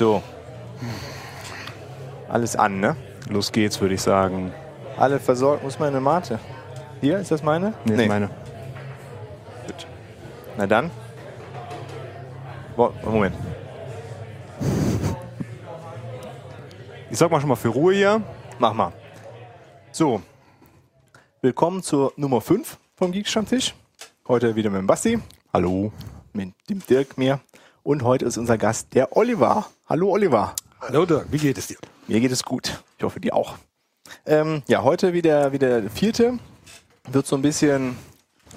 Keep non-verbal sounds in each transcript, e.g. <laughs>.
So. Alles an, ne? Los geht's, würde ich sagen. Alle versorgt. Wo ist meine Mate? Hier, ist das meine? Nee, nee. meine. Gut. Na dann. Moment. Ich sag mal schon mal für Ruhe hier. Mach mal. So. Willkommen zur Nummer 5 vom Geekstammtisch. Heute wieder mit dem Basti. Hallo. Mit dem Dirk mir. Und heute ist unser Gast der Oliver. Hallo Oliver. Hallo Dirk, wie geht es dir? Mir geht es gut. Ich hoffe dir auch. Ähm, ja, heute wieder, wieder der vierte. Wird so ein bisschen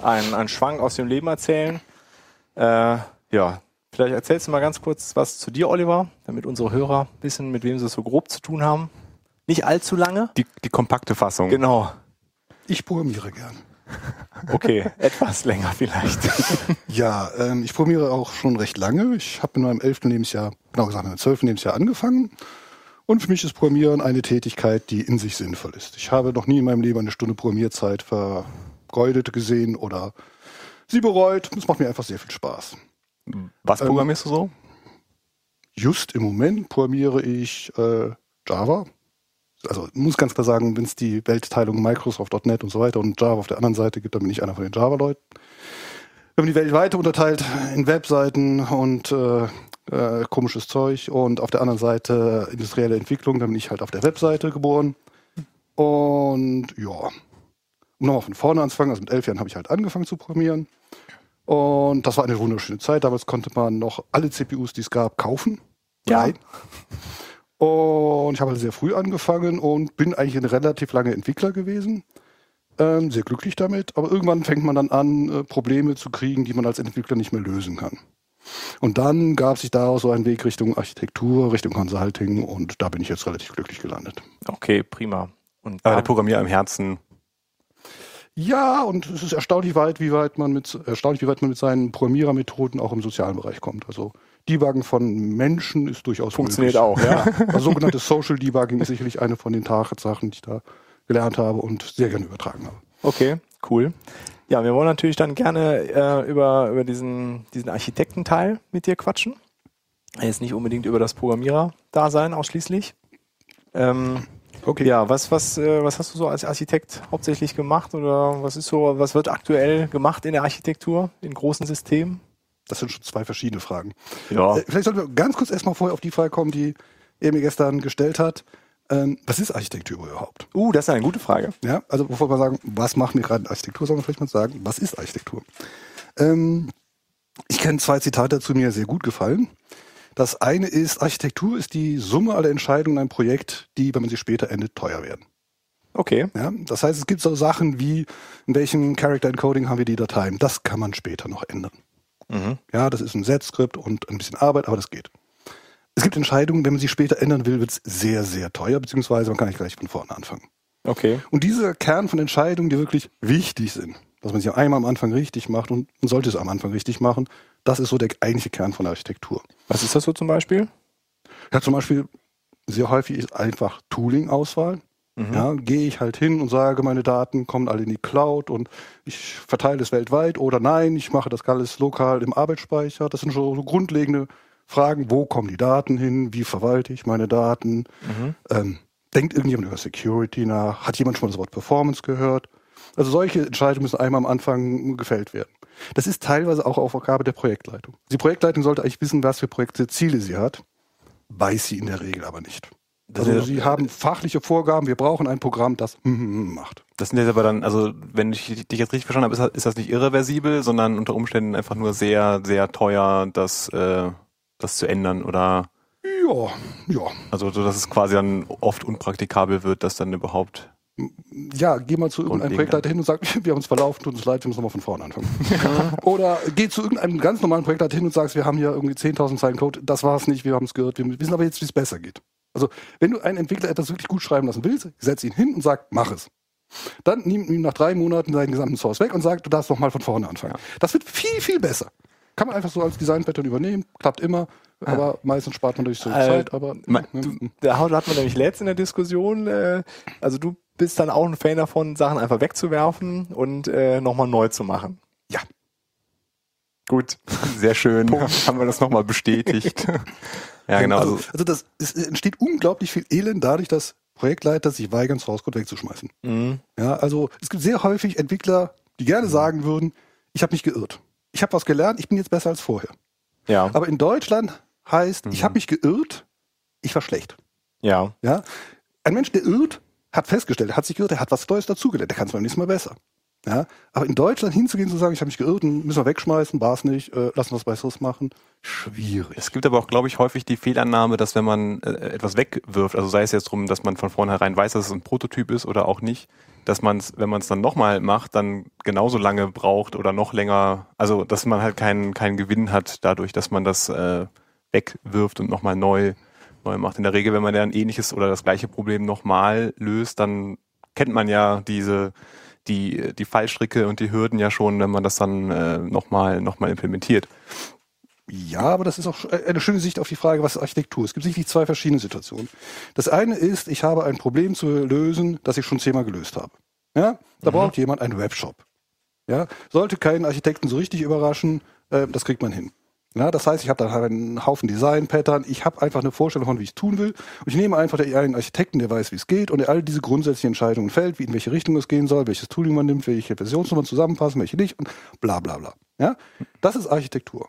ein, ein Schwank aus dem Leben erzählen. Äh, ja, vielleicht erzählst du mal ganz kurz was zu dir, Oliver, damit unsere Hörer wissen, mit wem sie es so grob zu tun haben. Nicht allzu lange. Die, die kompakte Fassung. Genau. Ich programmiere gern. Okay, etwas länger vielleicht. <laughs> ja, ähm, ich programmiere auch schon recht lange. Ich habe in meinem elften Lebensjahr, genau gesagt, in meinem zwölften Lebensjahr angefangen. Und für mich ist Programmieren eine Tätigkeit, die in sich sinnvoll ist. Ich habe noch nie in meinem Leben eine Stunde Programmierzeit vergeudet gesehen oder sie bereut. Es macht mir einfach sehr viel Spaß. Was ähm, programmierst ähm, du so? Just im Moment programmiere ich äh, Java, also muss ganz klar sagen, wenn es die Weltteilung Microsoft.net und so weiter und Java auf der anderen Seite gibt, dann bin ich einer von den Java-Leuten. Wenn man die Welt weiter unterteilt in Webseiten und äh, äh, komisches Zeug und auf der anderen Seite industrielle Entwicklung, dann bin ich halt auf der Webseite geboren. Und ja, um nochmal von vorne anzufangen, also mit elf Jahren habe ich halt angefangen zu programmieren. Und das war eine wunderschöne Zeit. Damals konnte man noch alle CPUs, die es gab, kaufen. Ja. Und ich habe halt sehr früh angefangen und bin eigentlich ein relativ lange Entwickler gewesen. Ähm, sehr glücklich damit. Aber irgendwann fängt man dann an, äh, Probleme zu kriegen, die man als Entwickler nicht mehr lösen kann. Und dann gab sich daraus so ein Weg Richtung Architektur, Richtung Consulting und da bin ich jetzt relativ glücklich gelandet. Okay, prima. Und Aber der Programmierer im Herzen. Ja, und es ist erstaunlich weit, wie weit man mit erstaunlich, wie weit man mit seinen Programmierermethoden auch im sozialen Bereich kommt. Also Debugging von Menschen ist durchaus Funktioniert möglich. auch, ja. <laughs> Also sogenanntes Social Debugging ist sicherlich eine von den Tatsachen, die ich da gelernt habe und sehr gerne übertragen habe. Okay, cool. Ja, wir wollen natürlich dann gerne äh, über, über diesen, diesen Architektenteil mit dir quatschen. Jetzt nicht unbedingt über das Programmierer-Dasein ausschließlich. Ähm, okay. Ja, was, was, äh, was hast du so als Architekt hauptsächlich gemacht oder was ist so, was wird aktuell gemacht in der Architektur, in großen Systemen? Das sind schon zwei verschiedene Fragen. Ja. Äh, vielleicht sollten wir ganz kurz erstmal vorher auf die Frage kommen, die er mir gestern gestellt hat. Ähm, was ist Architektur überhaupt? Uh, das ist eine gute Frage. Ja, also bevor wir sagen, was macht mir gerade Architektur, sollen wir vielleicht mal sagen, was ist Architektur? Ähm, ich kenne zwei Zitate dazu, mir sehr gut gefallen. Das eine ist, Architektur ist die Summe aller Entscheidungen in einem Projekt, die, wenn man sie später endet, teuer werden. Okay. Ja, das heißt, es gibt so Sachen wie, in welchem Character Encoding haben wir die Dateien. Das kann man später noch ändern. Mhm. Ja, das ist ein Set-Skript und ein bisschen Arbeit, aber das geht. Es gibt Entscheidungen, wenn man sie später ändern will, wird es sehr, sehr teuer, beziehungsweise man kann nicht gleich von vorne anfangen. Okay. Und dieser Kern von Entscheidungen, die wirklich wichtig sind, dass man sie einmal am Anfang richtig macht und man sollte es am Anfang richtig machen, das ist so der eigentliche Kern von Architektur. Was ist das so zum Beispiel? Ja, zum Beispiel sehr häufig ist einfach Tooling-Auswahl. Mhm. Ja, gehe ich halt hin und sage, meine Daten kommen alle in die Cloud und ich verteile es weltweit oder nein, ich mache das alles lokal im Arbeitsspeicher. Das sind schon so grundlegende Fragen, wo kommen die Daten hin, wie verwalte ich meine Daten, mhm. ähm, denkt irgendjemand über Security nach, hat jemand schon mal das Wort Performance gehört? Also solche Entscheidungen müssen einmal am Anfang gefällt werden. Das ist teilweise auch Aufgabe der Projektleitung. Die Projektleitung sollte eigentlich wissen, was für Projektziele sie hat, weiß sie in der Regel aber nicht. Also sie haben fachliche Vorgaben, wir brauchen ein Programm, das <laughs> macht. Das sind jetzt aber dann, also wenn ich dich jetzt richtig verstanden habe, ist das nicht irreversibel, sondern unter Umständen einfach nur sehr, sehr teuer, das, äh, das zu ändern oder? Ja, ja. Also so, dass es quasi dann oft unpraktikabel wird, dass dann überhaupt ja, geh mal zu irgendeinem Projektleiter hin und sag, <laughs> wir haben uns verlaufen, tut uns leid, wir müssen nochmal von vorne anfangen. <laughs> Oder geh zu irgendeinem ganz normalen Projektleiter hin und sagst, wir haben hier irgendwie 10.000 Zeilen Code, das war es nicht, wir haben es gehört, wir wissen aber jetzt, wie es besser geht. Also, wenn du einen Entwickler etwas wirklich gut schreiben lassen willst, setz ihn hin und sag, mach es. Dann nimm ihm nach drei Monaten seinen gesamten Source weg und sag, du darfst noch mal von vorne anfangen. Ja. Das wird viel, viel besser. Kann man einfach so als Design-Pattern übernehmen, klappt immer, aber meistens spart man durch so äh, Zeit. Aber man, du, da hat man nämlich letzt in der Diskussion, äh, also du bist dann auch ein Fan davon, Sachen einfach wegzuwerfen und äh, nochmal neu zu machen. Ja. Gut, <laughs> sehr schön. Haben wir das nochmal bestätigt. <laughs> Ja, genau. Also, also das es entsteht unglaublich viel Elend dadurch, dass Projektleiter sich weigern, Source Code wegzuschmeißen. Mhm. Ja, also es gibt sehr häufig Entwickler, die gerne sagen würden, ich habe mich geirrt. Ich habe was gelernt, ich bin jetzt besser als vorher. Ja. Aber in Deutschland heißt, ich Mhm. habe mich geirrt, ich war schlecht. Ja. Ja? Ein Mensch, der irrt, hat festgestellt, er hat sich geirrt, er hat was Neues dazugelernt, der kann es beim nächsten Mal besser. Ja? Aber in Deutschland hinzugehen zu sagen, ich habe mich geirrt, müssen wir wegschmeißen, war es nicht, äh, lassen wir was Besseres machen, schwierig. Es gibt aber auch, glaube ich, häufig die Fehlannahme, dass wenn man äh, etwas wegwirft, also sei es jetzt drum, dass man von vornherein weiß, dass es ein Prototyp ist oder auch nicht, dass man es, wenn man es dann nochmal macht, dann genauso lange braucht oder noch länger, also dass man halt keinen keinen Gewinn hat dadurch, dass man das äh, wegwirft und nochmal neu, neu macht. In der Regel, wenn man ja ein ähnliches oder das gleiche Problem nochmal löst, dann kennt man ja diese die, die Fallstricke und die Hürden ja schon, wenn man das dann äh, nochmal noch mal implementiert. Ja, aber das ist auch eine schöne Sicht auf die Frage, was ist Architektur? Es gibt sicherlich zwei verschiedene Situationen. Das eine ist, ich habe ein Problem zu lösen, das ich schon zehnmal gelöst habe. Ja, da braucht jemand einen Webshop. Ja, sollte keinen Architekten so richtig überraschen, äh, das kriegt man hin. Ja, das heißt, ich habe da halt einen Haufen Design-Pattern, ich habe einfach eine Vorstellung von, wie ich es tun will. Und ich nehme einfach einen Architekten, der weiß, wie es geht und der all diese grundsätzlichen Entscheidungen fällt, wie in welche Richtung es gehen soll, welches Tooling man nimmt, welche Versionsnummern zusammenpassen, welche nicht und bla bla bla. Ja, das ist Architektur.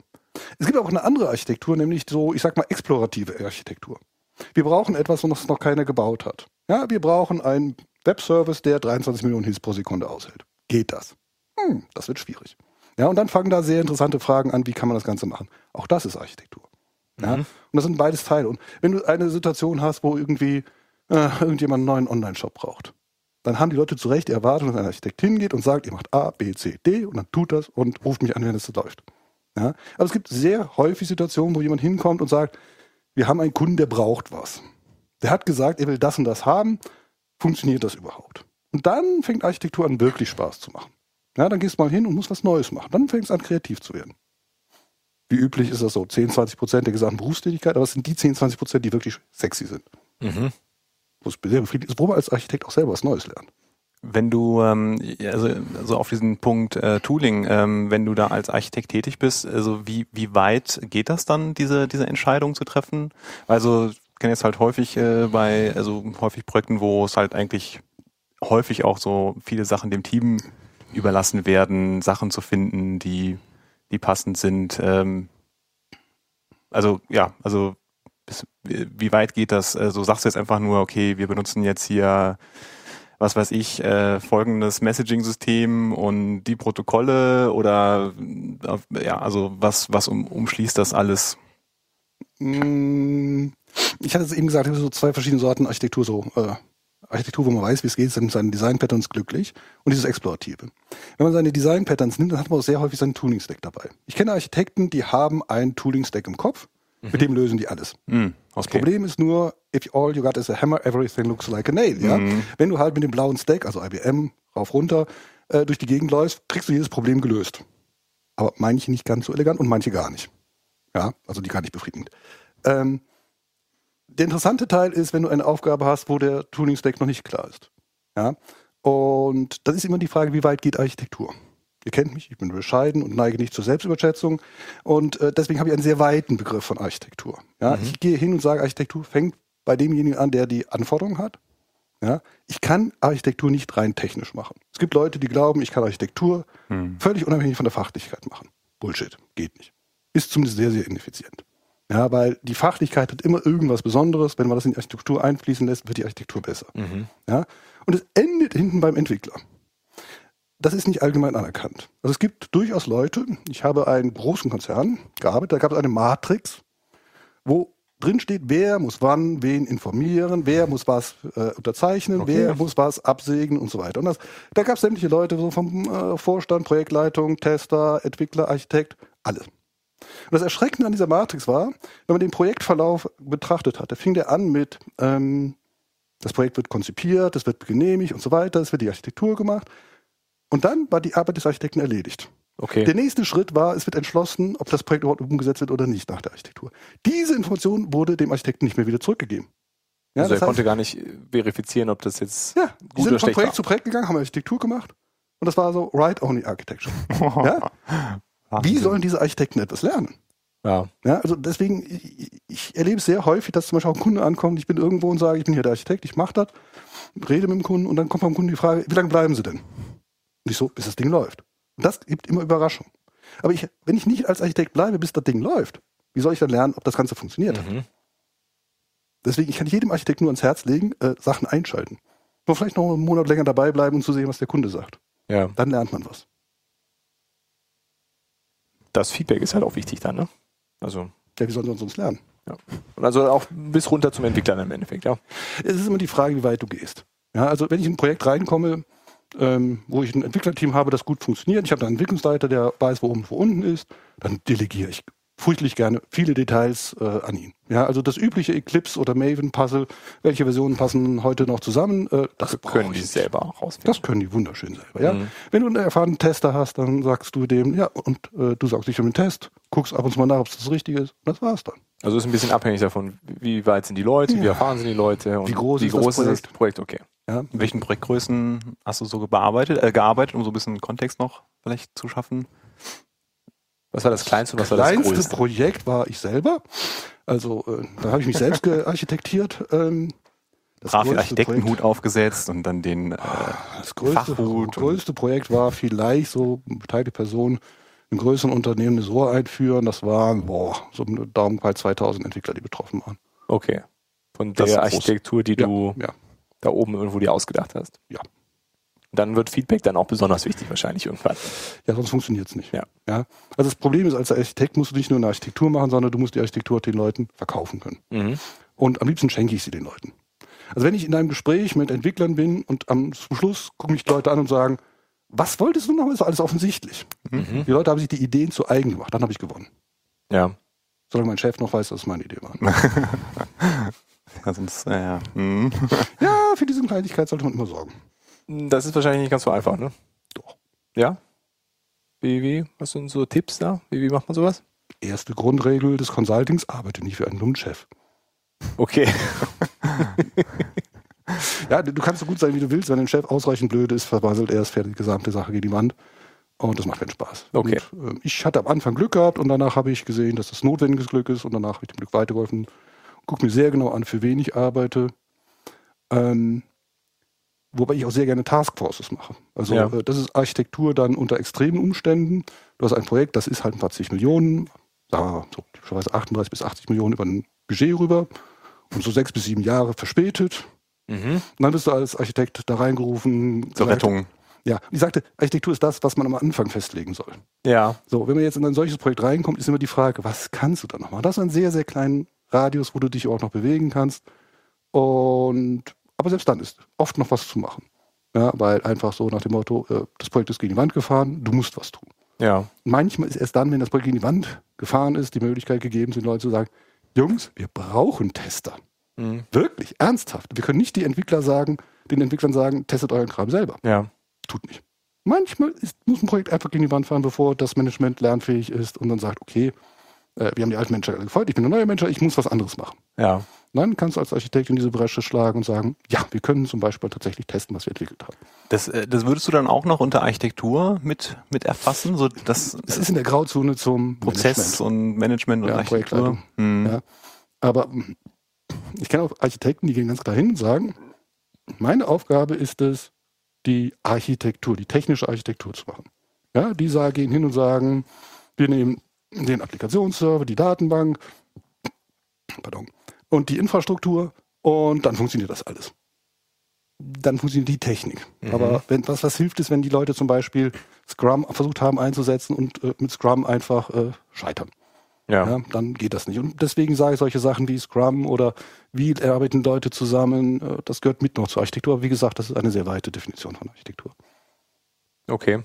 Es gibt auch eine andere Architektur, nämlich so, ich sag mal, explorative Architektur. Wir brauchen etwas, was noch keiner gebaut hat. Ja, wir brauchen einen Webservice, der 23 Millionen Hits pro Sekunde aushält. Geht das? Hm, das wird schwierig. Ja, und dann fangen da sehr interessante Fragen an, wie kann man das Ganze machen? Auch das ist Architektur. Ja, und das sind beides Teile. Und wenn du eine Situation hast, wo irgendwie äh, irgendjemand einen neuen Online-Shop braucht, dann haben die Leute zu Recht die Erwartung, dass ein Architekt hingeht und sagt, ihr macht A, B, C, D und dann tut das und ruft mich an, wenn es läuft. Ja? Aber es gibt sehr häufig Situationen, wo jemand hinkommt und sagt, wir haben einen Kunden, der braucht was. Der hat gesagt, er will das und das haben. Funktioniert das überhaupt? Und dann fängt Architektur an, wirklich Spaß zu machen. Ja, dann gehst du mal hin und musst was Neues machen. Dann fängst du an, kreativ zu werden. Wie üblich ist das so, 10, 20 Prozent der gesamten Berufstätigkeit, aber es sind die 10, 20 Prozent, die wirklich sexy sind. Mhm. Wo es sehr befriedigend ist, wo man als Architekt auch selber was Neues lernt. Wenn du, ähm, also, also auf diesen Punkt äh, Tooling, ähm, wenn du da als Architekt tätig bist, also wie, wie weit geht das dann, diese, diese Entscheidung zu treffen? Also ich kenne jetzt halt häufig äh, bei, also häufig Projekten, wo es halt eigentlich häufig auch so viele Sachen dem Team überlassen werden, Sachen zu finden, die, die passend sind. Ähm, also ja, also bis, wie weit geht das? Also sagst du jetzt einfach nur, okay, wir benutzen jetzt hier was weiß ich, äh, folgendes Messaging-System und die Protokolle oder ja, also was, was um, umschließt das alles? Mm, Ich hatte es eben gesagt, es gibt so zwei verschiedene Sorten Architektur, so äh, Architektur, wo man weiß, wie es geht, sind seine Design-Patterns glücklich und dieses Explorative. Wenn man seine Design-Patterns nimmt, dann hat man auch sehr häufig seinen Tooling-Stack dabei. Ich kenne Architekten, die haben einen Tooling-Stack im Kopf, mit dem lösen die alles. Hm, Das okay. Problem ist nur, if all you got is a hammer, everything looks like a nail. Ja? Mhm. Wenn du halt mit dem blauen Stack, also IBM, rauf runter, äh, durch die Gegend läufst, kriegst du jedes Problem gelöst. Aber manche nicht ganz so elegant und manche gar nicht. Ja, also die gar nicht befriedigend. Ähm, der interessante Teil ist, wenn du eine Aufgabe hast, wo der Tooling-Stack noch nicht klar ist. Ja? Und das ist immer die Frage, wie weit geht Architektur? Ihr kennt mich, ich bin bescheiden und neige nicht zur Selbstüberschätzung. Und äh, deswegen habe ich einen sehr weiten Begriff von Architektur. Ja? Ich gehe hin und sage, Architektur fängt bei demjenigen an, der die Anforderungen hat. Ja? Ich kann Architektur nicht rein technisch machen. Es gibt Leute, die glauben, ich kann Architektur völlig unabhängig von der Fachlichkeit machen. Bullshit, geht nicht. Ist zumindest sehr, sehr ineffizient. Ja, weil die Fachlichkeit hat immer irgendwas Besonderes. Wenn man das in die Architektur einfließen lässt, wird die Architektur besser. Ja? Und es endet hinten beim Entwickler. Das ist nicht allgemein anerkannt. Also es gibt durchaus Leute, ich habe einen großen Konzern gearbeitet, da gab es eine Matrix, wo drin steht, wer muss wann wen informieren, wer muss was äh, unterzeichnen, wer muss was absägen und so weiter. Und das, da gab es sämtliche Leute so vom äh, Vorstand, Projektleitung, Tester, Entwickler, Architekt, alle. Und das Erschreckende an dieser Matrix war, wenn man den Projektverlauf betrachtet hatte, fing der an mit, ähm, das Projekt wird konzipiert, es wird genehmigt und so weiter, es wird die Architektur gemacht. Und dann war die Arbeit des Architekten erledigt. Okay. Der nächste Schritt war, es wird entschlossen, ob das Projekt überhaupt umgesetzt wird oder nicht nach der Architektur. Diese Information wurde dem Architekten nicht mehr wieder zurückgegeben. Ja, also er heißt, konnte gar nicht äh, verifizieren, ob das jetzt ja, die gut sind oder von Projekt war. zu Projekt gegangen, haben Architektur gemacht. Und das war so Write-Only Architecture. <laughs> ja? Wie sollen diese Architekten etwas lernen? Ja. Ja, also deswegen, ich, ich erlebe es sehr häufig, dass zum Beispiel auch ein Kunde ankommt, ich bin irgendwo und sage, ich bin hier der Architekt, ich mache das, rede mit dem Kunden und dann kommt vom Kunden die Frage, wie lange bleiben Sie denn? Und ich so, bis das Ding läuft. Und das gibt immer Überraschung. Aber ich, wenn ich nicht als Architekt bleibe, bis das Ding läuft, wie soll ich dann lernen, ob das Ganze funktioniert? Mhm. Deswegen, ich kann jedem Architekt nur ans Herz legen, äh, Sachen einschalten. Nur vielleicht noch einen Monat länger dabei bleiben und zu sehen, was der Kunde sagt. Ja, Dann lernt man was. Das Feedback ist halt auch wichtig dann, ne? Also, Ja, wie sollen wir sonst lernen? und also auch bis runter zum Entwickler im Endeffekt, ja. Es ist immer die Frage, wie weit du gehst. Ja, also wenn ich in ein Projekt reinkomme, ähm, wo ich ein Entwicklerteam habe, das gut funktioniert, ich habe da einen Entwicklungsleiter, der weiß, wo oben und wo unten ist, dann delegiere ich furchtlich gerne viele Details äh, an ihn. Ja, also das übliche Eclipse oder Maven Puzzle, welche Versionen passen heute noch zusammen, äh, das brauche Können die nicht. selber rausfinden. Das können die wunderschön selber, ja. Mhm. Wenn du einen erfahrenen Tester hast, dann sagst du dem, ja, und äh, du sagst dich um den Test, guckst ab und zu mal nach, ob es das Richtige ist, und das war's dann. Also ist ein bisschen abhängig davon, wie weit sind die Leute, wie erfahren sind die Leute und Wie groß wie ist das ist das Projekt? Projekt, okay. Ja. In welchen Projektgrößen hast du so bearbeitet, äh, gearbeitet, um so ein bisschen Kontext noch vielleicht zu schaffen? Was war das kleinste und was war das kleinste größte? Projekt war ich selber. Also äh, da habe ich mich selbst gearchitektiert. Ähm, das Brav den größte Architektenhut aufgesetzt und dann den äh, Das größte, Fachhut und- größte Projekt war vielleicht so beteiligte Personen in größeren Unternehmen eine SOA einführen. Das waren boah, so um Daumen bei 2000 Entwickler, die betroffen waren. Okay. Von Das der. Architektur, die Ja, du ja. da oben irgendwo dir ausgedacht hast. Ja. Dann wird Feedback dann auch besonders wichtig wahrscheinlich irgendwann. Ja, sonst funktioniert es nicht. Ja. Ja. Also das Problem ist, als Architekt musst du nicht nur eine Architektur machen, sondern du musst die Architektur den Leuten verkaufen können. Mhm. Und am liebsten schenke ich sie den Leuten. Also wenn ich in einem Gespräch mit Entwicklern bin und am Schluss gucken mich die Leute an und sagen, was wolltest du noch? Ist alles offensichtlich. Mhm. Die Leute haben sich die Ideen zu eigen gemacht. Dann habe ich gewonnen. Ja. Solange mein Chef noch weiß, dass es meine Idee war. <laughs> ja, sonst, äh, ja. Mhm. ja, für diese Kleinigkeit sollte man immer sorgen. Das ist wahrscheinlich nicht ganz so einfach, ne? Doch. Ja? Wie, wie? Was sind so Tipps da? Wie, wie macht man sowas? Erste Grundregel des Consultings, arbeite nicht für einen dummen Chef. Okay. <laughs> Ja, du kannst so gut sein, wie du willst. Wenn ein Chef ausreichend blöd ist, verwandelt er es fährt die gesamte Sache gegen die Wand. Und das macht keinen Spaß. Okay. Und, äh, ich hatte am Anfang Glück gehabt und danach habe ich gesehen, dass das notwendiges Glück ist und danach habe ich dem Glück weitergeholfen. Guck mir sehr genau an, für wen ich arbeite. Ähm, wobei ich auch sehr gerne Taskforces mache. Also Ja. äh, das ist Architektur dann unter extremen Umständen. Du hast ein Projekt, das ist halt ein paar zig Millionen, sagen wir mal so typischerweise 38 bis 80 Millionen über ein Budget rüber und so sechs bis sieben Jahre verspätet. Mhm. Und dann bist du als Architekt da reingerufen. Zur gesagt- Rettung. Ja, ich sagte, Architektur ist das, was man am Anfang festlegen soll. Ja. So, wenn man jetzt in ein solches Projekt reinkommt, ist immer die Frage, was kannst du da noch machen? Das ist ein sehr, sehr kleinen Radius, wo du dich auch noch bewegen kannst. Und, aber selbst dann ist oft noch was zu machen. Ja, weil einfach so nach dem Motto, äh, das Projekt ist gegen die Wand gefahren, du musst was tun. Ja. Manchmal ist erst dann, wenn das Projekt gegen die Wand gefahren ist, die Möglichkeit gegeben, den Leuten zu sagen, Jungs, wir brauchen Tester. Mhm. Wirklich, ernsthaft. Wir können nicht die Entwickler sagen, den Entwicklern sagen, testet euren Kram selber. Ja. Tut nicht. Manchmal ist, muss ein Projekt einfach gegen die Wand fahren, bevor das Management lernfähig ist und dann sagt, okay, äh, wir haben die alten Manager gefolgt, ich bin ein neuer Manager, ich muss was anderes machen. Ja. Dann kannst du als Architekt in diese Bresche schlagen und sagen, ja, wir können zum Beispiel tatsächlich testen, was wir entwickelt haben. Das, äh, das würdest du dann auch noch unter Architektur mit, mit erfassen? So das Es ist in der Grauzone zum Prozess Management. und Management und Ja, Architektur. Projektleitung. Mhm. Ja. Aber mh, ich kenne auch Architekten, die gehen ganz klar hin und sagen, meine Aufgabe ist es, die Architektur, die technische Architektur zu machen. Ja, die gehen hin und sagen, wir nehmen den Applikationsserver, die Datenbank, pardon, und die Infrastruktur und dann funktioniert das alles. Dann funktioniert die Technik. Mhm. Aber wenn, was, was hilft es, wenn die Leute zum Beispiel Scrum versucht haben einzusetzen und äh, mit Scrum einfach äh, scheitern? Ja. Ja, dann geht das nicht. Und deswegen sage ich solche Sachen wie Scrum oder wie arbeiten Leute zusammen, äh, das gehört mit noch zur Architektur. Aber wie gesagt, das ist eine sehr weite Definition von Architektur. Okay.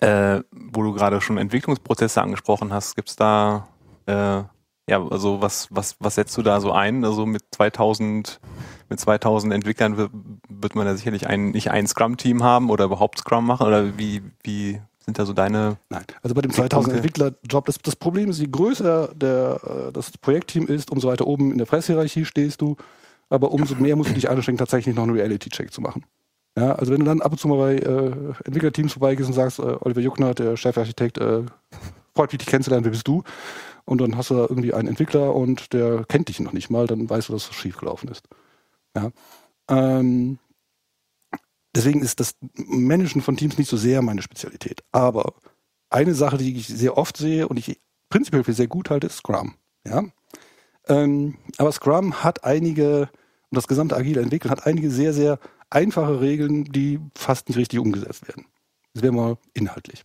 Äh, wo du gerade schon Entwicklungsprozesse angesprochen hast, gibt's da, äh, ja, also was, was, was setzt du da so ein? Also mit 2000, mit 2000 Entwicklern wird, wird man da sicherlich ein, nicht ein Scrum-Team haben oder überhaupt Scrum machen oder wie, wie sind da so deine, Nein, also bei dem 2000 Okay. Entwickler-Job, das, das Problem ist, je größer der, äh, das Projektteam ist, umso weiter oben in der Presshierarchie stehst du, aber umso mehr musst du dich anstrengen, tatsächlich noch einen Reality-Check zu machen. Ja, also wenn du dann ab und zu mal bei äh, Entwicklerteams vorbeigehst und sagst, äh, Oliver Juckner, der Chefarchitekt, äh, freut mich, dich kennenzulernen, wer bist du? Und dann hast du da irgendwie einen Entwickler und der kennt dich noch nicht mal, dann weißt du, dass es schiefgelaufen ist. Ja. Ähm, deswegen ist das Managen von Teams nicht so sehr meine Spezialität. Aber eine Sache, die ich sehr oft sehe und ich prinzipiell für sehr gut halte, ist Scrum. Ja. Ähm, aber Scrum hat einige, und das gesamte agile Entwickeln hat einige sehr, sehr einfache Regeln, die fast nicht richtig umgesetzt werden. Das wäre mal inhaltlich.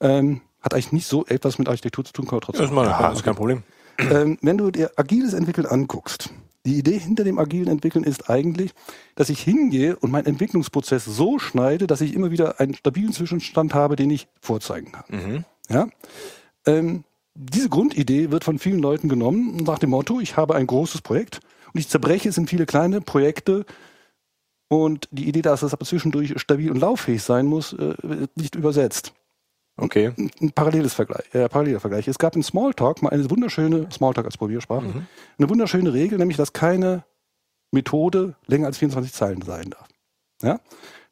Ähm, hat eigentlich nicht so etwas mit Architektur zu tun, aber trotzdem. Das ist, mal, ja, das ist kein Problem. Ähm, wenn du dir agiles Entwickeln anguckst, die Idee hinter dem agilen Entwickeln ist eigentlich, dass ich hingehe und meinen Entwicklungsprozess so schneide, dass ich immer wieder einen stabilen Zwischenstand habe, den ich vorzeigen kann. Mhm. Ja? Ähm, diese Grundidee wird von vielen Leuten genommen nach dem Motto, ich habe ein großes Projekt und ich zerbreche es in viele kleine Projekte und die Idee, dass es aber zwischendurch stabil und lauffähig sein muss, äh, wird nicht übersetzt. Okay. Ein, ein paralleles Vergleich, äh, paralleler Vergleich. Es gab in Smalltalk mal eine wunderschöne, Smalltalk als Probiersprache, Mhm. eine wunderschöne Regel, nämlich, dass keine Methode länger als 24 Zeilen sein darf. Ja?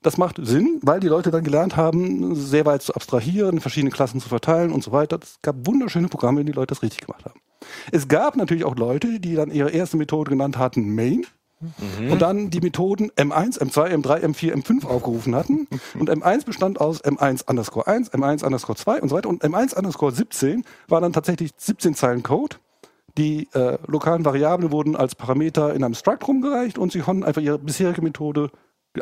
Das macht Sinn, weil die Leute dann gelernt haben, sehr weit zu abstrahieren, verschiedene Klassen zu verteilen und so weiter. Es gab wunderschöne Programme, in denen die Leute das richtig gemacht haben. Es gab natürlich auch Leute, die dann ihre erste Methode genannt hatten Main Mhm. und dann die Methoden M1, M2, M3, M4, M5 aufgerufen hatten. Und M1 bestand aus M1 underscore 1, M1 underscore 2 und so weiter. Und M1 underscore 17 war dann tatsächlich 17 Zeilen Code. Die äh, lokalen Variablen wurden als Parameter in einem Struct rumgereicht und sie konnten einfach ihre bisherige Methode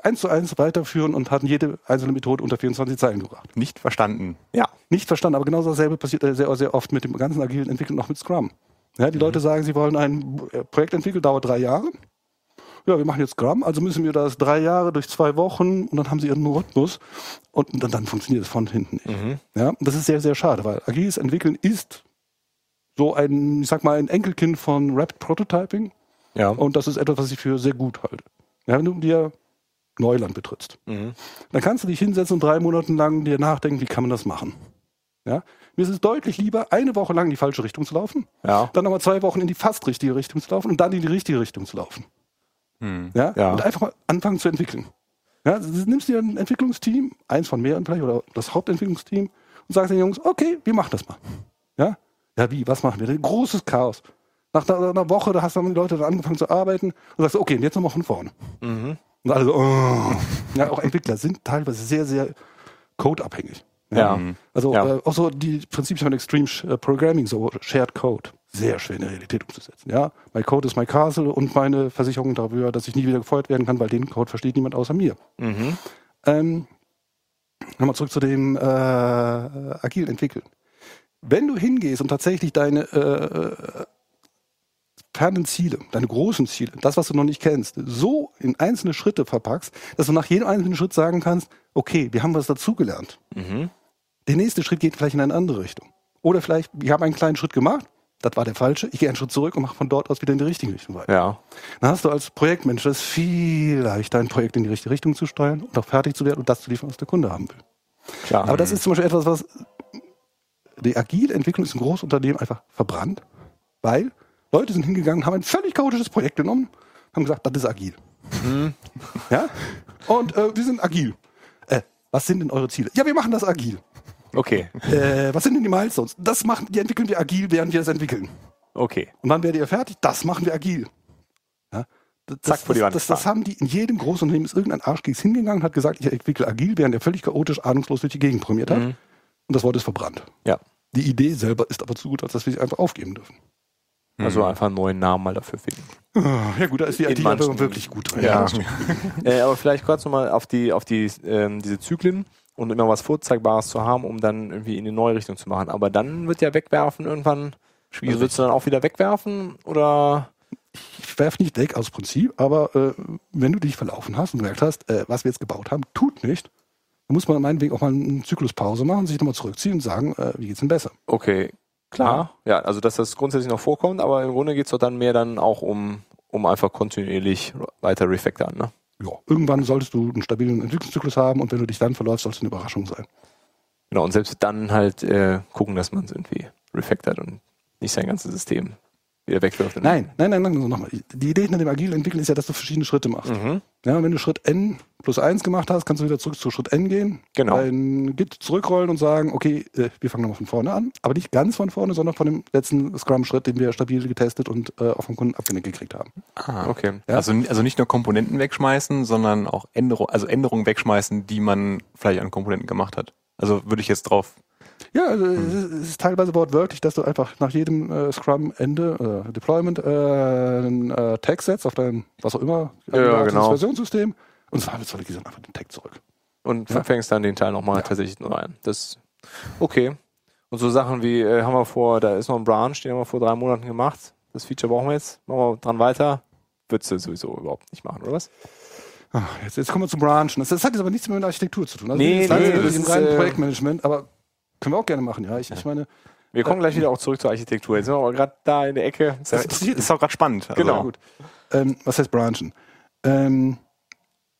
eins zu eins weiterführen und hatten jede einzelne Methode unter 24 Zeilen gebracht. Nicht verstanden. Ja. Nicht verstanden, aber genau dasselbe passiert äh, sehr, sehr oft mit dem ganzen agilen Entwickeln, noch mit Scrum. Ja, die Leute sagen, sie wollen ein äh, Projekt entwickeln, dauert drei Jahre. Ja, wir machen jetzt Scrum, also müssen wir das drei Jahre durch zwei Wochen und dann haben sie ihren Rhythmus und dann, dann funktioniert es von hinten nicht. Mhm. Ja, das ist sehr, sehr schade, weil agiles Entwickeln ist so ein, ich sag mal, ein Enkelkind von Rapid Prototyping Ja. und das ist etwas, was ich für sehr gut halte. Ja, wenn du dir Neuland betrittst, Mhm. dann kannst du dich hinsetzen und drei Monate lang dir nachdenken, wie kann man das machen. Ja? Mir ist es deutlich lieber, eine Woche lang in die falsche Richtung zu laufen, Ja. dann nochmal zwei Wochen in die fast richtige Richtung zu laufen und dann in die richtige Richtung zu laufen. Hm. Ja? Ja. Und einfach mal anfangen zu entwickeln. Ja? Du nimmst dir ein Entwicklungsteam, eins von mehreren vielleicht, oder das Hauptentwicklungsteam und sagst den Jungs, okay, wir machen das mal. Ja? Ja, wie? Was machen wir? Ein großes Chaos. Nach einer, einer Woche, da hast dann die Leute dann angefangen zu arbeiten und sagst, okay, und jetzt nochmal von vorne. Mhm. Und alle so, oh. ja, auch Entwickler sind teilweise sehr, sehr codeabhängig. Ja. Mhm. Also Ja. äh, auch so die Prinzipien von Extreme äh, Programming, so Shared Code, sehr schwer in der Realität umzusetzen. Ja, my Code ist my castle und meine Versicherung darüber, dass ich nie wieder gefeuert werden kann, weil den Code versteht niemand außer mir. Mhm. Ähm, Nochmal zurück zu dem äh, agilen Entwickeln. Wenn du hingehst und tatsächlich deine äh, fernen Ziele, deine großen Ziele, das, was du noch nicht kennst, so in einzelne Schritte verpackst, dass du nach jedem einzelnen Schritt sagen kannst, okay, wir haben was dazugelernt. Mhm. Der nächste Schritt geht vielleicht in eine andere Richtung. Oder vielleicht, wir haben einen kleinen Schritt gemacht, das war der falsche, ich gehe einen Schritt zurück und mache von dort aus wieder in die richtige Richtung weiter. Ja. Dann hast du als Projektmanager es viel leichter, ein Projekt in die richtige Richtung zu steuern und auch fertig zu werden und das zu liefern, was der Kunde haben will. Klar. Aber das ist zum Beispiel etwas, was die agile Entwicklung ist ein Großunternehmen einfach verbrannt, weil Leute sind hingegangen, haben ein völlig chaotisches Projekt genommen, haben gesagt, das ist agil. Ja? Und äh, wir sind agil. Äh, was sind denn eure Ziele? Ja, wir machen das agil. Okay. Äh, was sind denn die Milestones? Das machen, die entwickeln wir agil, während wir das entwickeln. Okay. Und wann werdet ihr fertig? Das machen wir agil. Ja? Das, Zack, vor die das, Wand das, das haben die in jedem großen Unternehmen ist irgendein Arschkeks hingegangen und hat gesagt, ich entwickle agil, während er völlig chaotisch, ahnungslos durch die Gegend programmiert hat. Mhm. Und das Wort ist verbrannt. Ja. Die Idee selber ist aber zu gut, als dass wir sie einfach aufgeben dürfen. Also einfach einen neuen Namen mal dafür finden. Ja gut, da ist die IT wirklich gut drin. Ja. äh, aber vielleicht kurz nochmal auf die, auf die, ähm, diese Zyklen und immer was Vorzeigbares zu haben, um dann irgendwie in die neue Richtung zu machen. Aber dann wird ja wegwerfen irgendwann schwierig. Also Willst du dann auch wieder wegwerfen oder? Ich werfe nicht weg aus Prinzip, aber äh, wenn du dich verlaufen hast und gemerkt hast, äh, was wir jetzt gebaut haben, tut nicht, dann muss man meinetwegen auch mal eine Zykluspause machen, sich nochmal zurückziehen und sagen, äh, wie geht's denn besser? Okay, klar. Ja, also dass das grundsätzlich noch vorkommt, aber im Grunde geht's doch dann mehr dann auch um, um einfach kontinuierlich weiter refactoren, ne? Ja, irgendwann solltest du einen stabilen Entwicklungszyklus haben und wenn du dich dann verläufst, soll es eine Überraschung sein. Genau, und selbst dann halt äh, gucken, dass man es irgendwie refactort und nicht sein ganzes System wieder wegwirft. Nein, nein, nein, nein, also nochmal. Die Idee hinter dem agilen Entwickeln ist ja, dass du verschiedene Schritte machst. Mhm. Ja, wenn du Schritt N plus eins gemacht hast, kannst du wieder zurück zu Schritt N gehen. Genau. Ein Git zurückrollen und sagen, okay, äh, wir fangen nochmal von vorne an. Aber nicht ganz von vorne, sondern von dem letzten Scrum-Schritt, den wir stabil getestet und äh, auch vom Kunden abgenickt gekriegt haben. Ah, Okay. Ja. Also, also nicht nur Komponenten wegschmeißen, sondern auch Änderungen, also Änderungen wegschmeißen, die man vielleicht an Komponenten gemacht hat. Also würde ich jetzt drauf. Ja, also es ist- es ist teilweise wortwörtlich, dass du einfach nach jedem äh, Scrum-Ende, äh, Deployment, äh, einen äh, Tag setzt auf dein, was auch immer, Ja, genau. Versionssystem und zwar soll ich einfach den Tag zurück. Und Ja. fängst dann den Teil nochmal tatsächlich neu ein. Das okay. Und so Sachen wie äh, haben wir vor, da ist noch ein Branch, den haben wir vor drei Monaten gemacht. Das Feature brauchen wir jetzt. Machen wir dran weiter. Würdest du sowieso überhaupt nicht machen, oder was? Ah, Jetzt, jetzt kommen wir zu Branchen. Das, das hat jetzt aber nichts mehr mit Architektur zu tun. Also Nee, nee, das ist, reinen äh, Projektmanagement, aber können wir auch gerne machen, ja. Ich, ich meine, Wir kommen gleich wieder auch zurück zur Architektur. Jetzt sind wir aber gerade da in der Ecke. Das ist, auch gerade spannend. Also, Genau. gut. Ähm, was heißt Branchen? Ähm,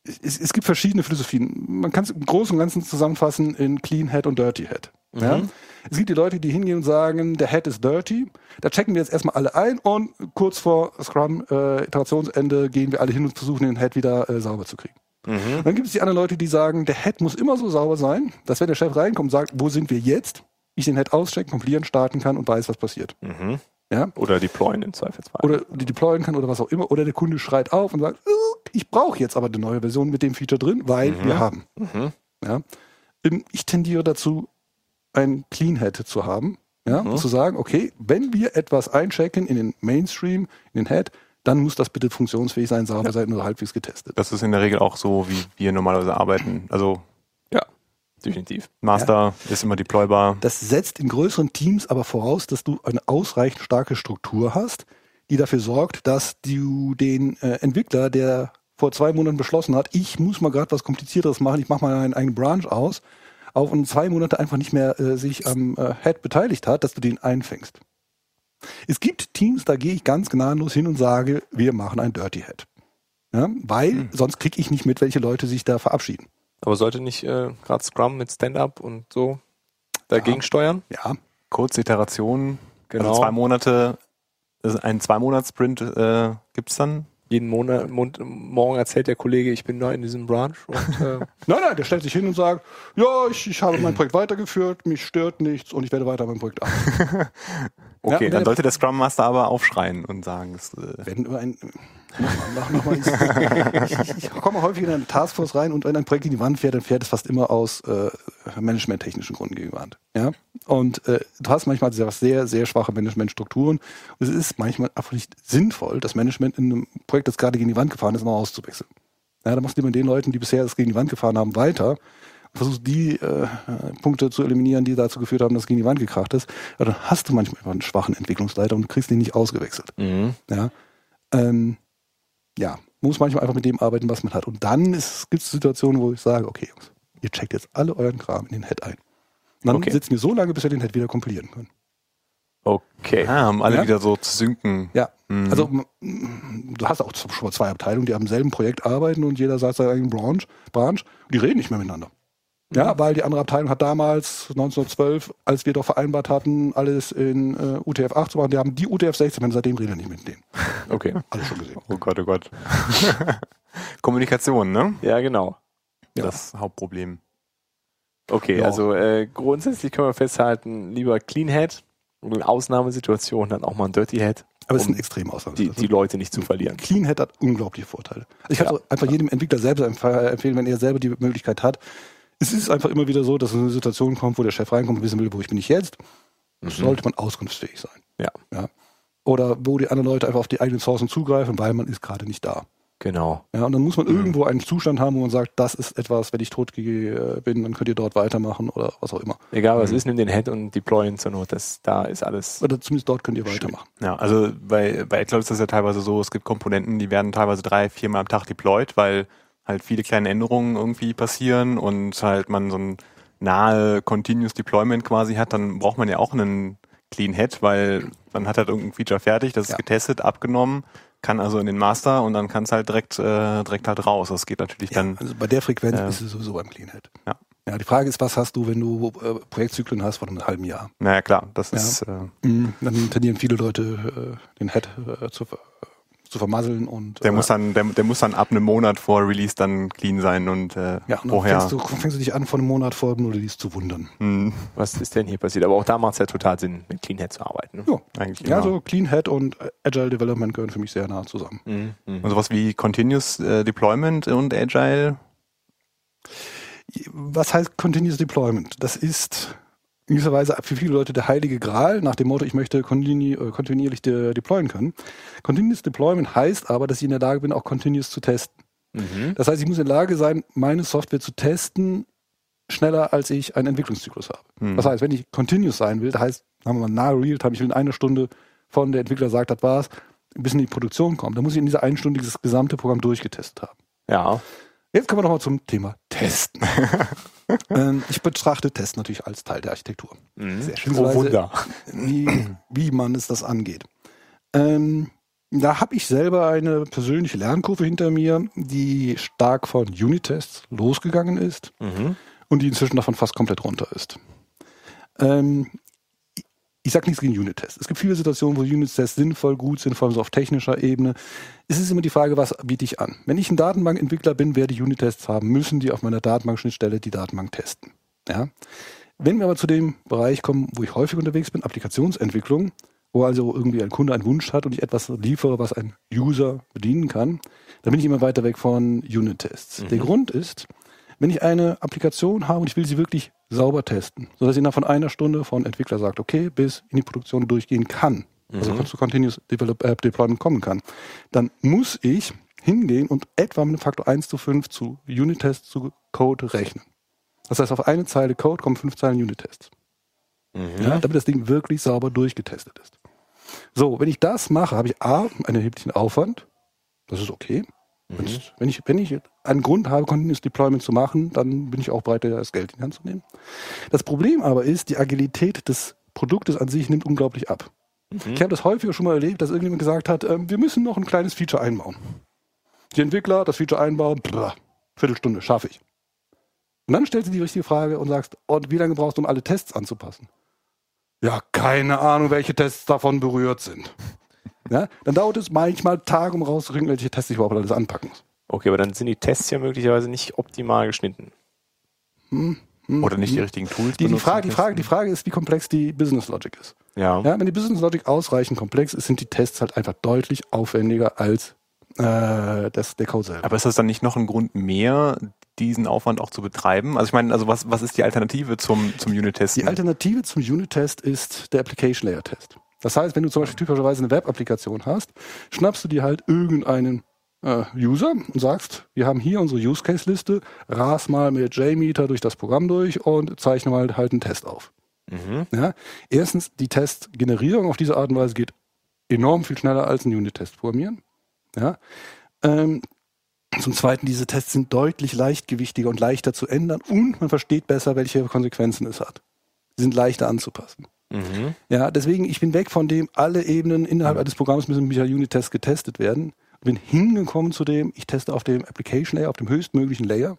es, es gibt verschiedene Philosophien. Man kann es im Großen und Ganzen zusammenfassen in Clean Head und Dirty Head. Ja? Es gibt die Leute, die hingehen und sagen, der Head ist dirty. Da checken wir jetzt erstmal alle ein und kurz vor Scrum äh, Iterationsende gehen wir alle hin und versuchen den Head wieder äh, sauber zu kriegen. Mhm. Dann gibt es die anderen Leute, die sagen, der Head muss immer so sauber sein, dass wenn der Chef reinkommt und sagt, wo sind wir jetzt, ich den Head auschecken, kompilieren, starten kann und weiß, was passiert. Mhm. Ja? Oder deployen im Zweifelsfall. Oder die deployen kann oder was auch immer. Oder der Kunde schreit auf und sagt, "Uh, ich brauche jetzt aber eine neue Version mit dem Feature drin, weil wir haben. Mhm. Ja? Ähm, Ich tendiere dazu, ein Clean Head zu haben. Ja? Mhm. Zu sagen, okay, wenn wir etwas einchecken in den Mainstream, in den Head, dann muss das bitte funktionsfähig sein, sauber sein oder halbwegs getestet. Das ist in der Regel auch so, wie wir normalerweise arbeiten. Also Ja, definitiv. Master ist immer deploybar. Das setzt in größeren Teams aber voraus, dass du eine ausreichend starke Struktur hast, die dafür sorgt, dass du den äh, Entwickler, der vor zwei Monaten beschlossen hat, ich muss mal gerade was Komplizierteres machen, ich mache mal einen eigenen Branch aus, auch in zwei Monate einfach nicht mehr äh, sich am äh, Head beteiligt hat, dass du den einfängst. Es gibt Teams, da gehe ich ganz gnadenlos hin und sage, wir machen ein Dirty Head. Ja, weil sonst kriege ich nicht mit, welche Leute sich da verabschieden. Aber sollte nicht äh, gerade Scrum mit Stand-up und so dagegen steuern? Ja, Kurze Iteration, Genau. also zwei Monate, also ein Zwei-Monats-Sprint äh, gibt's dann. Jeden Monat, Mon morgen erzählt der Kollege, ich bin neu in diesem Branch und äh, <laughs> Nein, nein, der stellt sich hin und sagt, ja, ich, ich habe mein Projekt weitergeführt, mich stört nichts und ich werde weiter mein Projekt arbeiten. <laughs> okay, Ja, Dann sollte der Scrum Master aber aufschreien und sagen, es, äh, Wenn ein, nochmal, nochmal, ich, ich, ich komme häufig in eine Taskforce rein und wenn ein Projekt in die Wand fährt, dann fährt es fast immer aus äh, managementtechnischen Gründen gegen die Wand. Ja? Und äh, du hast manchmal sehr, sehr, sehr schwache Managementstrukturen und es ist manchmal einfach nicht sinnvoll, das Management in einem Projekt, das gerade gegen die Wand gefahren ist, noch auszuwechseln. Ja, da machst du mit den Leuten, die bisher das gegen die Wand gefahren haben, weiter und versuchst die äh, Punkte zu eliminieren, die dazu geführt haben, dass es gegen die Wand gekracht ist. Ja, dann hast du manchmal einfach einen schwachen Entwicklungsleiter und du kriegst den nicht ausgewechselt. mhm. Ja, ähm, ja, muss manchmal einfach mit dem arbeiten, was man hat. Und dann gibt es Situationen, wo ich sage, okay, Jungs, ihr checkt jetzt alle euren Kram in den Head ein. Und dann Okay. sitzen wir so lange, bis wir den Head wieder kompilieren können. okay. ah, um alle Ja? wieder so zu synken. Ja, Mhm. also du hast auch schon mal zwei Abteilungen, die am selben Projekt arbeiten und jeder sagt seinen eigenen Branch, Branch die reden nicht mehr miteinander. Ja, weil die andere Abteilung hat damals 1912, als wir doch vereinbart hatten, alles in äh, UTF-8 zu machen, die haben die UTF-16, und seitdem reden wir nicht mit denen. <laughs> Okay. Alles schon gesehen. Oh Gott, oh Gott. <laughs> Kommunikation, ne? Ja, genau. Ja. Das Hauptproblem. Okay, Ja. also äh, grundsätzlich können wir festhalten, lieber Clean Head und in Ausnahmesituationen dann auch mal ein Dirty Head, Aber es ist um ein extrem die, die Leute nicht zu verlieren. Clean Head hat unglaubliche Vorteile. Also ich kann Ja. einfach jedem Entwickler selbst empf- empfehlen, wenn er selber die Möglichkeit hat. Es ist einfach immer wieder so, dass eine Situation kommt, wo der Chef reinkommt und wissen will, wo ich bin ich jetzt. Sollte man auskunftsfähig sein. Ja, Ja. Oder wo die anderen Leute einfach auf die eigenen Sourcen zugreifen, weil man ist gerade nicht da. Genau. Ja, und dann muss man irgendwo einen Zustand haben, wo man sagt, das ist etwas, wenn ich tot ge- bin, dann könnt ihr dort weitermachen oder was auch immer. Egal Mhm. was ist, nimm den Head und deployen zur Not. Das, da ist alles. Oder zumindest dort könnt ihr weitermachen. Ja, also bei, bei iCloud ist das ja teilweise so, es gibt Komponenten, die werden teilweise drei, viermal am Tag deployed, weil halt viele kleine Änderungen irgendwie passieren und halt man so ein nahe Continuous Deployment quasi hat, dann braucht man ja auch einen Clean Head, weil man hat halt irgendein Feature fertig, das ist Ja. getestet, abgenommen, kann also in den Master und dann kann es halt direkt, äh, direkt halt raus. Das geht natürlich Ja, dann, also bei der Frequenz Ja. ist es sowieso beim Clean Head. Ja. Ja, die Frage ist, was hast du, wenn du äh, Projektzyklen hast von einem halben Jahr? naja klar, das Ja. ist, äh, Mhm, Dann tendieren viele Leute, äh, den Head äh, zu, zu vermasseln und Der äh, muss dann, der, der muss dann ab einem Monat vor Release dann clean sein und äh, ja, und dann vorher. fängst du, fängst du dich an, von einem Monat vor dem Release zu wundern. Hm, Was ist denn hier passiert? Aber auch da macht es ja total Sinn, mit Clean Head zu arbeiten. Ne? Ja, eigentlich ja immer. so Clean Head und Agile Development gehören für mich sehr nah zusammen. Mhm. Mhm. Und sowas wie Continuous äh, Deployment und Agile. Was heißt Continuous Deployment? Das ist in gewisser Weise für viele Leute der heilige Gral, nach dem Motto, ich möchte äh, kontinuierlich de deployen können. Continuous Deployment heißt aber, dass ich in der Lage bin, auch continuous zu testen. Mhm. Das heißt, ich muss in der Lage sein, meine Software zu testen, schneller als ich einen Entwicklungszyklus habe. Hm. Das heißt, wenn ich continuous sein will, das heißt, sagen wir mal, nahe Realtime, ich will in einer Stunde von der Entwickler sagt, das war's, bis in die Produktion kommen, dann muss ich in dieser einen Stunde dieses gesamte Programm durchgetestet haben. Ja. Jetzt kommen wir nochmal zum Thema Testen. <laughs> ähm, ich betrachte Tests natürlich als Teil der Architektur. Mhm. Sehr schön. Oh, Wunder. Wie, wie man es das angeht. Ähm, da habe ich selber eine persönliche Lernkurve hinter mir, die stark von Unit-Tests losgegangen ist Mhm. und die inzwischen davon fast komplett runter ist. Ähm, ich- sage nichts gegen Unit-Tests. Es gibt viele Situationen, wo Unit-Tests sinnvoll, gut sind, vor allem so auf technischer Ebene. Es ist immer die Frage, was biete ich an? Wenn ich ein Datenbankentwickler bin, werde ich Unit-Tests haben, müssen die auf meiner Datenbankschnittstelle die Datenbank testen. Ja? Wenn wir aber zu dem Bereich kommen, wo ich häufig unterwegs bin, Applikationsentwicklung, wo also irgendwie ein Kunde einen Wunsch hat und ich etwas liefere, was ein User bedienen kann, dann bin ich immer weiter weg von Unit-Tests. Der Grund ist, wenn ich eine Applikation habe und ich will sie wirklich sauber testen, sodass sie nach von einer Stunde von Entwickler sagt, okay, bis in die Produktion durchgehen kann, also zu Continuous Develop, äh, Deployment kommen kann, dann muss ich hingehen und etwa mit einem Faktor 1 zu 5 zu Unit-Tests zu Code rechnen. Das heißt, auf eine Zeile Code kommen fünf Zeilen Unit-Tests. Mhm. Ja, damit das Ding wirklich sauber durchgetestet ist. So, wenn ich das mache, habe ich A, einen erheblichen Aufwand. Das ist okay. Wenn's- Wenn, ich, wenn ich einen Grund habe, Continuous Deployment zu machen, dann bin ich auch bereit, das Geld in die Hand zu nehmen. Das Problem aber ist, die Agilität des Produktes an sich nimmt unglaublich ab. Ich habe das häufiger schon mal erlebt, dass irgendjemand gesagt hat, ähm, wir müssen noch ein kleines Feature einbauen. Die Entwickler das Feature einbauen, blah, Viertelstunde, schaffe ich. Und dann stellst du die richtige Frage und sagst, und wie lange brauchst du, um alle Tests anzupassen? Ja, keine Ahnung, welche Tests davon berührt sind. Ja, <laughs> dann dauert es manchmal Tage, um rauszukriegen, welche Tests ich überhaupt alles anpacken muss. Okay, aber dann sind die Tests ja möglicherweise nicht optimal geschnitten. Oder nicht die richtigen Tools Hm. Die, die, Frage, die. Frage, die Frage ist, wie komplex die Business Logic ist. Ja. Ja, wenn die Business Logic ausreichend komplex ist, sind die Tests halt einfach deutlich aufwendiger als äh, das, der Code selber. Aber ist das dann nicht noch ein Grund mehr, diesen Aufwand auch zu betreiben? Also ich meine, also was, was ist die Alternative zum, zum Unit-Testen? Die Alternative zum Unit-Test ist der Application Layer Test. Das heißt, wenn du zum Beispiel typischerweise eine Web-Applikation hast, schnappst du dir halt irgendeinen äh, User und sagst, wir haben hier unsere Use-Case-Liste, ras mal mit JMeter durch das Programm durch und zeichne mal halt einen Test auf. Mhm. Ja? Erstens, die Testgenerierung auf diese Art und Weise geht enorm viel schneller als ein Unit-Test programmieren. Ja? Ähm, zum Zweiten, diese Tests sind deutlich leichtgewichtiger und leichter zu ändern und man versteht besser, welche Konsequenzen es hat. Sie sind leichter anzupassen. Mhm. Ja, deswegen, ich bin weg von dem, alle Ebenen innerhalb eines Programms müssen mit der Unit-Test getestet werden. Bin hingekommen zu dem, ich teste auf dem Application Layer, auf dem höchstmöglichen Layer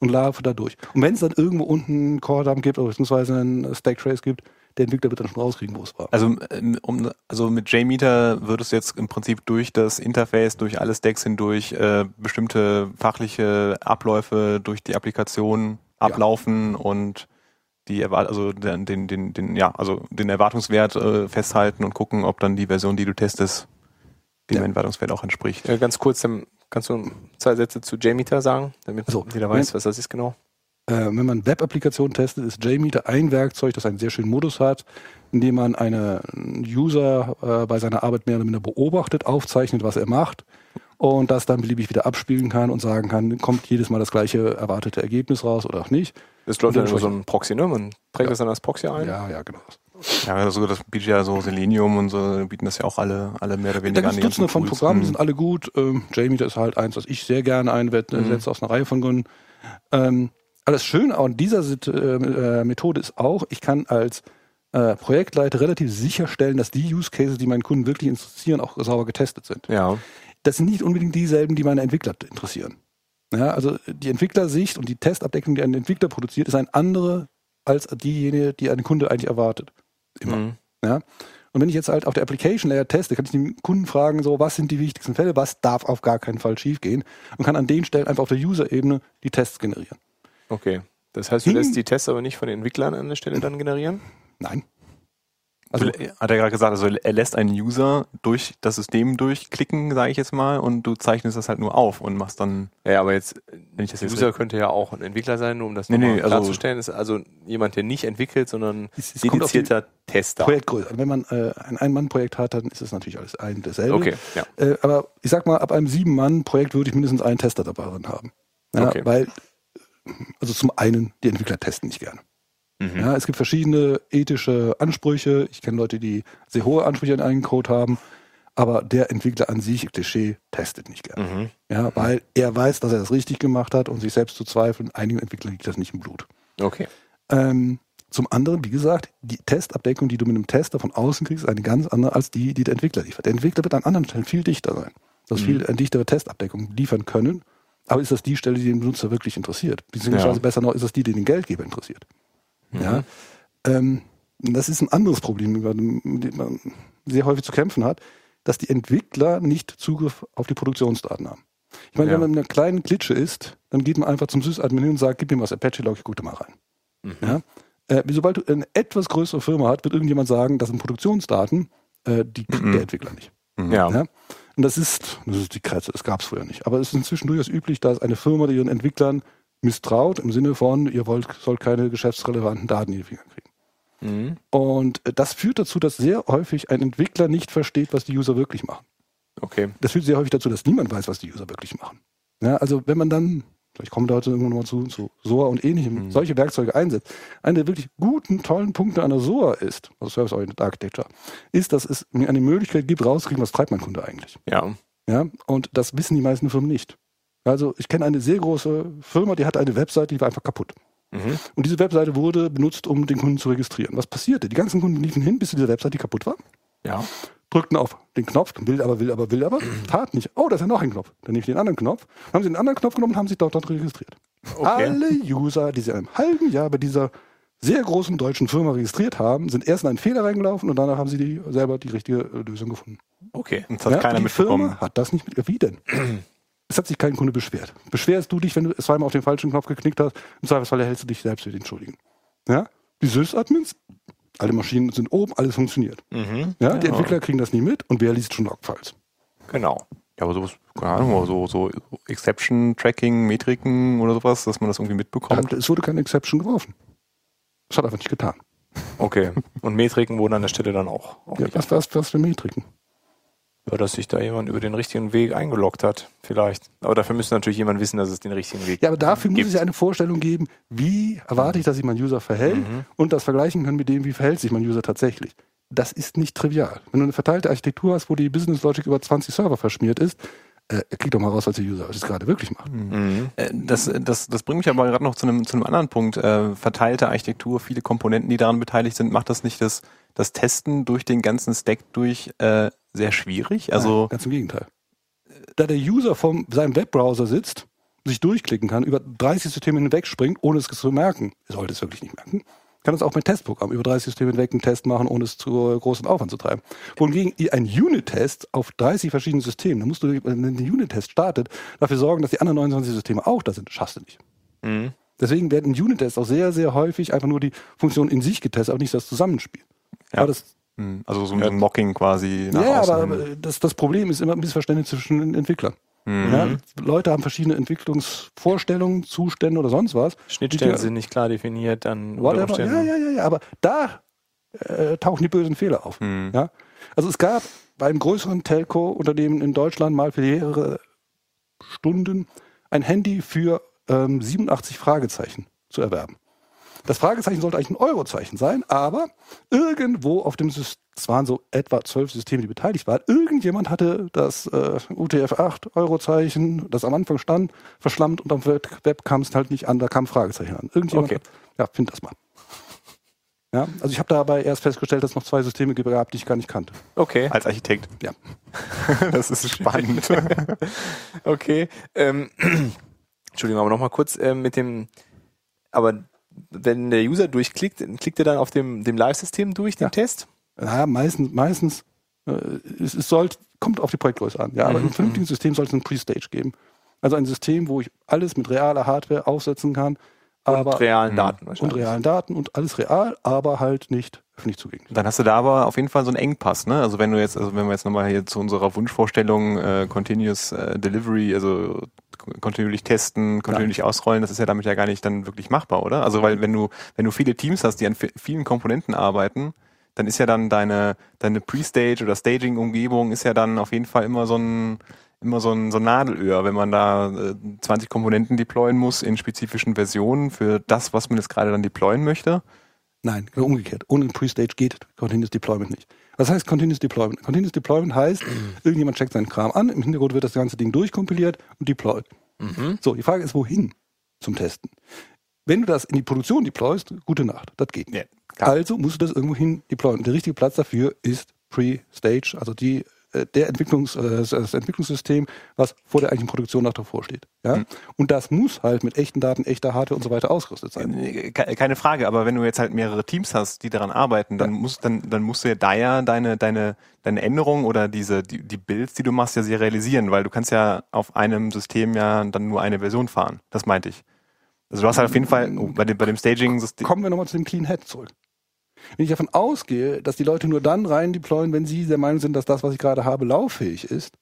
und laufe da durch. Und wenn es dann irgendwo unten einen Core-Dump gibt oder beziehungsweise einen Stack-Trace gibt, der Entwickler wird dann schon rauskriegen, wo es war. Also, ähm, um, also mit JMeter würdest du jetzt im Prinzip durch das Interface, durch alle Stacks hindurch äh, bestimmte fachliche Abläufe durch die Applikation ablaufen und die Erwart also den, den, den, den, ja, also den Erwartungswert äh, festhalten und gucken, ob dann die Version, die du testest, dem Ja. Erwartungswert auch entspricht. Ja, ganz kurz, dann kannst du zwei Sätze zu JMeter sagen, damit Also, jeder weiß, was das ist genau. Äh, wenn man Web-Applikationen testet, ist JMeter ein Werkzeug, das einen sehr schönen Modus hat, in dem man einen User äh, bei seiner Arbeit mehr oder minder beobachtet, aufzeichnet, was er macht und das dann beliebig wieder abspielen kann und sagen kann, kommt jedes Mal das gleiche erwartete Ergebnis raus oder auch nicht. Das läuft dann Und über so ein Proxy, ne? Man trägt das dann als Proxy ein. Ja, ja, genau. Ja, also das bietet ja so Selenium und so, bieten das ja auch alle, alle mehr oder Da weniger gibt es die Dutzende ganzen von Tools. Programmen, die Mhm. sind alle gut. Ähm, JMeter ist halt eins, was ich sehr gerne einsetze, Mhm. aus einer Reihe von Gründen. Ähm, aber das Schöne an dieser äh, äh, Methode ist auch, ich kann als äh, Projektleiter relativ sicherstellen, dass die Use Cases, die meinen Kunden wirklich interessieren, auch sauber getestet sind. Ja. Das sind nicht unbedingt dieselben, die meine Entwickler interessieren. Ja, also die Entwicklersicht und die Testabdeckung, die ein Entwickler produziert, ist eine andere als diejenige, die ein Kunde eigentlich erwartet. Immer. Mhm. Ja? Und wenn ich jetzt halt auf der Application Layer teste, kann ich den Kunden fragen, so, was sind die wichtigsten Fälle, was darf auf gar keinen Fall schiefgehen und kann an den Stellen einfach auf der User-Ebene die Tests generieren. Okay. Das heißt, du Hm. lässt die Tests aber nicht von den Entwicklern an der Stelle dann generieren? Nein. Also, hat er gerade gesagt, also er lässt einen User durch das System durchklicken, sage ich jetzt mal, und du zeichnest das halt nur auf und machst dann, Ja, aber jetzt, wenn ich das der jetzt User könnte ja auch ein Entwickler sein, nur um das Nee, nee, also- klarzustellen. Ist also jemand, der nicht entwickelt, sondern kommt auf dedizierter Tester. Projektgröße. Wenn man äh, ein Ein-Mann-Projekt hat, dann ist es natürlich alles ein dasselbe. Okay, ja. Äh, aber ich sag mal, ab einem Sieben-Mann-Projekt würde ich mindestens einen Tester dabei drin haben. Ja, Okay. Weil, also zum einen, die Entwickler testen nicht gerne. Mhm. Ja, es gibt verschiedene ethische Ansprüche. Ich kenne Leute, die sehr hohe Ansprüche an einen Code haben. Aber der Entwickler an sich, Klischee, testet nicht gerne. Mhm. Ja, weil er weiß, dass er das richtig gemacht hat und sich selbst zu zweifeln. Einigen Entwicklern liegt das nicht im Blut. Okay. Ähm, zum anderen, wie gesagt, die Testabdeckung, die du mit einem Tester von außen kriegst, ist eine ganz andere als die, die der Entwickler liefert. Der Entwickler wird an anderen Stellen viel dichter sein. Das Mhm. viel eine dichtere Testabdeckung liefern können. Aber ist das die Stelle, die den Benutzer wirklich interessiert? Beziehungsweise Ja. besser noch, ist das die, die den Geldgeber interessiert? Mhm. Ja. Ähm, das ist ein anderes Problem, mit dem man sehr häufig zu kämpfen hat, dass die Entwickler nicht Zugriff auf die Produktionsdaten haben. Ich meine, Ja. wenn man in einer kleinen Klitsche ist, dann geht man einfach zum Sysadmin hin und sagt, gib mir was Apache-Log, ich gucke da mal rein. Mhm. Ja? Äh, sobald du eine etwas größere Firma hast, wird irgendjemand sagen, das sind Produktionsdaten, äh, die kriegt Mhm. der Entwickler nicht. Ja. Ja? Und das ist, das ist die Kratze, das gab es früher nicht. Aber es ist inzwischen durchaus üblich, dass eine Firma die ihren Entwicklern misstraut, im Sinne von, ihr wollt, sollt keine geschäftsrelevanten Daten in die Finger kriegen. Mhm. Und äh, das führt dazu, dass sehr häufig ein Entwickler nicht versteht, was die User wirklich machen. Okay. Das führt sehr häufig dazu, dass niemand weiß, was die User wirklich machen. Ja, also wenn man dann, vielleicht kommen da heute irgendwann nochmal zu, zu SOA und ähnlichem, Mhm. solche Werkzeuge einsetzt. Einer der wirklich guten, tollen Punkte an der SOA ist, also Service-Oriented Architecture, ist, dass es mir eine Möglichkeit gibt, rauszukriegen, was treibt mein Kunde eigentlich. Ja. Ja, und das wissen die meisten Firmen nicht. Also ich kenne eine sehr große Firma, die hatte eine Webseite, die war einfach kaputt. Mhm. Und diese Webseite wurde benutzt, um den Kunden zu registrieren. Was passierte? Die ganzen Kunden liefen hin, bis diese Webseite kaputt war, Ja. drückten auf den Knopf, will aber, will aber, will aber, tat nicht. Oh, da ist ja noch ein Knopf. Dann nehmen sie den anderen Knopf, haben sie den anderen Knopf genommen und haben sich dort, dort registriert. Okay. Alle User, die sie in einem halben Jahr bei dieser sehr großen deutschen Firma registriert haben, sind erst in einen Fehler reingelaufen und danach haben sie die, selber die richtige äh, Lösung gefunden. Okay. das hat Ja, keiner die mitbekommen. Firma hat das nicht mit. Wie denn? <clears throat> es hat sich kein Kunde beschwert. Beschwerst du dich, wenn du zweimal auf den falschen Knopf geknickt hast? Im Zweifelsfall erhältst du dich selbst mit entschuldigen. Ja? Die Sys-Admins, alle Maschinen sind oben, alles funktioniert. Mhm. Ja? Die Entwickler kriegen das nie mit und wer liest schon Logfiles? Genau. Ja, aber sowas, keine Ahnung, so, so Exception-Tracking, Metriken oder sowas, dass man das irgendwie mitbekommt. Es wurde keine Exception geworfen. Das hat einfach nicht getan. Okay. Und Metriken wurden an der Stelle dann auch. auch Ja, was, was, was für Metriken? Ja, dass sich da jemand über den richtigen Weg eingeloggt hat, vielleicht. Aber dafür müsste natürlich jemand wissen, dass es den richtigen Weg Ja, aber dafür muss gibt. es ja eine Vorstellung geben, wie erwarte ich, dass sich mein User verhält Mhm. und das vergleichen können mit dem, wie verhält sich mein User tatsächlich. Das ist nicht trivial. Wenn du eine verteilte Architektur hast, wo die Business Logic über 20 Server verschmiert ist, äh, krieg doch mal raus, was der User das gerade wirklich macht. Mhm. Äh, Das, das, das bringt mich aber gerade noch zu einem, zu einem anderen Punkt. Äh, verteilte Architektur, viele Komponenten, die daran beteiligt sind, macht das nicht das, das Testen durch den ganzen Stack durch äh, sehr schwierig? Also Nein, ganz im Gegenteil. Da der User vom seinem Webbrowser sitzt, sich durchklicken kann, über 30 Systeme hinweg springt, ohne es zu merken, er sollte es wirklich nicht merken, kann es auch mit Testprogramm über 30 Systeme hinweg einen Test machen, ohne es zu äh, großen Aufwand zu treiben. Wohingegen ein Unit-Test auf 30 verschiedenen Systemen, da musst du, wenn ein Unit-Test startet, dafür sorgen, dass die anderen 29 Systeme auch da sind. Das schaffst du nicht. Mhm. Deswegen werden Unit-Tests auch sehr, sehr häufig einfach nur die Funktion in sich getestet, aber nicht das Zusammenspiel. Ja. Aber das also so ein Mocking quasi nach ja, außen. aber hin. das, das Problem ist immer ein Missverständnis zwischen den Entwicklern. Mhm. Ja, Leute haben verschiedene Entwicklungsvorstellungen, Zustände oder sonst was. Schnittstellen Die- sind nicht klar definiert, dann Whatever. Ja, ja, ja, ja. Aber da äh, tauchen die bösen Fehler auf. Mhm. Ja? Also es gab bei einem größeren Telco-Unternehmen in Deutschland mal für mehrere Stunden ein Handy für ähm, 87 Fragezeichen zu erwerben. Das Fragezeichen sollte eigentlich ein Eurozeichen sein, aber irgendwo auf dem System, es waren so etwa zwölf Systeme, die beteiligt waren, irgendjemand hatte das äh, UTF-8 Eurozeichen, das am Anfang stand, verschlammt und am Web, Web kam es halt nicht an, da kam Fragezeichen an. Irgendjemand Okay. hat, ja, find das mal. Ja, also ich habe dabei erst festgestellt, dass es noch zwei Systeme gab, die ich gar nicht kannte. Okay. Als Architekt. Ja. <laughs> das ist spannend. <laughs> Okay. Ähm, <clears throat> Entschuldigung, aber nochmal kurz ähm, mit dem, aber wenn der User durchklickt, klickt er dann auf dem, dem Live-System durch, den Ja. Test? Naja, meistens, meistens, äh, es, es sollte, kommt auf die Projektgröße an. Ja, aber Mhm, im vernünftigen System sollte es ein Pre-Stage geben. Also ein System, wo ich alles mit realer Hardware aufsetzen kann, aber und realen mh. Daten und realen Daten und alles real, aber halt nicht öffentlich zugänglich. Dann hast du da aber auf jeden Fall so einen Engpass, ne? Also wenn du jetzt, also wenn wir jetzt nochmal hier zu unserer Wunschvorstellung äh, Continuous äh, Delivery, also kontinuierlich testen, kontinuierlich ausrollen, das ist ja damit ja gar nicht dann wirklich machbar, oder? Also weil wenn du, wenn du viele Teams hast, die an vi- vielen Komponenten arbeiten, dann ist ja dann deine, deine Pre-Stage oder Staging-Umgebung ist ja dann auf jeden Fall immer so ein immer so ein, so ein Nadelöhr, wenn man da äh, 20 Komponenten deployen muss in spezifischen Versionen für das, was man jetzt gerade dann deployen möchte. Nein, genau umgekehrt. Ohne ein Pre-Stage geht Continuous Deployment nicht. Was heißt Continuous Deployment? Continuous Deployment heißt, irgendjemand checkt seinen Kram an, im Hintergrund wird das ganze Ding durchkompiliert und deployed. Mhm. So, die Frage ist, wohin zum Testen? Wenn du das in die Produktion deployst, gute Nacht, das geht nicht. klar. Also musst du das irgendwo hin deployen. Der richtige Platz dafür ist Pre-Stage, also die, der Entwicklungs, äh, das Entwicklungssystem, was vor der eigentlichen Produktion noch davor steht. Ja? Mhm. Und das muss halt mit echten Daten, echter Hardware und so weiter ausgerüstet sein. Äh, ke- Keine Frage, aber wenn du jetzt halt mehrere Teams hast, die daran arbeiten, dann musst dann dann musst du ja da ja deine deine deine Änderungen oder diese die, die Builds, die du machst, ja serialisieren, weil du kannst ja auf einem System ja dann nur eine Version fahren. Das meinte ich. Also du hast halt auf jeden Fall oh, bei dem bei dem Staging kommen wir nochmal zu dem Clean Head zurück. Wenn ich davon ausgehe, dass die Leute nur dann rein deployen, wenn sie der Meinung sind, dass das, was ich gerade habe, lauffähig ist,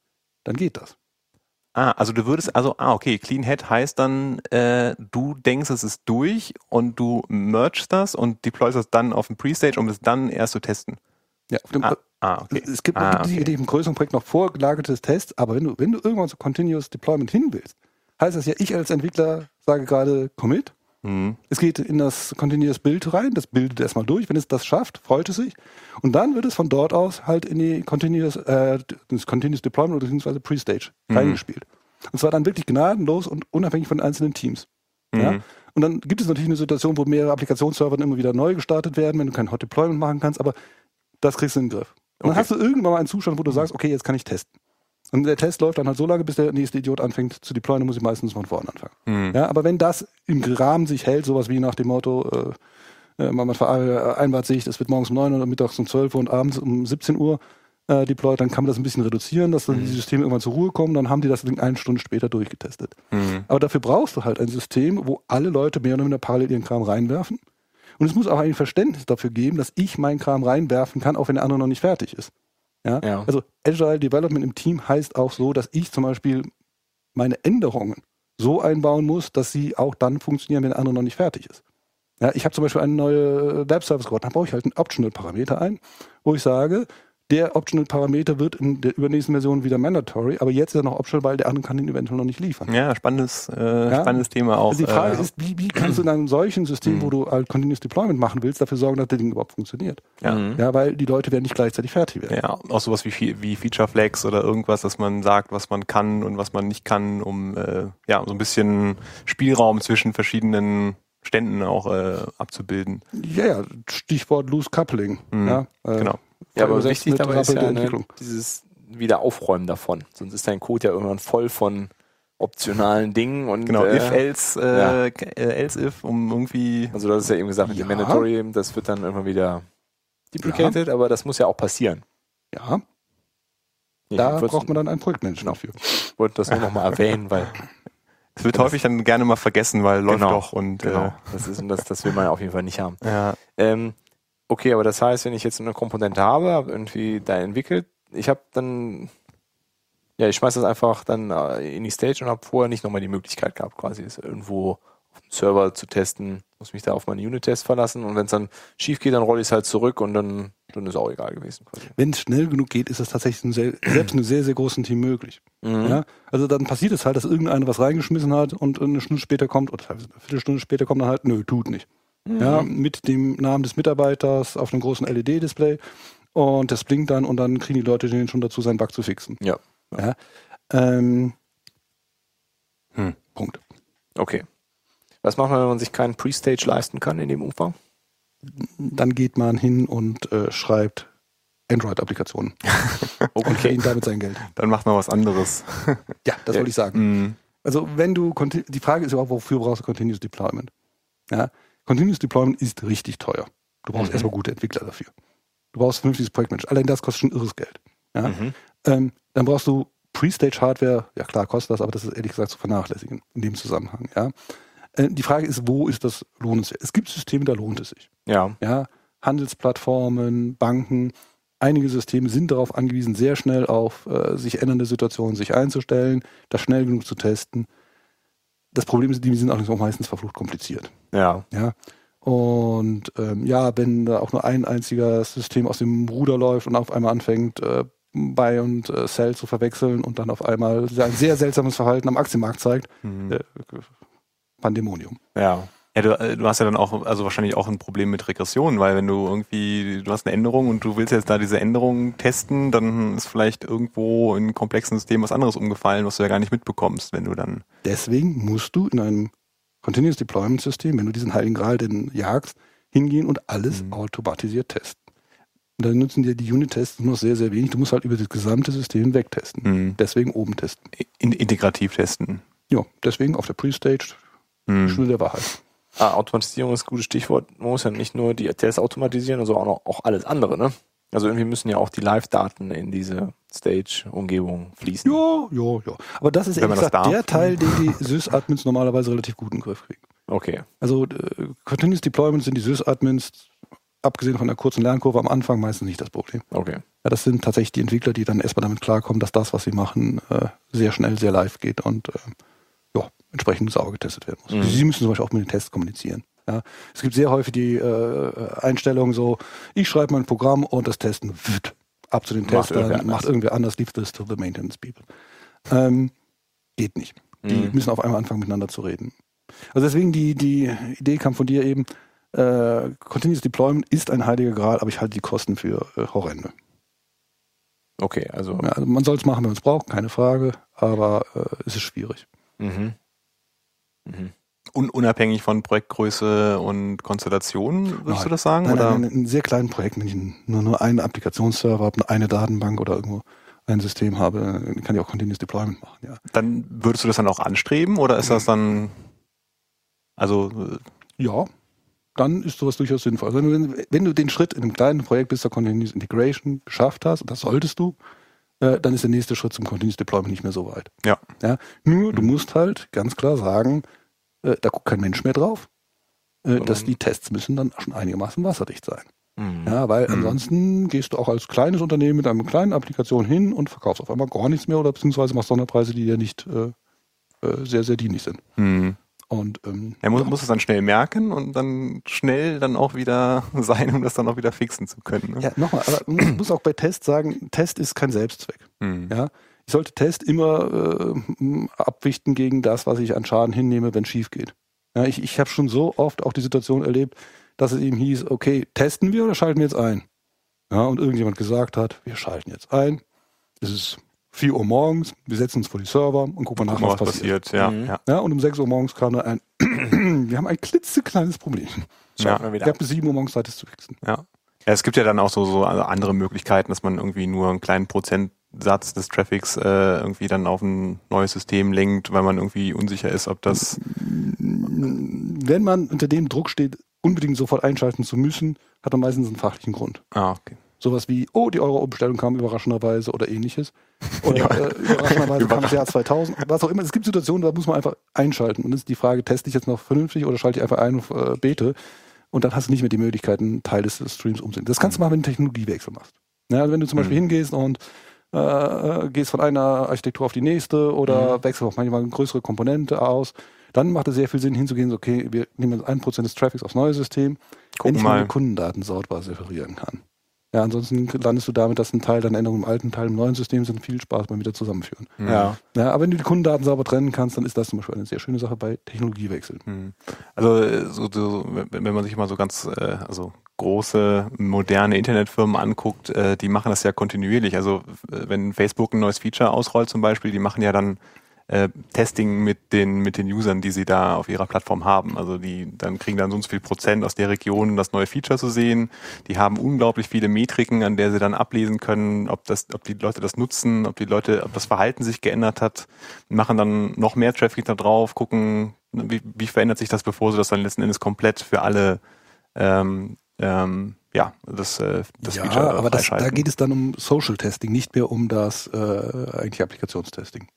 dann geht das. Ah, also du würdest also ah okay, Clean Head heißt dann äh, du denkst, es ist durch und du mergst das und deployst das dann auf dem Pre-Stage, um es dann erst zu testen. Ja, auf dem, Ah, ah okay. Es gibt, Ah, okay. im größeren Projekt noch vorgelagertes Tests, aber wenn du, wenn du irgendwann zu Continuous Deployment hin willst, heißt das ja, ich als Entwickler sage gerade Commit. Mhm. Es geht in das Continuous Build rein, das bildet erstmal durch. Wenn es das schafft, freut es sich. Und dann wird es von dort aus halt in die Continuous, äh, das Continuous Deployment oder beziehungsweise Pre-Stage Mhm. reingespielt. Und zwar dann wirklich gnadenlos und unabhängig von einzelnen Teams. Ja? Mhm. Und dann gibt es natürlich eine Situation, wo mehrere Applikationsserver immer wieder neu gestartet werden, wenn du kein Hot Deployment machen kannst, aber das kriegst du in den Griff. Und dann Okay. hast du irgendwann mal einen Zustand, wo du sagst, okay, jetzt kann ich testen. Und der Test läuft dann halt so lange, bis der nächste Idiot anfängt zu deployen, dann muss ich meistens von vorne anfangen. Mhm. Ja, aber wenn das im Rahmen sich hält, sowas wie nach dem Motto, äh, äh, man vereinbart sich, es wird morgens um 9 Uhr, mittags um 12 Uhr und abends um 17 Uhr äh, deployed, dann kann man das ein bisschen reduzieren, dass dann die Systeme irgendwann zur Ruhe kommen, dann haben die das Ding eine Stunde später durchgetestet. Mhm. Aber dafür brauchst du halt ein System, wo alle Leute mehr oder minder parallel ihren Kram reinwerfen. Und es muss auch ein Verständnis dafür geben, dass ich meinen Kram reinwerfen kann, auch wenn der andere noch nicht fertig ist. Ja? Ja. Also Agile Development im Team heißt auch so, dass ich zum Beispiel meine Änderungen so einbauen muss, dass sie auch dann funktionieren, wenn der andere noch nicht fertig ist. Ja, ich habe zum Beispiel eine neue Web-Service gebaut, dann baue ich halt einen Optional-Parameter ein, wo ich sage, der Optional-Parameter wird in der übernächsten Version wieder mandatory, aber jetzt ist er noch optional, weil der andere kann ihn eventuell noch nicht liefern. Ja, spannendes, äh, Ja. spannendes Thema auch. Also die Frage äh, ist, wie, wie kannst du in einem solchen System, wo du halt Continuous Deployment machen willst, dafür sorgen, dass das Ding überhaupt funktioniert? ja. Mhm. Ja, weil die Leute werden nicht gleichzeitig fertig werden. Ja, auch sowas wie, wie Feature Flags oder irgendwas, dass man sagt, was man kann und was man nicht kann, um äh, ja so ein bisschen Spielraum zwischen verschiedenen Ständen auch äh, abzubilden. Ja, ja, Stichwort Loose Coupling. Mhm, Ja, äh, genau. Ja, aber wichtig dabei ist ja ne, Entwicklung. dieses Wiederaufräumen davon. Sonst ist dein Code ja irgendwann voll von optionalen Dingen und Genau, äh, if, else, ja. äh, äh, else if, um irgendwie also hast es ja eben gesagt mit Ja. dem Mandatory, das wird dann irgendwann wieder deprecated, aber das muss ja auch passieren. ja, Nee, da braucht man dann einen Projektmenschen Genau. dafür. wollte das nur nochmal erwähnen, weil es wird häufig dann gerne mal vergessen, weil läuft Genau, doch und genau, das ist und das, das will man ja auf jeden Fall nicht haben. äh, <laughs> ja, Ähm, okay, aber das heißt, wenn ich jetzt eine Komponente habe, habe irgendwie da entwickelt, ich habe dann, ja, ich schmeiß das einfach dann äh, in die Stage und habe vorher nicht nochmal die Möglichkeit gehabt, quasi es irgendwo auf dem Server zu testen, muss mich da auf meine Unit-Tests verlassen und wenn es dann schief geht, dann rolle ich es halt zurück und dann, dann ist auch egal gewesen. Wenn es schnell genug geht, ist das tatsächlich ein sehr, <clears throat> selbst einem sehr, sehr großen Team möglich. Mhm. Ja? Also dann passiert es halt, dass irgendeiner was reingeschmissen hat und eine Stunde später kommt, oder eine Viertelstunde später kommt dann halt, nö, tut nicht. Ja, mit dem Namen des Mitarbeiters auf einem großen LED-Display und das blinkt dann und dann kriegen die Leute den schon dazu, seinen Bug zu fixen. Ja, Ja? Ähm, Hm. Punkt. okay. Was macht man, wenn man sich keinen Pre-Stage leisten kann in dem Umfang? Dann geht man hin und äh, schreibt Android-Applikationen <laughs> und Okay. verdient damit sein Geld. dann macht man was anderes. <laughs> Ja, das Ja. wollte ich sagen. Mhm. Also wenn du, die Frage ist überhaupt, wofür brauchst du Continuous Deployment? Ja, Continuous Deployment ist richtig teuer. Du brauchst Mhm. erstmal gute Entwickler dafür. Du brauchst vernünftiges Projektmanagement. Allein das kostet schon irres Geld. Ja? Mhm. Ähm, dann brauchst du Pre-Stage-Hardware. Ja klar, kostet das, aber das ist ehrlich gesagt zu vernachlässigen in dem Zusammenhang. Ja? Äh, die Frage ist, wo ist das lohnenswert? Es gibt Systeme, da lohnt es sich. Ja. Ja? Handelsplattformen, Banken, einige Systeme sind darauf angewiesen, sehr schnell auf äh, sich ändernde Situationen sich einzustellen, das schnell genug zu testen. Das Problem ist, die sind allerdings auch meistens verflucht kompliziert. Ja. Ja. Und ähm, ja, wenn da auch nur ein einziger System aus dem Ruder läuft und auf einmal anfängt, äh, Buy und äh, Sell zu verwechseln und dann auf einmal ein sehr seltsames Verhalten am Aktienmarkt zeigt, Mhm. äh, Pandemonium. Ja. Ja, du, äh, du hast ja dann auch, also wahrscheinlich auch ein Problem mit Regression, weil wenn du irgendwie, du hast eine Änderung und du willst jetzt da diese Änderung testen, dann ist vielleicht irgendwo in einem komplexen System was anderes umgefallen, was du ja gar nicht mitbekommst, wenn du dann. Deswegen musst du in einem Continuous Deployment System, wenn du diesen Heiligen Gral denn jagst, hingehen und alles Mhm. automatisiert testen. Und dann nutzen dir die Unit-Tests nur noch sehr, sehr wenig. Du musst halt über das gesamte System hinweg testen. Mhm. Deswegen oben testen. In, integrativ testen. Ja, deswegen auf der Pre-Stage Mhm. Schule der Wahrheit. Ah, Automatisierung ist ein gutes Stichwort. Man muss ja nicht nur die Tests automatisieren, sondern auch, noch, auch alles andere, ne? Also irgendwie müssen ja auch die Live-Daten in diese Stage-Umgebung fließen. Ja, ja, ja. Aber das ist Wenn ehrlich gesagt der Teil, den die <laughs> Sys-Admins normalerweise relativ gut in den Griff kriegen. Okay. Also äh, Continuous Deployment sind die Sys-Admins, abgesehen von der kurzen Lernkurve am Anfang, meistens nicht das Problem. Okay. Ja, das sind tatsächlich die Entwickler, die dann erstmal damit klarkommen, dass das, was sie machen, äh, sehr schnell, sehr live geht und äh, entsprechend sauber getestet werden muss. Mhm. Sie müssen zum Beispiel auch mit den Tests kommunizieren. Ja. Es gibt sehr häufig die äh, Einstellung so, ich schreibe mein Programm und das Testen wird ab zu den Macht Testern, irgendwer macht anders. irgendwer anders, leave this to the maintenance people. Ähm, geht nicht. Die Mhm. müssen auf einmal anfangen, miteinander zu reden. Also deswegen die, die Idee kam von dir eben, äh, Continuous Deployment ist ein heiliger Gral, aber ich halte die Kosten für äh, horrende. Okay, also. Ja, also man soll es machen, wenn man es braucht, keine Frage, aber äh, es ist schwierig. Mhm. Mhm. Un unabhängig von Projektgröße und Konstellation, würdest Nein. du das sagen? Nein, oder? nein, in einem sehr kleinen Projekt, wenn ich nur, nur einen Applikationsserver habe, eine Datenbank oder irgendwo ein System habe, kann ich auch Continuous Deployment machen, ja. Dann würdest du das dann auch anstreben oder ist das dann, also, äh, Ja, dann ist sowas durchaus sinnvoll. Also wenn, du- wenn du den Schritt in einem kleinen Projekt bis zur Continuous Integration geschafft hast, und das solltest du, äh, dann ist der nächste Schritt zum Continuous Deployment nicht mehr so weit. ja. Ja, nur du Mhm. musst halt ganz klar sagen, äh, da guckt kein Mensch mehr drauf. Äh, dass die Tests müssen dann schon einigermaßen wasserdicht sein. Mhm. Ja, weil Mhm. ansonsten gehst du auch als kleines Unternehmen mit einer kleinen Applikation hin und verkaufst auf einmal gar nichts mehr oder beziehungsweise machst Sonderpreise, die dir nicht äh, äh, sehr, sehr dienlich sind. Hm. Und ähm, Er muss, ja, muss es dann schnell merken und dann schnell dann auch wieder <laughs> sein, um das dann auch wieder fixen zu können. Ne? ja, nochmal, aber man muss auch bei Test sagen, Test ist kein Selbstzweck. Hm. Ja, ich sollte Test immer äh, abwichten gegen das, was ich an Schaden hinnehme, wenn es schief geht. Ja, ich ich habe schon so oft auch die Situation erlebt, dass es eben hieß, okay, testen wir oder schalten wir jetzt ein? Ja, und irgendjemand gesagt hat, wir schalten jetzt ein. Es ist 4 Uhr morgens, wir setzen uns vor die Server und gucken mal nach, mal, was, passiert. Ja, Mhm. ja. Ja, und um 6 Uhr morgens kam dann ein, <clears throat> wir haben ein klitzekleines Problem. Ja. Ich wieder. habe bis 7 Uhr morgens Zeit, das zu fixen. Ja. ja. Es gibt ja dann auch so, so andere Möglichkeiten, dass man irgendwie nur einen kleinen Prozentsatz des Traffics äh, irgendwie dann auf ein neues System lenkt, weil man irgendwie unsicher ist, ob das. Wenn man unter dem Druck steht, unbedingt sofort einschalten zu müssen, hat man meistens einen fachlichen Grund. Ah, okay. Sowas wie, oh, die Euro-Umstellung kam überraschenderweise oder ähnliches. Oder Ja. äh, überraschenderweise kam das. Jahr <laughs> 2000. Was auch immer. Es gibt Situationen, da muss man einfach einschalten. Und dann ist die Frage, teste ich jetzt noch vernünftig oder schalte ich einfach ein und äh, bete? Und dann hast du nicht mehr die Möglichkeit, einen Teil des Streams umzusetzen. Das kannst du machen, wenn du einen Technologiewechsel machst. Ja, also wenn du zum Beispiel Mhm. hingehst und äh, äh, gehst von einer Architektur auf die nächste oder Mhm. wechselst auch manchmal eine größere Komponente aus, dann macht es sehr viel Sinn hinzugehen, so, okay, wir nehmen jetzt ein Prozent des Traffics aufs neue System, wenn Gucken ich mal. meine Kundendaten sauber separieren kann. Ja, ansonsten landest du damit, dass ein Teil deiner Änderungen im alten Teil im neuen System sind. Viel Spaß beim wieder zusammenführen. Hm. Ja. Ja, aber wenn du die Kundendaten sauber trennen kannst, dann ist das zum Beispiel eine sehr schöne Sache bei Technologiewechseln. Hm. Also so, so, wenn wenn man sich mal so ganz äh, also große moderne Internetfirmen anguckt, äh, die machen das ja kontinuierlich. Also äh, wenn Facebook ein neues Feature ausrollt zum Beispiel, die machen ja dann äh, Testing mit den mit den Usern, die sie da auf ihrer Plattform haben. Also die dann kriegen dann so und so viel Prozent aus der Region das neue Feature zu sehen. Die haben unglaublich viele Metriken, an der sie dann ablesen können, ob das, ob die Leute das nutzen, ob die Leute, ob das Verhalten sich geändert hat, machen dann noch mehr Traffic da drauf, gucken, wie, wie verändert sich das, bevor sie das dann letzten Endes komplett für alle ähm, ähm, ja, das, äh, das ja, Feature aber das, da geht es dann um Social Testing, nicht mehr um das äh, eigentliche Applikationstesting.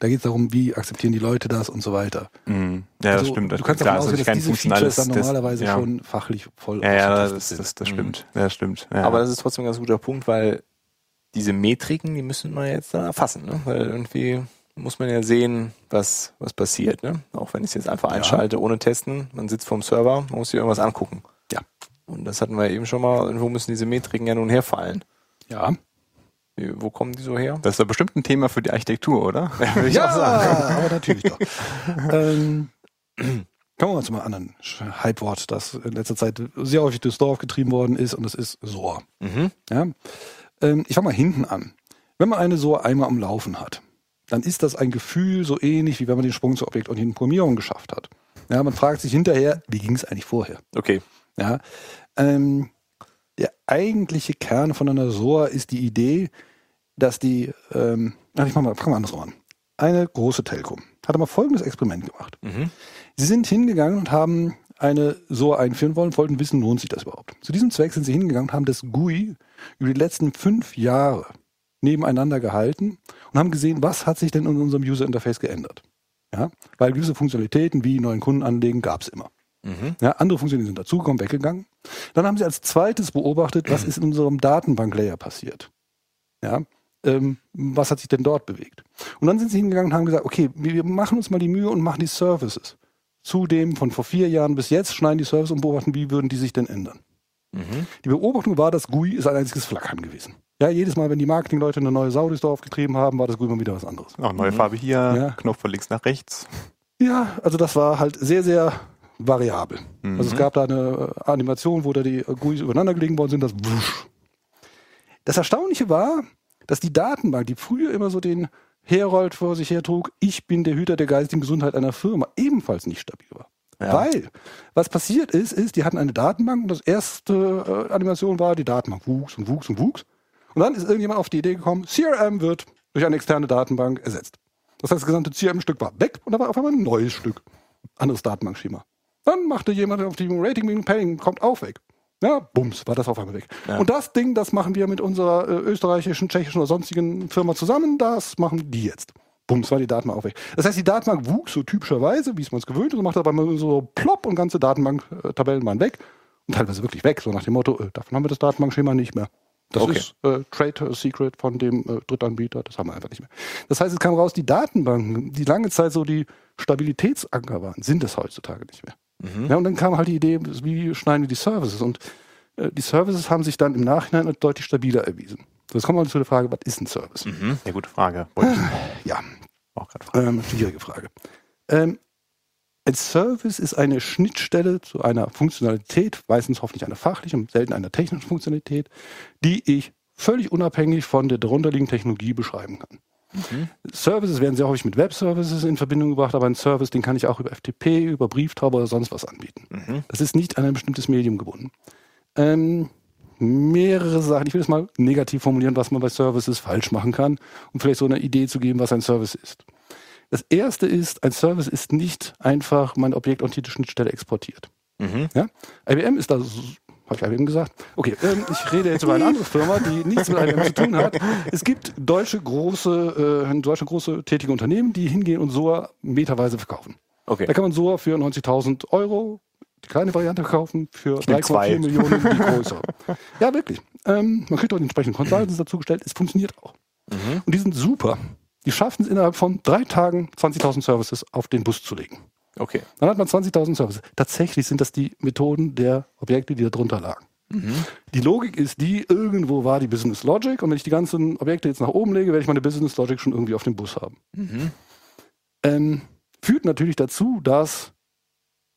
Da geht es darum, wie akzeptieren die Leute das und so weiter. Mhm. Ja, das Also, stimmt. Du kannst Klar, davon ausgehen, dass diese Features dann normalerweise Test- ja. schon fachlich voll Ja, ja, das, das, das Mhm. stimmt. Ja, das stimmt. Ja. Aber das ist trotzdem ein ganz guter Punkt, weil diese Metriken, die müssen wir jetzt dann erfassen, ne? Weil irgendwie muss man ja sehen, was, was passiert, ne? Auch wenn ich es jetzt einfach Ja. einschalte, ohne testen, man sitzt vorm Server, man muss sich irgendwas angucken. Ja. Und das hatten wir eben schon mal, irgendwo müssen diese Metriken ja nun herfallen. Ja, wo kommen die so her? das ist doch bestimmt ein Thema für die Architektur, oder? <laughs> Würde ich ja auch sagen. aber natürlich doch. <laughs> ähm, kommen wir mal zu einem anderen Hypewort, das in letzter Zeit sehr häufig durchs Dorf getrieben worden ist, und das ist SOA. Mhm. Ja? Ähm, ich fange mal hinten an. Wenn man eine SOA einmal am Laufen hat, dann ist das ein Gefühl so ähnlich, wie wenn man den Sprung zur objektorientierten Programmierung geschafft hat. Ja, man fragt sich hinterher, wie ging es eigentlich vorher? Okay. Ja, ähm, der eigentliche Kern von einer SOA ist die Idee, dass die, ähm, ich mach mal, fangen wir andersrum an. Eine große Telco hat mal folgendes Experiment gemacht. Mhm. Sie sind hingegangen und haben eine SOA einführen wollen, wollten wissen, lohnt sich das überhaupt. Zu diesem Zweck sind sie hingegangen und haben das GUI über die letzten fünf Jahre nebeneinander gehalten und haben gesehen, was hat sich denn in unserem User Interface geändert. Ja, weil gewisse Funktionalitäten wie neuen Kunden anlegen gab es immer. Mhm. Ja, andere Funktionen sind dazugekommen, weggegangen. Dann haben sie als zweites beobachtet, was <clears throat> ist in unserem Datenbanklayer passiert. Ja, ähm, was hat sich denn dort bewegt? Und dann sind sie hingegangen und haben gesagt, okay, wir machen uns mal die Mühe und machen die Services. Zudem von vor vier Jahren bis jetzt schneiden die Services und beobachten, wie würden die sich denn ändern. Mhm. Die Beobachtung war, das GUI ist ein einziges Flackern gewesen. Ja, jedes Mal, wenn die Marketingleute eine neue Sau durchs Dorf getrieben haben, war das GUI mal wieder was anderes. Auch neue Mhm. Farbe hier, Ja. Knopf von links nach rechts. Ja, also das war halt sehr, sehr variabel. Mhm. Also es gab da eine äh, Animation, wo da die äh, GUIs übereinander gelegen worden sind, das wusch. Das Erstaunliche war, dass die Datenbank, die früher immer so den Herold vor sich hertrug, ich bin der Hüter der geistigen Gesundheit einer Firma, ebenfalls nicht stabil war. Ja. Weil, was passiert ist, ist, die hatten eine Datenbank und das erste äh, Animation war, die Datenbank wuchs und wuchs und wuchs. Und dann ist irgendjemand auf die Idee gekommen, CRM wird durch eine externe Datenbank ersetzt. Das heißt, das gesamte CRM-Stück war weg und da war auf einmal ein neues Stück. Anderes Datenbankschema. Dann machte jemand auf die Rating Meeting Paying, kommt auch weg. Ja, bums, war das auf einmal weg. Ja. Und das Ding, das machen wir mit unserer äh, österreichischen, tschechischen oder sonstigen Firma zusammen, das machen die jetzt. Bums, war die Datenbank auch weg. Das heißt, die Datenbank wuchs so typischerweise, wie es man es gewöhnt ist, und machte aber mal so plopp und ganze Datenbank-Tabellen waren weg. Und teilweise wirklich weg, so nach dem Motto, äh, davon haben wir das Datenbankschema nicht mehr. Das Okay. ist äh, Trade Secret von dem äh, Drittanbieter, das haben wir einfach nicht mehr. Das heißt, es kam raus, die Datenbanken, die lange Zeit so die Stabilitätsanker waren, sind es heutzutage nicht mehr. Mhm. Ja, und dann kam halt die Idee, wie schneiden wir die Services? Und äh, die Services haben sich dann im Nachhinein als deutlich stabiler erwiesen. So, Jetzt kommen wir zu der Frage, was ist ein Service? Mhm. Ja, gute Frage. Ich Ja, auch gerade fragen. ähm, schwierige Frage. Ähm, ein Service ist eine Schnittstelle zu einer Funktionalität, meistens hoffentlich einer fachlichen, selten einer technischen Funktionalität, die ich völlig unabhängig von der darunterliegenden Technologie beschreiben kann. Services werden sehr häufig mit Web-Services in Verbindung gebracht, aber ein Service, den kann ich auch über FTP, über Brieftaube oder sonst was anbieten. Mhm. Das ist nicht an ein bestimmtes Medium gebunden. Ähm, mehrere Sachen, ich will es mal negativ formulieren, was man bei Services falsch machen kann, um vielleicht so eine Idee zu geben, was ein Service ist. Das erste ist, ein Service ist nicht einfach meine objektorientierte Schnittstelle exportiert. Mhm. Ja? IBM ist da, habe ich IBM gesagt? Okay, ähm, ich rede jetzt über eine andere Firma, die nichts mit IBM zu tun hat. Es gibt deutsche große, äh, deutsche große tätige Unternehmen, die hingehen und SOA meterweise verkaufen. Okay. Da kann man SOA für 90.000 Euro die kleine Variante kaufen, für nehm zwei. 3,4 Millionen die <laughs> größere. ja, wirklich. Ähm, man kriegt auch die entsprechenden Consultants dazugestellt. Es funktioniert auch. Mhm. Und die sind super. Die schaffen es innerhalb von drei Tagen 20.000 Services auf den Bus zu legen. Okay. Dann hat man 20.000 Services. Tatsächlich sind das die Methoden der Objekte, die da drunter lagen. Die Logik ist die, irgendwo war die Business Logic und wenn ich die ganzen Objekte jetzt nach oben lege, werde ich meine Business Logic schon irgendwie auf dem Bus haben. Mhm. Ähm, führt natürlich dazu, dass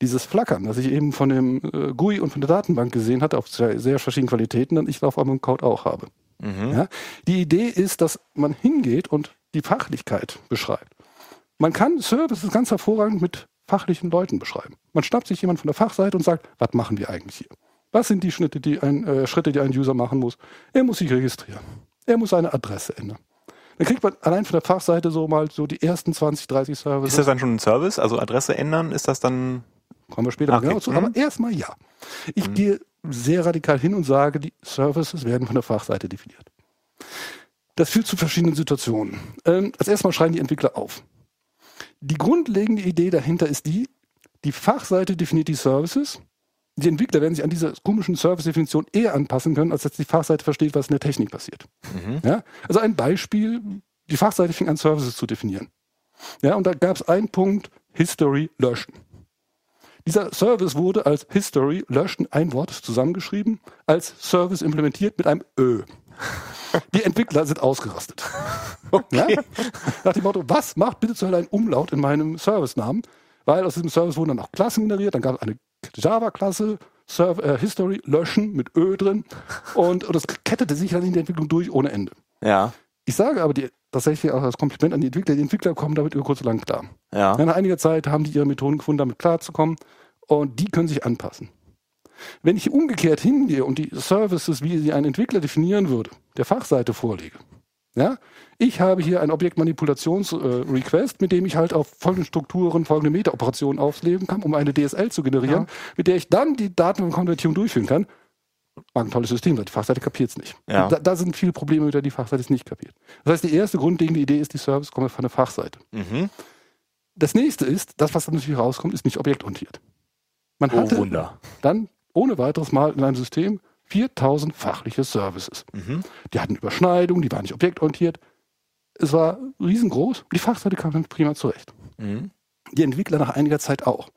dieses Flackern, das ich eben von dem äh, GUI und von der Datenbank gesehen hatte, auf sehr, sehr verschiedenen Qualitäten, dann ich auf einmal im Code auch habe. Mhm. Ja? Die Idee ist, dass man hingeht und die Fachlichkeit beschreibt. Man kann Services ganz hervorragend mit fachlichen Leuten beschreiben. Man schnappt sich jemand von der Fachseite und sagt, was machen wir eigentlich hier? Was sind die Schritte, die ein, äh, Schritte, die ein User machen muss? Er muss sich registrieren. Er muss seine Adresse ändern. Dann kriegt man allein von der Fachseite so mal so die ersten 20, 30 Services. Ist das dann schon ein Service? Also Adresse ändern, ist das dann Kommen wir später mal Okay. genau zu. Mhm. Aber erstmal ja. Ich gehe sehr radikal hin und sage, die Services werden von der Fachseite definiert. Das führt zu verschiedenen Situationen. Ähm, als erstes mal schreiben die Entwickler auf. Die grundlegende Idee dahinter ist die, die Fachseite definiert die Services. Die Entwickler werden sich an dieser komischen Service-Definition eher anpassen können, als dass die Fachseite versteht, was in der Technik passiert. Mhm. Ja? Also ein Beispiel, die Fachseite fing an, Services zu definieren. Ja, und da gab es einen Punkt, History löschen. Dieser Service wurde als History löschen, ein Wort zusammengeschrieben, als Service implementiert mit einem Ö. Die Entwickler sind ausgerastet. <laughs> Ja? Nach dem Motto, was macht bitte zu Hölle ein Umlaut in meinem Service-Namen? Weil aus diesem Service wurden dann auch Klassen generiert, dann gab es eine Java-Klasse, äh, History löschen mit Ö drin und, und das kettete sich dann in der Entwicklung durch ohne Ende. Ja, Ich sage aber die, tatsächlich auch als Kompliment an die Entwickler, die Entwickler kommen damit über kurz oder lang klar. ja. Nach einiger Zeit haben die ihre Methoden gefunden, damit klarzukommen und die können sich anpassen. Wenn ich umgekehrt hingehe und die Services, wie sie ein Entwickler definieren würde, der Fachseite vorlege, ja, ich habe hier ein Objektmanipulations-Request, mit dem ich halt auf folgende Strukturen, folgende Meta-Operationen auflegen kann, um eine DSL zu generieren, mit der ich dann die Datenkonvertierung durchführen kann. Mag ein tolles System sein, die Fachseite kapiert es nicht. Ja. Da, da sind viele Probleme, mit der die Fachseite es nicht kapiert. Das heißt, die erste grundlegende Idee ist, die Service kommen von der Fachseite. Mhm. Das nächste ist, das, was dann natürlich rauskommt, ist nicht objektorientiert. Man Oh, hatte Wunder. dann ohne weiteres mal in einem System 4000 fachliche Services. Mhm. Die hatten Überschneidungen, die waren nicht objektorientiert. Es war riesengroß. Die Fachseite kam prima zurecht. Mhm. Die Entwickler nach einiger Zeit auch.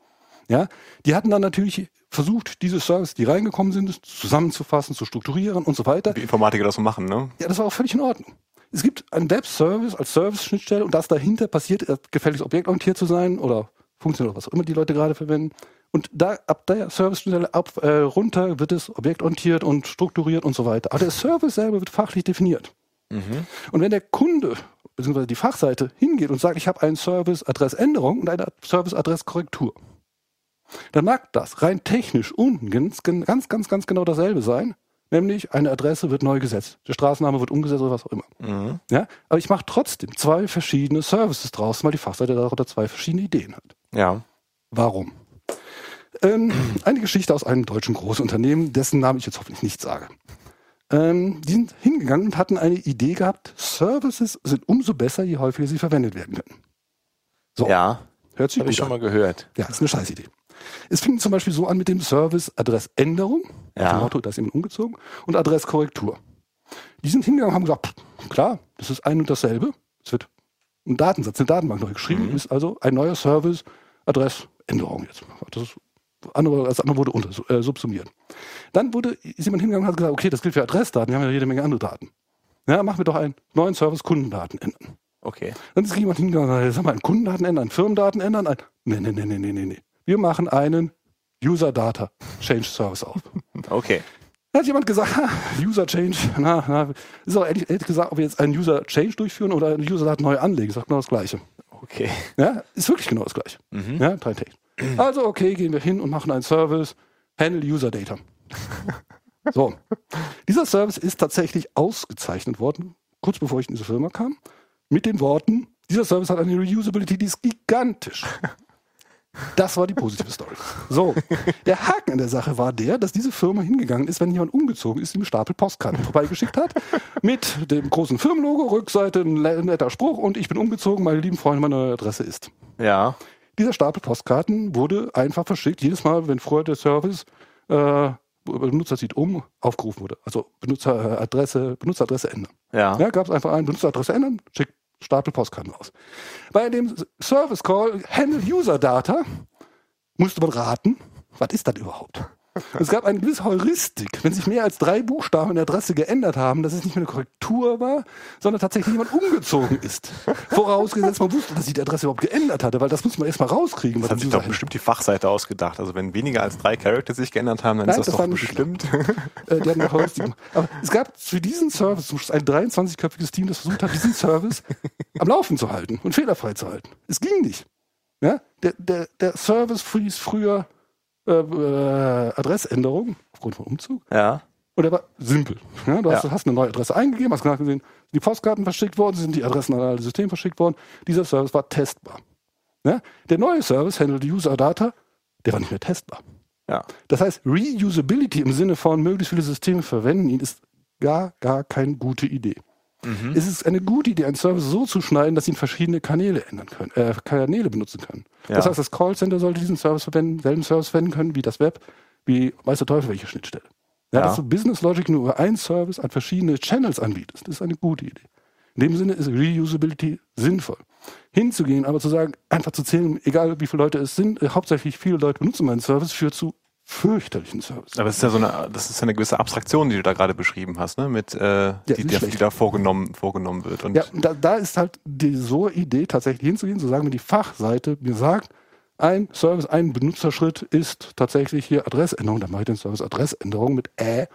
Ja, die hatten dann natürlich versucht, diese Services, die reingekommen sind, zusammenzufassen, zu strukturieren und so weiter. Wie Informatiker das so machen, ne? Ja, das war auch völlig in Ordnung. Es gibt einen Web-Service als Service-Schnittstelle und das dahinter passiert, äh, gefälligst objektorientiert zu sein oder funktioniert oder was auch immer die Leute gerade verwenden. Und da ab der Service-Schnittstelle ab, äh, runter wird es objektorientiert und strukturiert und so weiter. Aber der Service selber wird fachlich definiert. Mhm. Und wenn der Kunde bzw. die Fachseite hingeht und sagt, ich habe einen Service-Adressänderung und eine Service-Adresskorrektur, dann mag das rein technisch unten ganz, ganz, ganz, ganz genau dasselbe sein. Nämlich eine Adresse wird neu gesetzt. Der Straßenname wird umgesetzt oder was auch immer. Mhm. Ja? Aber ich mache trotzdem zwei verschiedene Services draus, weil die Fachseite darunter zwei verschiedene Ideen hat. Ja. Warum? Ähm, eine Geschichte aus einem deutschen Großunternehmen, dessen Namen ich jetzt hoffentlich nicht sage. Ähm, die sind hingegangen und hatten eine Idee gehabt, Services sind umso besser, je häufiger sie verwendet werden können. So, Ja, hört sich habe ich schon an. mal gehört. Ja, ist eine Scheißidee. Es fing zum Beispiel so an mit dem Service Adressänderung, Ja. dem Motto, da ist jemand umgezogen, und Adresskorrektur. Die sind hingegangen und haben gesagt, pff, klar, das ist ein und dasselbe. Es wird ein Datensatz, eine Datenbank neu geschrieben, ist also ein neuer Service Adressänderung jetzt. Das ist, andere, das andere wurde unter, äh, subsumiert. Dann wurde, ist jemand hingegangen und hat gesagt, okay, das gilt für Adressdaten, wir haben ja jede Menge andere Daten. Ja, machen wir doch einen neuen Service Kundendaten ändern. Okay. Dann ist jemand hingegangen und hat gesagt, einen Kundendaten ändern, Firmendaten ändern, ein, nee, nee, nee, nee, nee, nee, nee. Wir machen einen User Data Change Service auf. <laughs> Okay. Dann hat jemand gesagt, ha, User Change, na, na, ist auch ehrlich, ehrlich gesagt, ob wir jetzt einen User Change durchführen oder einen User Daten neu anlegen, ist doch genau das Gleiche. Okay. Ja, ist wirklich genau das Gleiche. Mhm. Ja, rein technisch. Also, okay, gehen wir hin und machen einen Service, Handle User Data. <laughs> So. Dieser Service ist tatsächlich ausgezeichnet worden, kurz bevor ich in diese Firma kam, mit den Worten, dieser Service hat eine Reusability, die ist gigantisch. <laughs> Das war die positive Story. So, der Haken an der Sache war der, dass diese Firma hingegangen ist, wenn jemand umgezogen ist, ihm einen Stapel Postkarten vorbeigeschickt hat, mit dem großen Firmenlogo, Rückseite, ein netter Spruch und ich bin umgezogen, meine lieben Freunde, meine neue Adresse ist. Ja. Dieser Stapel Postkarten wurde einfach verschickt, jedes Mal, wenn früher der Service äh, Benutzer zieht um, aufgerufen wurde. Also Benutzeradresse, Benutzeradresse ändern. Ja. Ja, gab es einfach einen Benutzeradresse ändern, schickt Stapel Postkarten raus. Bei dem Service Call Handle User Data musste man raten, was ist das überhaupt? Es gab eine gewisse Heuristik, wenn sich mehr als drei Buchstaben in der Adresse geändert haben, dass es nicht mehr eine Korrektur war, sondern tatsächlich jemand umgezogen ist. Vorausgesetzt, man wusste, dass sich die Adresse überhaupt geändert hatte, weil das muss man erstmal rauskriegen. Das hat sich doch bestimmt die Fachseite ausgedacht. Also wenn weniger als drei Charakter sich geändert haben, dann Nein, ist das, das doch bestimmt. äh, die hatten noch Heuristik. Aber es gab für diesen Service ein 23-köpfiges Team, das versucht hat, diesen Service am Laufen zu halten und fehlerfrei zu halten. Es ging nicht. Ja? Der, der, der Service hieß früher äh, äh, Adressänderung aufgrund von Umzug. Ja. Und der war simpel. Ja, du hast, Ja. hast eine neue Adresse eingegeben, hast gerade gesehen, sind die Postkarten verschickt worden, sind die Adressen an alle Systeme verschickt worden. Dieser Service war testbar. Ja? Der neue Service, Handle User Data, der war nicht mehr testbar. Ja. Das heißt, Reusability im Sinne von möglichst viele Systeme verwenden ihn ist gar, gar keine gute Idee. Mhm. Es ist eine gute Idee, einen Service so zu schneiden, dass sie in verschiedene Kanäle ändern können, äh, Kanäle benutzen können. Ja. Das heißt, das Callcenter sollte diesen Service verwenden, selben Service verwenden können wie das Web, wie weiß der Teufel welche Schnittstelle. Ja, Ja. Dass du Business Logic nur über einen Service an verschiedene Channels anbietest, das ist eine gute Idee. In dem Sinne ist Reusability sinnvoll. Hinzugehen, aber zu sagen, einfach zu zählen, egal wie viele Leute es sind, äh, hauptsächlich viele Leute benutzen meinen Service, führt zu fürchterlichen Service. Aber es ist ja so eine, das ist ja eine gewisse Abstraktion, die du da gerade beschrieben hast, ne? Mit äh, die, ist die, die schlecht. da vorgenommen, vorgenommen wird. Und Ja, da, da ist halt die so Idee tatsächlich hinzugehen, zu sagen, wenn die Fachseite mir sagt, ein Service, ein Benutzerschritt ist tatsächlich hier Adressänderung, dann mache ich den Service Adressänderung mit Ä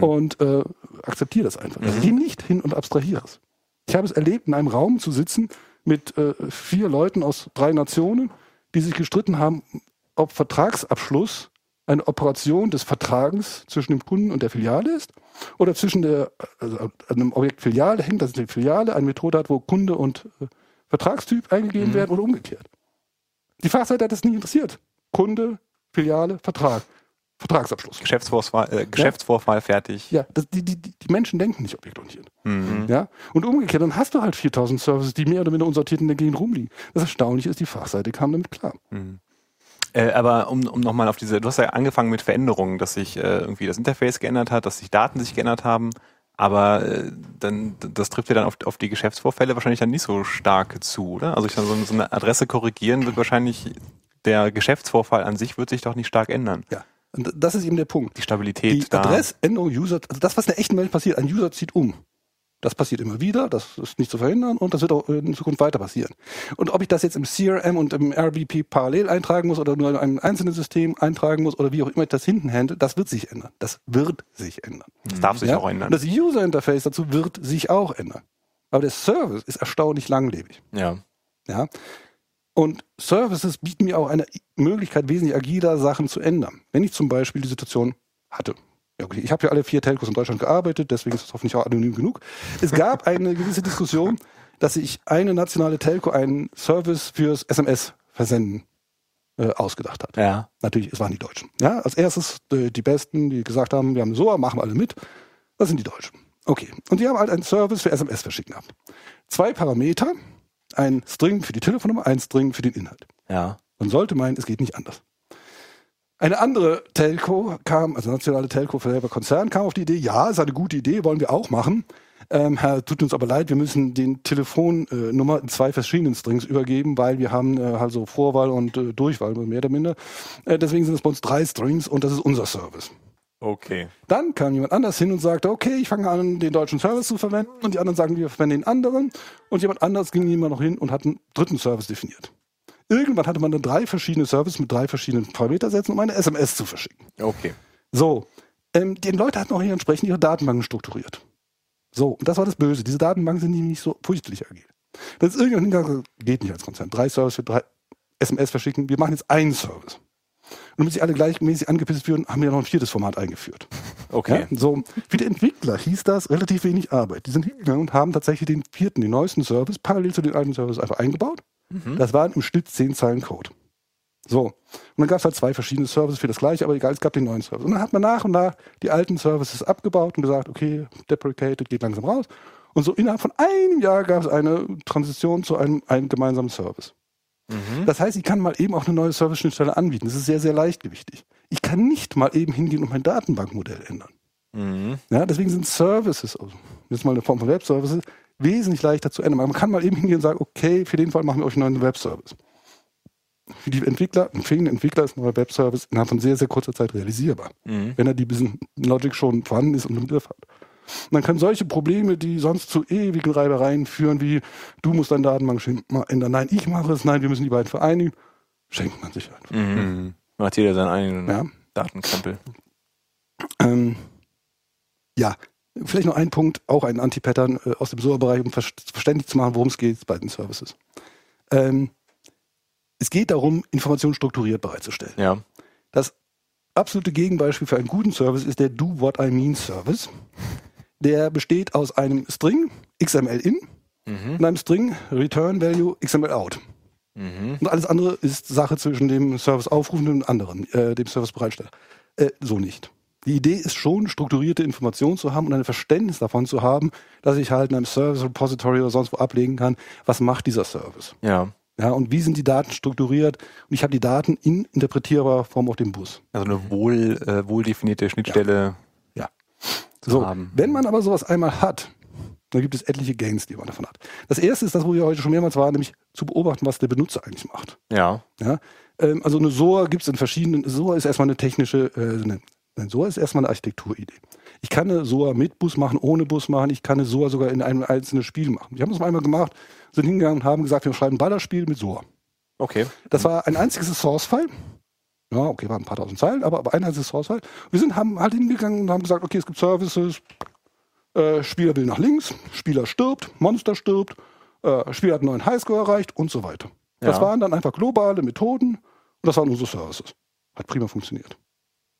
und äh, akzeptiere das einfach. Ich gehe nicht hin und abstrahiere es. Ich habe es erlebt, in einem Raum zu sitzen mit äh, vier Leuten aus drei Nationen, die sich gestritten haben, ob Vertragsabschluss eine Operation des Vertragens zwischen dem Kunden und der Filiale ist oder zwischen der, also einem Objekt Filiale hängt, dass die Filiale eine Methode hat, wo Kunde und äh, Vertragstyp eingegeben werden oder umgekehrt. Die Fachseite hat das nie interessiert. Kunde, Filiale, Vertrag. Vertragsabschluss. Geschäftsvorfall, äh, Geschäftsvorfall fertig. Ja, das, die, die, die Menschen denken nicht objektorientiert. Mhm. Ja? Und umgekehrt, dann hast du halt 4000 Services, die mehr oder minder unsortiert in der Gegend rumliegen. Das Erstaunliche ist, die Fachseite kam damit klar. Äh, aber um, um nochmal auf diese, du hast ja angefangen mit Veränderungen, dass sich äh, irgendwie das Interface geändert hat, dass sich Daten sich geändert haben, aber äh, dann das trifft ja dann auf, auf die Geschäftsvorfälle wahrscheinlich dann nicht so stark zu, oder? Also ich sag, so, so eine Adresse korrigieren wird wahrscheinlich der Geschäftsvorfall an sich wird sich doch nicht stark ändern. Ja. Und das ist eben der Punkt. Die Stabilität Die. Adressänderung User, also das, was in der echten Welt passiert, ein User zieht um. Das passiert immer wieder, das ist nicht zu verhindern und das wird auch in Zukunft weiter passieren. Und ob ich das jetzt im CRM und im RBP parallel eintragen muss oder nur in einem einzelnen System eintragen muss oder wie auch immer ich das hinten handle, das wird sich ändern. Das wird sich ändern. Das darf sich Ja? auch ändern. Und das User Interface dazu wird sich auch ändern. Aber der Service ist erstaunlich langlebig. Ja. Ja. Und Services bieten mir auch eine Möglichkeit, wesentlich agiler Sachen zu ändern. Wenn ich zum Beispiel die Situation hatte. Ja, okay, ich habe ja alle vier Telcos in Deutschland gearbeitet, deswegen ist es hoffentlich auch anonym genug. Es gab eine gewisse Diskussion, dass sich eine nationale Telco einen Service fürs SMS-Versenden äh, ausgedacht hat. Ja. Natürlich, es waren die Deutschen. Ja, als erstes äh, die Besten, die gesagt haben, wir haben so, machen wir alle mit. Das sind die Deutschen. Okay. Und die haben halt einen Service für SMS verschicken gehabt. Zwei Parameter, ein String für die Telefonnummer, ein String für den Inhalt. Ja. Man sollte meinen, es geht nicht anders. Eine andere Telco kam, also nationale Telco für selber Konzern, kam auf die Idee, ja, ist eine gute Idee, wollen wir auch machen. Ähm, Herr, tut uns aber leid, wir müssen den Telefonnummer in zwei verschiedenen Strings übergeben, weil wir haben äh, halt so Vorwahl und äh, Durchwahl, mehr oder minder. Äh, deswegen sind es bei uns drei Strings und das ist unser Service. Okay. Dann kam jemand anders hin und sagte, okay, ich fange an, den deutschen Service zu verwenden. Und die anderen sagen, wir verwenden den anderen. Und jemand anders ging immer noch hin und hat einen dritten Service definiert. Irgendwann hatte man dann drei verschiedene Services mit drei verschiedenen Parametersätzen, um eine SMS zu verschicken. Okay. So, ähm, die Leute hatten auch hier entsprechend ihre Datenbanken strukturiert. So, und das war das Böse. Diese Datenbanken sind nämlich nicht so fürchterlich agil. Das ist irgendwann hingegangen, geht nicht als Konzern. Drei Services für drei SMS verschicken. Wir machen jetzt einen Service. Und damit sie alle gleichmäßig angepisst würden, haben wir noch ein viertes Format eingeführt. <laughs> Okay. Ja, so, für die Entwickler hieß das relativ wenig Arbeit. Die sind hingegangen und haben tatsächlich den vierten, den neuesten Service, parallel zu den alten Service einfach eingebaut. Das waren im Schnitt zehn Zeilen Code. So. Und dann gab es halt zwei verschiedene Services für das gleiche, aber egal, es gab den neuen Service. Und dann hat man nach und nach die alten Services abgebaut und gesagt, okay, deprecated, geht langsam raus. Und so innerhalb von einem Jahr gab es eine Transition zu einem, einem gemeinsamen Service. Das heißt, ich kann mal eben auch eine neue Service-Schnittstelle anbieten. Das ist sehr, sehr leichtgewichtig. Ich kann nicht mal eben hingehen und mein Datenbankmodell ändern. Mhm. Ja, deswegen sind Services, also jetzt mal eine Form von Web-Services, wesentlich leichter zu ändern. Man kann mal eben hingehen und sagen, okay, für den Fall machen wir euch einen neuen Web-Service. Für die Entwickler, für den Entwickler ist ein neuer Web-Service innerhalb von sehr, sehr kurzer Zeit realisierbar. Mhm. Wenn er die Business Logic schon vorhanden ist und im Griff hat. Und dann können solche Probleme, die sonst zu ewigen Reibereien führen, wie du musst deine Datenbank mal ändern, nein, ich mache es, nein, wir müssen die beiden vereinigen, schenkt man sich einfach. Mhm. Macht jeder seinen eigenen Ja. Datenkrempel. Ähm, ja, vielleicht noch ein Punkt, auch ein Anti-Pattern äh, aus dem SOA-Bereich, um ver verständlich zu machen, worum es geht bei den Services. Ähm, es geht darum, Informationen strukturiert bereitzustellen. Ja. Das absolute Gegenbeispiel für einen guten Service ist der Do What I Mean Service. Der besteht aus einem String XML in Mhm. und einem String Return Value XML out. Mhm. Und alles andere ist Sache zwischen dem Service aufrufenden und anderen, äh, dem Service Bereitsteller. Äh, so nicht. Die Idee ist schon, strukturierte Informationen zu haben und ein Verständnis davon zu haben, dass ich halt in einem Service Repository oder sonst wo ablegen kann, was macht dieser Service. Ja. Ja, und wie sind die Daten strukturiert? Und ich habe die Daten in interpretierbarer Form auf dem Bus. Also eine wohl, äh, wohl definierte Schnittstelle Ja. zu So, haben. wenn man aber sowas einmal hat, dann gibt es etliche Gains, die man davon hat. Das erste ist das, wo wir heute schon mehrmals waren, nämlich zu beobachten, was der Benutzer eigentlich macht. Ja. Ja? Ähm, also eine SOA gibt es in verschiedenen, SOA ist erstmal eine technische, äh, eine, nein, SOA ist erstmal eine Architekturidee. Ich kann eine SOA mit Bus machen, ohne Bus machen, ich kann eine SOA sogar in einem einzelnen Spiel machen. Wir haben das mal einmal gemacht, sind hingegangen und haben gesagt, wir schreiben ein Ballerspiel mit SOA. Okay. Das war ein einziges Source-File. Ja, okay, waren ein paar tausend Zeilen, aber, aber ein einziges Source-File. Wir sind haben halt hingegangen und haben gesagt, okay, es gibt Services, äh, Spieler will nach links, Spieler stirbt, Monster stirbt, äh, Spieler hat einen neuen Highscore erreicht und so weiter. Das Ja. waren dann einfach globale Methoden und das waren unsere Services. Hat prima funktioniert.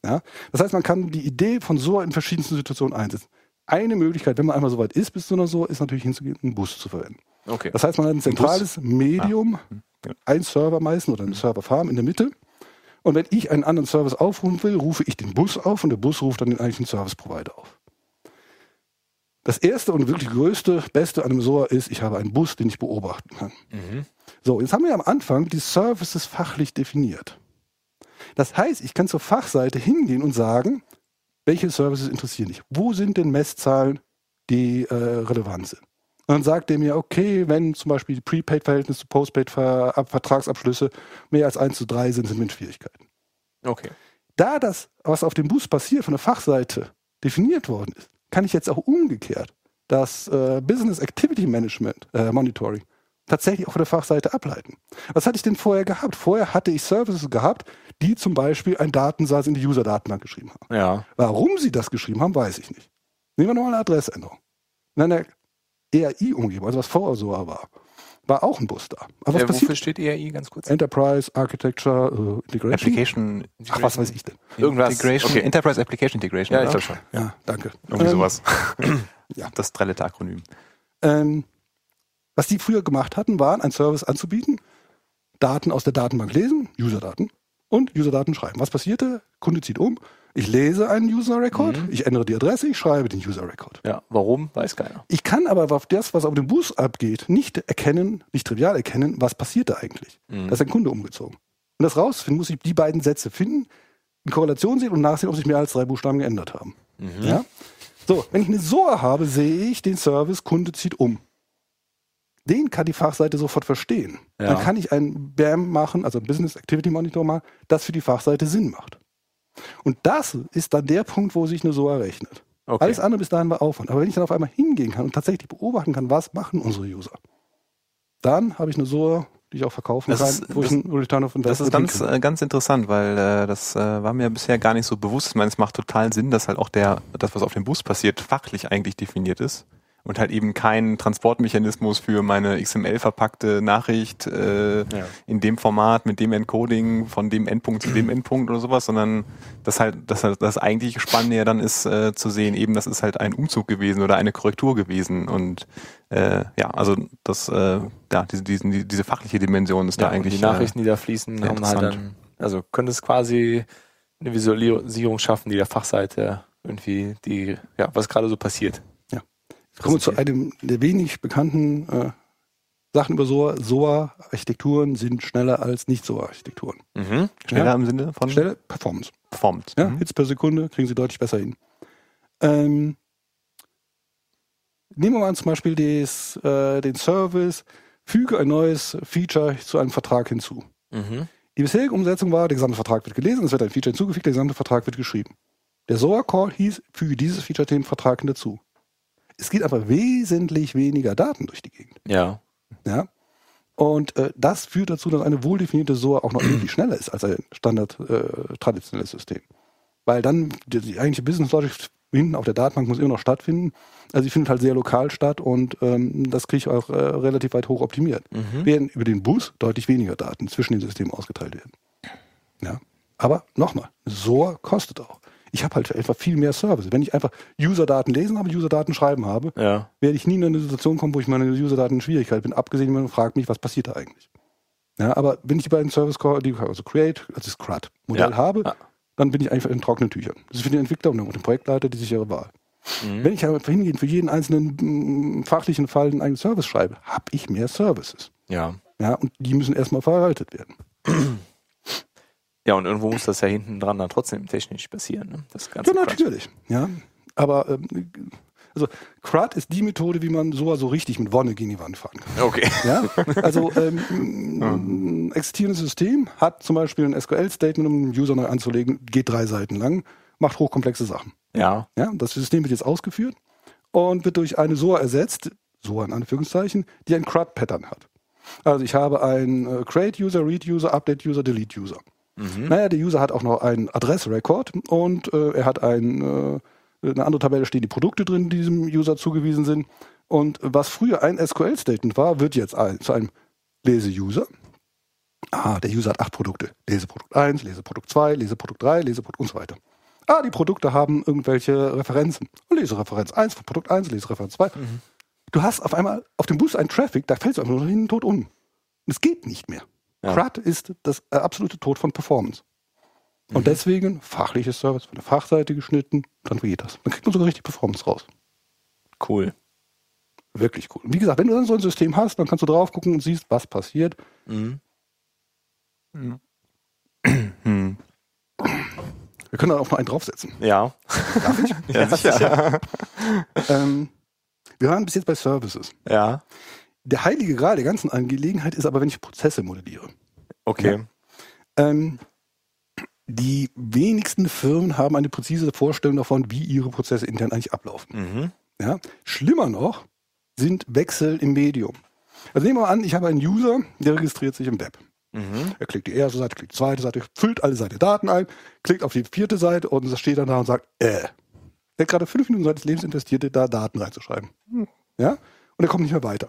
Ja? Das heißt, man kann die Idee von SOA in verschiedensten Situationen einsetzen. Eine Möglichkeit, wenn man einmal so weit ist bis zu einer SOA, ist natürlich hinzugehen, einen Bus zu verwenden. Okay. Das heißt, man hat ein zentrales Medium, Ja. ein Server meistens oder eine Serverfarm in der Mitte. Und wenn ich einen anderen Service aufrufen will, rufe ich den Bus auf und der Bus ruft dann den eigentlichen Service Provider auf. Das erste und wirklich größte, beste an einem SOA ist, ich habe einen Bus, den ich beobachten kann. Mhm. So, jetzt haben wir am Anfang die Services fachlich definiert. Das heißt, ich kann zur Fachseite hingehen und sagen, welche Services interessieren dich? Wo sind denn Messzahlen, die äh, relevant sind? Und dann sagt er mir, okay, wenn zum Beispiel die Prepaid-Verhältnisse zu Postpaid-Vertragsabschlüsse mehr als 1 zu 3 sind, sind wir in Schwierigkeiten. Okay. Da das, was auf dem Bus passiert, von der Fachseite definiert worden ist, kann ich jetzt auch umgekehrt das äh, Business Activity Management, äh, Monitoring, tatsächlich auch von der Fachseite ableiten. Was hatte ich denn vorher gehabt? Vorher hatte ich Services gehabt, die zum Beispiel ein Datensatz in die User-Datenbank geschrieben haben. Ja. Warum sie das geschrieben haben, weiß ich nicht. Nehmen wir nochmal eine Adressänderung. In einer ERI-Umgebung, also was vorher so war, war auch ein Bus da. Aber was Äh, passiert? wofür steht ERI ganz kurz? Enterprise, Architecture, äh, Integration. Application Ach, was weiß ich denn? Irgendwas. Integration, Okay. Enterprise Application Integration. Ja, ich oder? glaube schon. Ja, danke. Irgendwie Ähm, sowas. <clears throat> ja. Das Drellette-Akronym. Ähm, was die früher gemacht hatten, waren, einen Service anzubieten, Daten aus der Datenbank lesen, User-Daten, und User-Daten schreiben. Was passierte? Kunde zieht um, ich lese einen User-Record, Mhm. ich ändere die Adresse, ich schreibe den User-Record. Ja. Warum? Weiß keiner. Ich kann aber auf das, was auf dem Bus abgeht, nicht erkennen, nicht trivial erkennen, was passiert da eigentlich. Mhm. Da ist ein Kunde umgezogen. Und das rausfinden, muss ich die beiden Sätze finden, in Korrelation sehen und nachsehen, ob sich mehr als drei Buchstaben geändert haben. Mhm. Ja? So, wenn ich eine SOA habe, sehe ich den Service, Kunde zieht um. Den kann die Fachseite sofort verstehen. Ja. Dann kann ich ein BAM machen, also ein Business Activity Monitor machen, das für die Fachseite Sinn macht. Und das ist dann der Punkt, wo sich eine SOA rechnet. Okay. Alles andere bis dahin war Aufwand. Aber wenn ich dann auf einmal hingehen kann und tatsächlich beobachten kann, was machen unsere User, dann habe ich eine SOA, die ich auch verkaufen Das kann, ist- wo das- ich einen Return of Das ist ganz, ganz interessant, weil äh, das äh, war mir bisher gar nicht so bewusst. Ich meine, es macht total Sinn, dass halt auch der, das, was auf dem Bus passiert, fachlich eigentlich definiert ist. Und halt eben kein Transportmechanismus für meine XML verpackte Nachricht äh, Ja. in dem Format mit dem Encoding von dem Endpunkt zu dem Endpunkt oder sowas, sondern das halt, das das eigentliche Spannende ja dann ist äh, zu sehen, eben das ist halt ein Umzug gewesen oder eine Korrektur gewesen und äh, ja, also das, äh, ja, diese, diesen, die, diese fachliche Dimension ist ja, da eigentlich die Nachrichten, die da fließen, haben halt dann, also könnte es quasi eine Visualisierung schaffen, die der Fachseite irgendwie die, ja, was gerade so passiert. Ich komme zu einem der wenig bekannten äh, Sachen über SOA. SOA-Architekturen sind schneller als Nicht-SOA-Architekturen. Mhm. Schneller Ja. im Sinne von Schnelle Performance. performt. Ja, Mhm. Hits per Sekunde kriegen sie deutlich besser hin. Ähm, nehmen wir mal zum Beispiel des, äh, den Service, füge ein neues Feature zu einem Vertrag hinzu. Mhm. Die bisherige Umsetzung war, der gesamte Vertrag wird gelesen, es wird ein Feature hinzugefügt, der gesamte Vertrag wird geschrieben. Der SOA-Call hieß, füge dieses Feature dem Vertrag hinzu. Es geht aber wesentlich weniger Daten durch die Gegend. Ja. Ja? Und äh, das führt dazu, dass eine wohldefinierte SOA auch noch irgendwie schneller ist als ein Standard äh, traditionelles System. Weil dann die, die eigentliche Business Logic hinten auf der Datenbank muss immer noch stattfinden. Also die findet halt sehr lokal statt und ähm, das kriege ich auch äh, relativ weit hoch optimiert. Mhm. Während über den Bus deutlich weniger Daten zwischen den Systemen ausgeteilt werden. Ja. Aber nochmal, SOA kostet auch. Ich habe halt einfach viel mehr Service. Wenn ich einfach User-Daten lesen habe, User-Daten schreiben habe, Ja. werde ich nie in eine Situation kommen, wo ich meine User-Daten in Schwierigkeit bin, abgesehen, man fragt mich, was passiert da eigentlich. Ja, aber wenn ich die beiden Service die, also Create, also das CRUD-Modell Ja. habe, Ja. dann bin ich einfach in trockenen Tüchern. Das ist für den Entwickler und den Projektleiter die sichere Wahl. Mhm. Wenn ich aber hingehen für jeden einzelnen mm, fachlichen Fall einen eigenen Service schreibe, habe ich mehr Services. Ja. Ja, und die müssen erstmal verwaltet werden. <clears throat> Ja, und irgendwo muss das ja hinten dran dann trotzdem technisch passieren. Ne? Das ganze Ja, natürlich. Ja, aber ähm, also CRUD ist die Methode, wie man sowas so richtig mit Wonne gegen die Wand fahren kann. Okay. Ja, <laughs> also ähm, ein existierendes System hat zum Beispiel ein SQL-Statement, um einen User neu anzulegen, geht drei Seiten lang, macht hochkomplexe Sachen. Ja. Ja, das System wird jetzt ausgeführt und wird durch eine SOA ersetzt, SOA in Anführungszeichen, die ein CRUD-Pattern hat. Also ich habe einen äh, Create-User, Read-User, Update-User, Delete-User. Mhm. Naja, der User hat auch noch einen Adressrekord und äh, er hat ein, äh, eine andere Tabelle stehen die Produkte drin, die diesem User zugewiesen sind. Und was früher ein SQL-Statement war, wird jetzt ein, zu einem Lese-User. Ah, der User hat acht Produkte. Leseprodukt 1, Leseprodukt 2, Leseprodukt 3, Leseprodukt und so weiter. Ah, die Produkte haben irgendwelche Referenzen. Lesereferenz 1 von Produkt 1, Lesereferenz 2. Du hast auf einmal auf dem Bus einen Traffic, da fällst du einfach nur hin tot um. Es geht nicht mehr. Ja. CRUD ist das äh, absolute Tod von Performance. Und deswegen fachliches Service von der Fachseite geschnitten, dann geht das. Dann kriegt man sogar richtig Performance raus. Cool. Wirklich cool. Und wie gesagt, wenn du dann so ein System hast, dann kannst du drauf gucken und siehst, was passiert. Mhm. Hm. Wir können da auch noch einen draufsetzen. Ja. <laughs> ja, sicher. Ähm, wir waren bis jetzt bei Services. Ja. Der heilige Gral der ganzen Angelegenheit ist aber, wenn ich Prozesse modelliere. Okay. Ähm, die wenigsten Firmen haben eine präzise Vorstellung davon, wie ihre Prozesse intern eigentlich ablaufen. Mhm. Ja? Schlimmer noch sind Wechsel im Medium. Also nehmen wir mal an, ich habe einen User, der registriert sich im Web. Mhm. Er klickt die erste Seite, klickt die zweite Seite, füllt alle seine Daten ein, klickt auf die vierte Seite und steht dann da und sagt, äh. Er hat gerade fünf Minuten seines Lebens investiert, da Daten reinzuschreiben. Ja? Und er kommt nicht mehr weiter.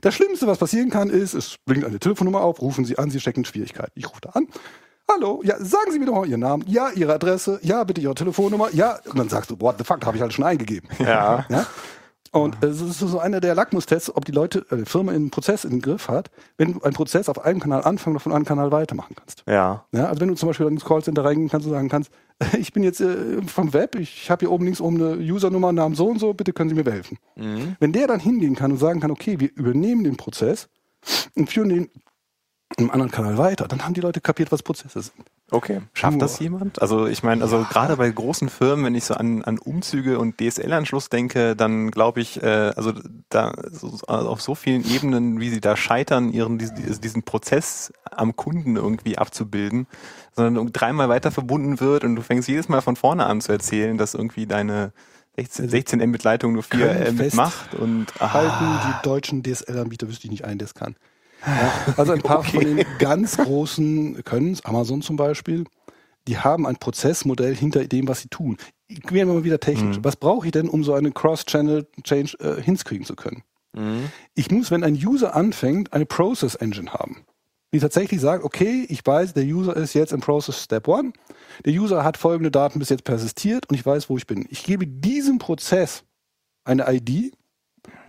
Das Schlimmste, was passieren kann, ist, es blinkt eine Telefonnummer auf, rufen Sie an, Sie stecken in Schwierigkeiten. Ich rufe da an. Hallo, ja, sagen Sie mir doch mal Ihren Namen. Ja, Ihre Adresse. Ja, bitte Ihre Telefonnummer. Ja, und dann sagst du, what the fuck, habe ich halt schon eingegeben. Ja. Ja? Und es ist so einer der Lackmustests, ob die Leute, äh, die Firma einen Prozess im Griff hat, wenn du einen Prozess auf einem Kanal anfangen und von einem Kanal weitermachen kannst. Ja. Ja, also wenn du zum Beispiel ins Callcenter reingehen kannst und sagen kannst, <laughs> ich bin jetzt äh, vom Web, ich habe hier oben links oben eine Usernummer, Namen so und so, bitte können Sie mir helfen. Mhm. Wenn der dann hingehen kann und sagen kann, okay, wir übernehmen den Prozess und führen den im anderen Kanal weiter, dann haben die Leute kapiert, was Prozesse sind. Okay. Schafft das jemand? Also ich meine, also gerade bei großen Firmen, wenn ich so an, an Umzüge und DSL-Anschluss denke, dann glaube ich, äh, also da so, also auf so vielen Ebenen, wie sie da scheitern, ihren diesen, diesen Prozess am Kunden irgendwie abzubilden, sondern dreimal weiter verbunden wird und du fängst jedes Mal von vorne an zu erzählen, dass irgendwie deine 16, 16 Mbit-Leitung nur 4 Können Mbit macht und Halten ah, die deutschen DSL-Anbieter, wüsste ich nicht einen, der es kann. Ja, also ein paar von den ganz großen können Amazon zum Beispiel, die haben ein Prozessmodell hinter dem, was sie tun. Werden wir mal wieder technisch. Was brauche ich denn, um so eine Cross-Channel-Change äh, hinskriegen zu können? Mhm. Ich muss, wenn ein User anfängt, eine Process Engine haben, die tatsächlich sagt, okay, ich weiß, der User ist jetzt im Process Step 1, der User hat folgende Daten bis jetzt persistiert und ich weiß, wo ich bin. Ich gebe diesem Prozess eine ID.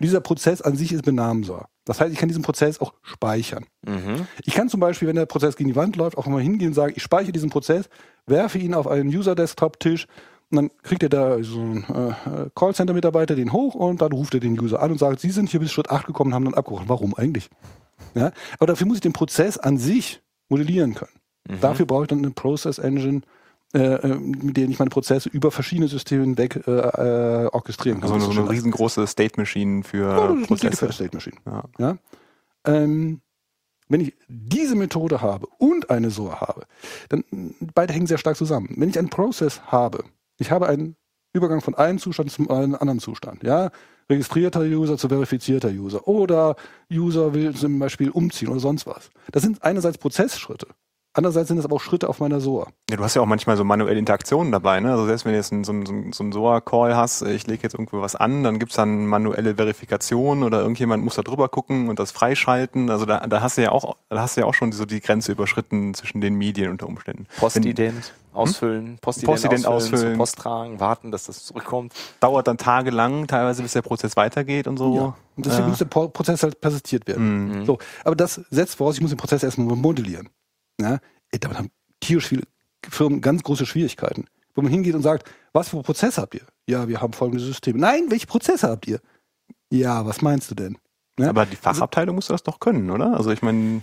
Dieser Prozess an sich ist benamenbar. Das heißt, ich kann diesen Prozess auch speichern. Mhm. Ich kann zum Beispiel, wenn der Prozess gegen die Wand läuft, auch mal hingehen und sagen, ich speichere diesen Prozess, werfe ihn auf einen User-Desktop-Tisch und dann kriegt er da so einen äh, Callcenter-Mitarbeiter den hoch und dann ruft er den User an und sagt, Sie sind hier bis Schritt 8 gekommen und haben dann abgebrochen. Warum eigentlich? Ja? Aber dafür muss ich den Prozess an sich modellieren können. Mhm. Dafür brauche ich dann eine Process Engine, äh, äh, mit der ich meine Prozesse über verschiedene Systeme hinweg äh, äh, orchestrieren kann. also so eine schon- riesengroße State Machine für ja, das ist eine Prozesse. State Machine. Ja. Ja? Ähm, wenn ich diese Methode habe und eine SOA habe, dann beide hängen sehr stark zusammen. Wenn ich einen Prozess habe, ich habe einen Übergang von einem Zustand zum einen anderen Zustand, ja, registrierter User zu verifizierter User oder User will zum Beispiel umziehen oder sonst was. Das sind einerseits Prozessschritte, Andererseits sind das aber auch Schritte auf meiner SOA. Ja, du hast ja auch manchmal so manuelle Interaktionen dabei, ne? Also selbst wenn du jetzt einen, so einen, so einen SOA-Call hast, ich lege jetzt irgendwo was an, dann gibt's dann manuelle Verifikation oder irgendjemand muss da drüber gucken und das freischalten. Also da, da hast du ja auch, da hast du ja auch schon so die Grenze überschritten zwischen den Medien unter Umständen. Postident ausfüllen, Postident, Postident ausfüllen, zur Post tragen, warten, dass das zurückkommt. Dauert dann tagelang, teilweise bis der Prozess weitergeht und so. Ja. Und deswegen Ja. muss der Prozess halt persistiert werden. Mhm. So, aber das setzt voraus, ich muss den Prozess erstmal modellieren. Ja? Ey, Damit haben tierisch viele Firmen ganz große Schwierigkeiten. Wo man hingeht und sagt, was für Prozesse habt ihr? Ja, wir haben folgende Systeme. Nein, welche Prozesse habt ihr? Ja, was meinst du denn? Ja? Aber die Fachabteilung muss das doch können, oder? Also ich meine,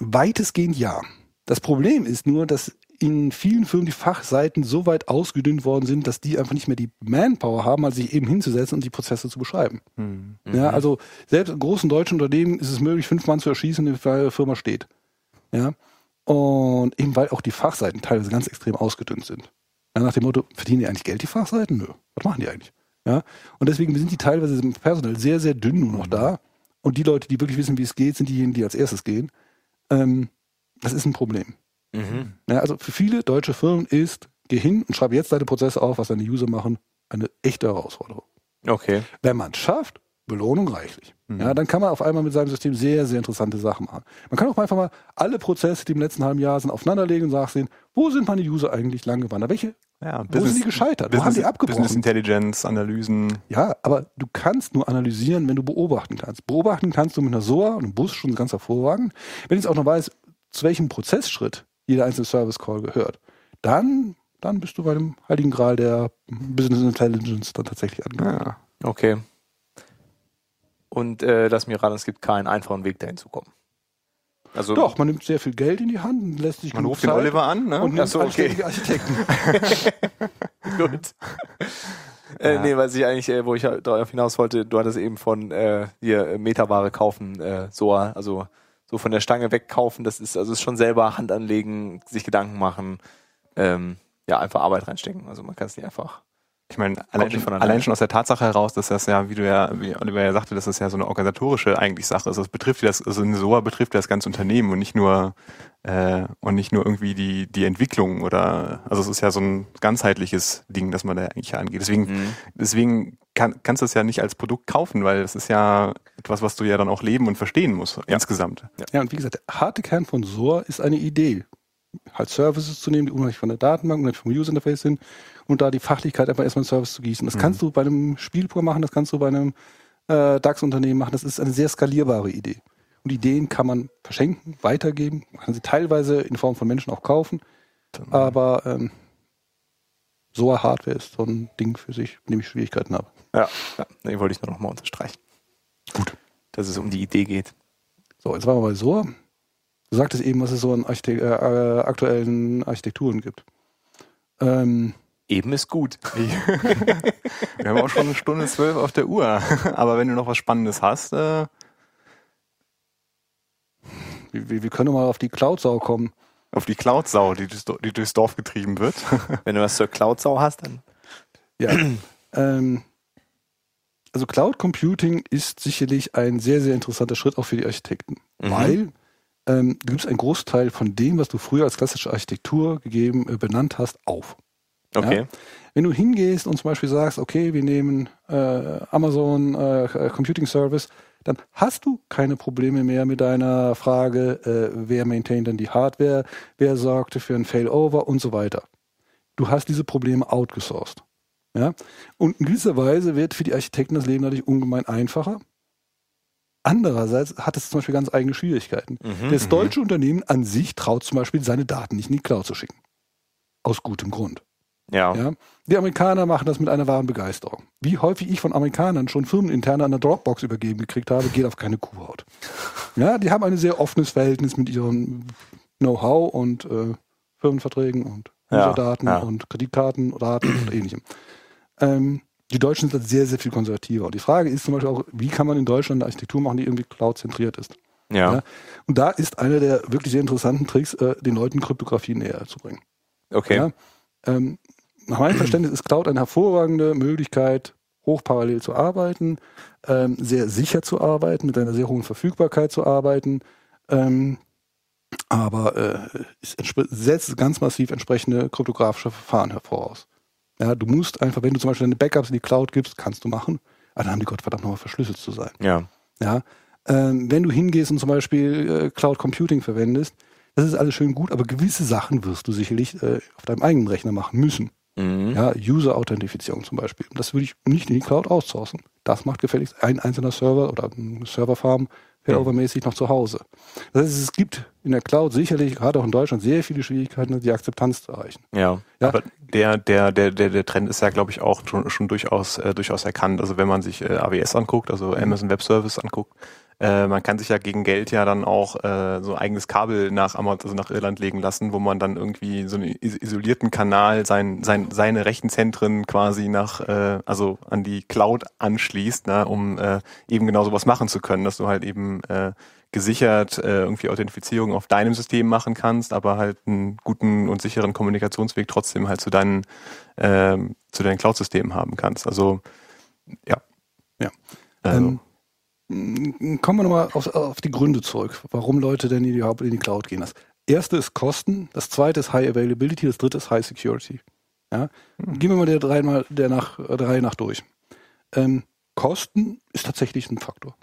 Weitestgehend ja. Das Problem ist nur, dass in vielen Firmen die Fachseiten so weit ausgedünnt worden sind, dass die einfach nicht mehr die Manpower haben, mal sich eben hinzusetzen und die Prozesse zu beschreiben. hm. Ja, also selbst in großen deutschen Unternehmen ist es möglich, fünf Mann zu erschießen, die Firma steht. Ja. Und eben weil auch die Fachseiten teilweise ganz extrem ausgedünnt sind. Ja, nach dem Motto, verdienen die eigentlich Geld, die Fachseiten? Nö. Was machen die eigentlich? Ja. Und deswegen sind die teilweise im Personal sehr, sehr dünn nur noch da. Und die Leute, die wirklich wissen, wie es geht, sind diejenigen, die als erstes gehen. Ähm, das ist ein Problem. Mhm. Ja, also für viele deutsche Firmen ist, geh hin und schreibe jetzt deine Prozesse auf, was deine User machen, eine echte Herausforderung. Okay. Wenn man es schafft, Belohnung reichlich. Mhm. Ja, dann kann man auf einmal mit seinem System sehr, sehr interessante Sachen machen. Man kann auch einfach mal alle Prozesse, die im letzten halben Jahr sind, aufeinanderlegen und sagen, sehen, wo sind meine User eigentlich lang gewandert? Welche? ja, Wo sind die gescheitert? Wo haben die abgebrochen? Business Intelligence, Analysen. Ja, aber du kannst nur analysieren, wenn du beobachten kannst. Beobachten kannst du mit einer SOA und einem Bus schon ganz hervorragend. Wenn ich jetzt auch noch weiß, zu welchem Prozessschritt jeder einzelne Service Call gehört, dann, dann bist du bei dem heiligen Gral der Business Intelligence dann tatsächlich angekommen. Ja. Okay. Und äh, lass mir ran, es gibt keinen einfachen Weg dahin zu kommen. Also Doch, man nimmt sehr viel Geld in die Hand und lässt sich Man genug ruft den Zeit Oliver an, ne? und nimmt Ach so, okay. Architekten. <laughs> <laughs> gut. Äh, Ja. Nee, was ich eigentlich, äh, wo ich halt darauf hinaus wollte, du hattest eben von äh, hier äh, Metaware kaufen, äh, so, also so von der Stange wegkaufen, das ist also ist schon selber Hand anlegen, sich Gedanken machen, ähm, ja, einfach Arbeit reinstecken. Also man kann es nicht einfach. Ich meine, allein, schon- allein schon aus der Tatsache heraus, dass das ja, wie du ja, wie Oliver ja sagte, dass das ja so eine organisatorische eigentlich Sache ist. Das betrifft ja das, also eine SOA betrifft ja das ganze Unternehmen und nicht nur äh, und nicht nur irgendwie die die Entwicklung oder also es ist ja so ein ganzheitliches Ding, das man da eigentlich angeht. Deswegen Mhm. deswegen kann, kannst du es ja nicht als Produkt kaufen, weil das ist ja etwas, was du ja dann auch leben und verstehen musst insgesamt. Ja, und wie gesagt, der harte Kern von SOA ist eine Idee. Halt Services zu nehmen, die unabhängig von der Datenbank, unabhängig vom User Interface sind und da die Fachlichkeit einfach erstmal in Service zu gießen. Das Mhm. kannst du bei einem Spielpur machen, das kannst du bei einem äh, DAX-Unternehmen machen. Das ist eine sehr skalierbare Idee. Und Ideen kann man verschenken, weitergeben, man kann sie teilweise in Form von Menschen auch kaufen, aber ähm, SOA-Hardware ist so ein Ding für sich, mit dem ich Schwierigkeiten habe. Ja, ja, nee, wollte ich nur noch mal unterstreichen. Gut. Dass es um die Idee geht. So, jetzt waren wir bei SOA. Du sagtest eben, was es so an Archite äh, äh, aktuellen Architekturen gibt. Ähm, Eben ist gut. <laughs> Wir haben auch schon eine Stunde zwölf auf der Uhr. <laughs> Aber wenn du noch was Spannendes hast, äh, wir, wir- wir können mal auf die Cloud-Sau kommen. auf die Cloud-Sau, die, die durchs Dorf getrieben wird. <laughs> Wenn du was zur Cloud-Sau hast, dann. Ja. ähm, also Cloud Computing ist sicherlich ein sehr, sehr interessanter Schritt auch für die Architekten, Mhm. weil ähm, du gibst einen Großteil von dem, was du früher als klassische Architektur gegeben, äh, benannt hast, auf. Okay. Ja. Wenn du hingehst und zum Beispiel sagst, okay, wir nehmen äh, Amazon äh, Computing Service, dann hast du keine Probleme mehr mit deiner Frage, äh, wer maintaint denn die Hardware, wer sorgte für ein Failover und so weiter. Du hast diese Probleme outgesourced. Ja? Und in gewisser Weise wird für die Architekten das Leben natürlich ungemein einfacher. Andererseits hat es zum Beispiel ganz eigene Schwierigkeiten. Mhm. Das deutsche Unternehmen an sich traut zum Beispiel, seine Daten nicht in die Cloud zu schicken. Aus gutem Grund. Ja. Ja? Die Amerikaner machen das mit einer wahren Begeisterung. Wie häufig ich von Amerikanern schon firmeninterne an der Dropbox übergeben gekriegt habe, geht auf keine Kuhhaut. <laughs> Ja, die haben ein sehr offenes Verhältnis mit ihrem Know-how und äh, Firmenverträgen und Ja, Userdaten ja. und Kreditkartendaten und ähnlichem. Ähm, die Deutschen sind da sehr, sehr viel konservativer. Und die Frage ist zum Beispiel auch, wie kann man in Deutschland eine Architektur machen, die irgendwie cloud-zentriert ist? Ja. Ja. Und da ist einer der wirklich sehr interessanten Tricks, äh, den Leuten Kryptographie näher zu bringen. Okay. Ja? Ähm, nach meinem Verständnis ist Cloud eine hervorragende Möglichkeit, hochparallel zu arbeiten, ähm, sehr sicher zu arbeiten, mit einer sehr hohen Verfügbarkeit zu arbeiten. Ähm, Aber äh, es setzt ganz massiv entsprechende kryptografische Verfahren hervoraus. Ja, du musst einfach, wenn du zum Beispiel deine Backups in die Cloud gibst, kannst du machen, aber dann haben die Gottverdammt nochmal verschlüsselt zu sein. Ja. Ja, ähm, wenn du hingehst und zum Beispiel äh, Cloud Computing verwendest, das ist alles schön gut, aber gewisse Sachen wirst du sicherlich äh, auf deinem eigenen Rechner machen müssen. Mhm. Ja, User-Authentifizierung zum Beispiel. Das würde ich nicht in die Cloud outsourcen. Das macht gefälligst ein einzelner Server oder eine Serverfarm failovermäßig noch zu Hause. Das heißt, es gibt in der Cloud sicherlich, gerade auch in Deutschland, sehr viele Schwierigkeiten, die Akzeptanz zu erreichen. Ja. Ja. Aber der, der, der, der, der Trend ist ja, glaube ich, auch schon, schon durchaus, äh, durchaus erkannt. Also wenn man sich äh, AWS anguckt, also Amazon Web Service anguckt, äh, man kann sich ja gegen Geld ja dann auch äh, so ein eigenes Kabel nach Amazon, also nach Irland legen lassen, wo man dann irgendwie so einen is- isolierten Kanal sein, sein, seine Rechenzentren quasi nach, äh, also an die Cloud anschließt, ne, um äh, eben genau sowas machen zu können, dass du halt eben äh, gesichert äh, irgendwie Authentifizierung auf deinem System machen kannst, aber halt einen guten und sicheren Kommunikationsweg trotzdem halt zu deinen ähm, zu deinen Cloud-Systemen haben kannst. Also ja. Ja. Also, Ähm, kommen wir nochmal auf, auf die Gründe zurück, warum Leute denn in die, überhaupt in die Cloud gehen. Das erste ist Kosten, das zweite ist High Availability, das dritte ist High Security. Ja? Gehen wir mal der, dreimal, der, nach, der Reihe nach durch. Ähm, Kosten ist tatsächlich ein Faktor.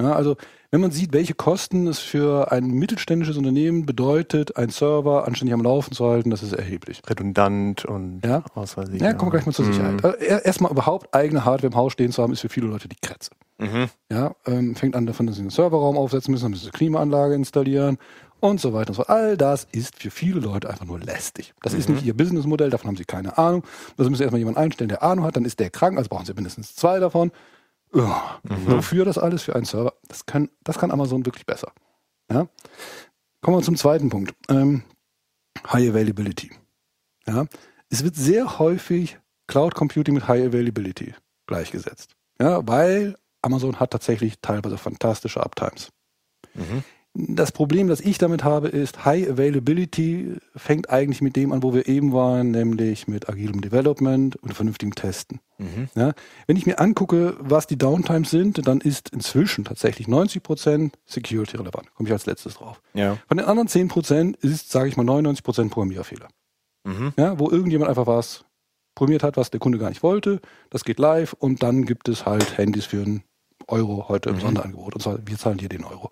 Ja, also wenn man sieht, welche Kosten es für ein mittelständisches Unternehmen bedeutet, einen Server anständig am Laufen zu halten, das ist erheblich. redundant und Ja. was weiß ich. Ja, kommen wir gleich mal zur Mhm. Sicherheit. Also er- Erstmal überhaupt eigene Hardware im Haus stehen zu haben, ist für viele Leute die Kretze. Mhm. Ja, ähm, fängt an davon, dass sie einen Serverraum aufsetzen müssen, dann müssen sie eine Klimaanlage installieren und so weiter und so fort. All das ist für viele Leute einfach nur lästig. Das ist nicht ihr Businessmodell, davon haben sie keine Ahnung. Das müssen sie erstmal jemanden einstellen, der Ahnung hat, dann ist der krank, also brauchen sie mindestens zwei davon. Ja, Wofür das alles für einen Server? Das kann, das kann Amazon wirklich besser. Ja? Kommen wir zum zweiten Punkt. Ähm, High Availability. Ja? Es wird sehr häufig Cloud Computing mit High Availability gleichgesetzt. Ja, weil Amazon hat tatsächlich teilweise fantastische Uptimes. Mhm. Das Problem, das ich damit habe, ist, High Availability fängt eigentlich mit dem an, wo wir eben waren, nämlich mit agilem Development und vernünftigem Testen. Mhm. Ja, wenn ich mir angucke, was die Downtimes sind, dann ist inzwischen tatsächlich 90% Security relevant. Komme ich als letztes drauf. Ja. Von den anderen 10% ist, sage ich mal, 99% Programmierfehler. Mhm. Ja, wo irgendjemand einfach was programmiert hat, was der Kunde gar nicht wollte. Das geht live und dann gibt es halt Handys für einen Euro heute im Mhm. Sonderangebot. Und zwar, wir zahlen dir den Euro.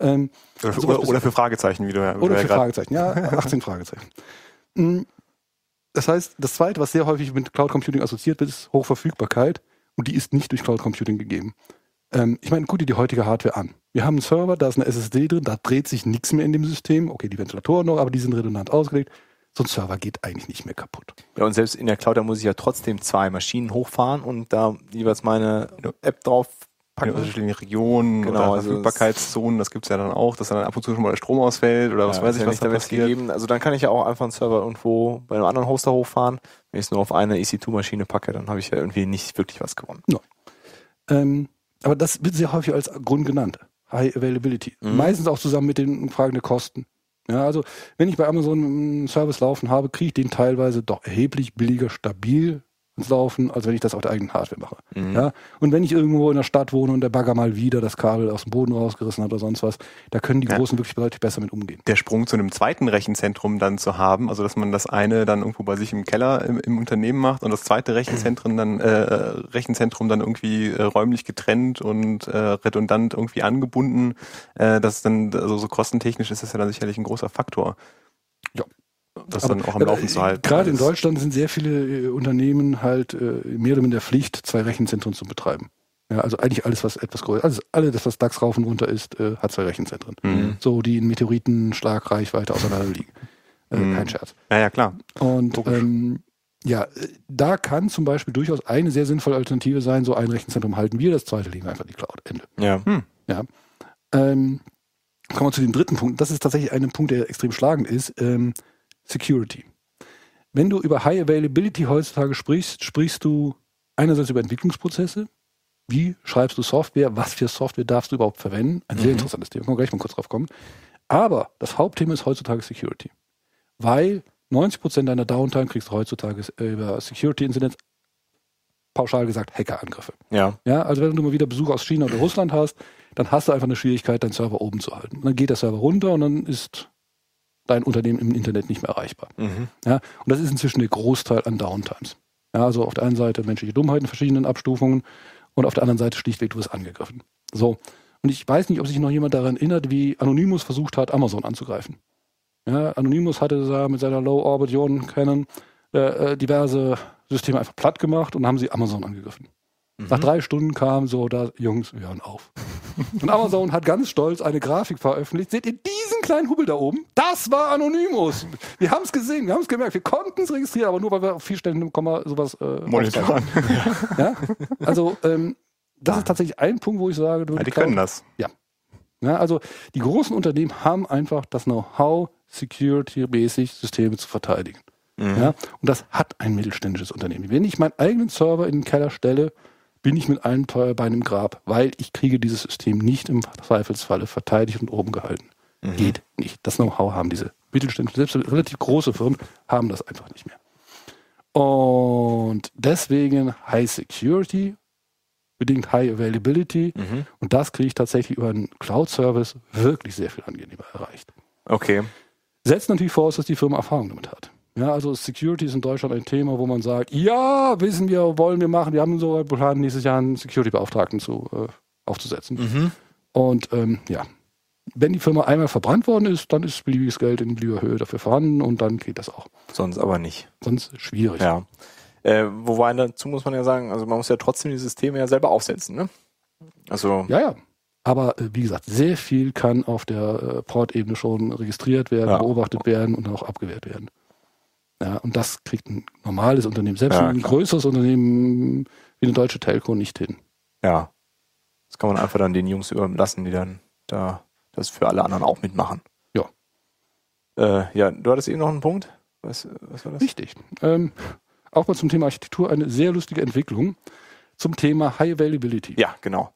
Ähm, Oder, für, sowas oder, oder für Fragezeichen, wie du ja, oder für grad- Fragezeichen. Ja, <laughs> 18 Fragezeichen. Mm, Das heißt, das zweite, was sehr häufig mit Cloud Computing assoziiert wird, ist Hochverfügbarkeit. Und die ist nicht durch Cloud Computing gegeben. Ähm, ich meine, guck dir die heutige Hardware an. Wir haben einen Server, da ist eine SSD drin, da dreht sich nichts mehr in dem System. Okay, die Ventilatoren noch, aber die sind redundant ausgelegt. So ein Server geht eigentlich nicht mehr kaputt. Ja, und selbst in der Cloud, da muss ich ja trotzdem zwei Maschinen hochfahren und da jeweils meine App drauf in packen. unterschiedlichen Regionen Genau, oder also Verfügbarkeitszonen, das gibt's ja dann auch, dass dann ab und zu schon mal der Strom ausfällt oder was Ja, weiß ist ich, ja was da passiert. gegeben. Also dann kann ich ja auch einfach einen Server irgendwo bei einem anderen Hoster hochfahren. Wenn ich es nur auf eine EC2-Maschine packe, dann habe ich ja irgendwie nicht wirklich was gewonnen. Ähm, aber das wird sehr häufig als Grund genannt. High Availability. Mhm. Meistens auch zusammen mit den Fragen der Kosten. Ja, also wenn ich bei Amazon einen Service laufen habe, kriege ich den teilweise doch erheblich billiger stabil ins Laufen, als wenn ich das auf der eigenen Hardware mache. Mhm. Ja, und wenn ich irgendwo in der Stadt wohne und der Bagger mal wieder das Kabel aus dem Boden rausgerissen hat oder sonst was, da können die Ja. Großen wirklich deutlich besser mit umgehen. Der Sprung zu einem zweiten Rechenzentrum dann zu haben, also dass man das eine dann irgendwo bei sich im Keller im, im Unternehmen macht und das zweite Rechenzentrum dann äh, Rechenzentrum dann irgendwie äh, räumlich getrennt und äh, redundant irgendwie angebunden, äh, das ist dann also so kostentechnisch ist das ja dann sicherlich ein großer Faktor. Ja. Das Aber, dann auch am äh, Laufen zu halten. Gerade in Alles. Deutschland sind sehr viele äh, Unternehmen halt äh, mehr oder minder der Pflicht, zwei Rechenzentren zu betreiben. Ja, also eigentlich alles, was etwas größer, also alles, das, was DAX rauf und runter ist, äh, hat zwei Rechenzentren. Mhm. So, die in Meteoritenschlagreichweite auseinander liegen. Äh, Mhm. Kein Scherz. Ja, ja, klar. Und ähm, ja, äh, da kann zum Beispiel durchaus eine sehr sinnvolle Alternative sein, so ein Rechenzentrum halten wir, das zweite legen wir einfach in die Cloud. Ende. Ja. Ähm, kommen wir zu dem dritten Punkt. Das ist tatsächlich ein Punkt, der extrem schlagend ist. Ähm, Security. Wenn du über High Availability heutzutage sprichst, sprichst du einerseits über Entwicklungsprozesse. Wie schreibst du Software? Was für Software darfst du überhaupt verwenden? Ein sehr Mhm. interessantes Thema. Können wir gleich mal kurz drauf kommen. Aber das Hauptthema ist heutzutage Security. Weil 90% deiner Downtime kriegst du heutzutage äh, über Security-Incidents, pauschal gesagt Hackerangriffe. Ja. Ja, also wenn du mal wieder Besuch aus China oder Russland hast, dann hast du einfach eine Schwierigkeit, deinen Server oben zu halten. Und dann geht der Server runter und dann ist dein Unternehmen im Internet nicht mehr erreichbar. Mhm. Ja, und das ist inzwischen der Großteil an Downtimes. Ja, also auf der einen Seite menschliche Dummheit in verschiedenen Abstufungen und auf der anderen Seite schlichtweg, du wirst angegriffen. So. Und ich weiß nicht, ob sich noch jemand daran erinnert, wie Anonymous versucht hat, Amazon anzugreifen. Ja, Anonymous hatte da mit seiner Low-Orbit-Ionen-Cannon äh, äh, diverse Systeme einfach platt gemacht und haben sie Amazon angegriffen. Nach drei Stunden kam so, da, Jungs, wir hören auf. <laughs> Und Amazon hat ganz stolz eine Grafik veröffentlicht. Seht ihr diesen kleinen Hubbel da oben? Das war Anonymous. Wir haben es gesehen, wir haben es gemerkt, wir konnten es registrieren, aber nur weil wir auf vier Stellen im Komma sowas äh, Monitoren. ja? Also ähm, das ist tatsächlich ein Punkt, wo ich sage, du Ja, die können das. ja, also die großen Unternehmen haben einfach das Know-how, security-mäßig Systeme zu verteidigen. Ja, und das hat ein mittelständisches Unternehmen. Wenn ich meinen eigenen Server in den Keller stelle, bin ich mit allen Beinen im Grab, weil ich kriege dieses System nicht im Zweifelsfalle verteidigt und oben gehalten. Geht nicht. Das Know-how haben diese mittelständischen, selbst relativ große Firmen haben das einfach nicht mehr. Und deswegen High Security, bedingt High Availability. Mhm. Und das kriege ich tatsächlich über einen Cloud-Service wirklich sehr viel angenehmer erreicht. Okay. Setzt natürlich voraus, dass die Firma Erfahrung damit hat. Ja, also Security ist in Deutschland ein Thema, wo man sagt, ja, wissen wir, wollen wir machen. Wir haben so geplant, nächstes Jahr einen Security-Beauftragten zu, äh, aufzusetzen. Mhm. Und ähm, ja, wenn die Firma einmal verbrannt worden ist, dann ist beliebiges Geld in beliebiger Höhe dafür vorhanden und dann geht das auch. Sonst aber nicht. Sonst schwierig. Ja. Äh, wobei dazu muss man ja sagen, also man muss ja trotzdem die Systeme ja selber aufsetzen, ne? Also, Ja, ja. Aber äh, wie gesagt, sehr viel kann auf der äh, Portebene schon registriert werden, Ja. beobachtet werden und dann auch abgewehrt werden. Ja, und das kriegt ein normales Unternehmen, selbst Ja, ein größeres Unternehmen wie eine deutsche Telco nicht hin. ja. Das kann man einfach dann den Jungs überlassen, die dann da das für alle anderen auch mitmachen. Ja. Äh, ja, du hattest eben noch einen Punkt. Was, was war das? Richtig. Ähm, auch mal zum Thema Architektur eine sehr lustige Entwicklung zum Thema High Availability. Ja, genau.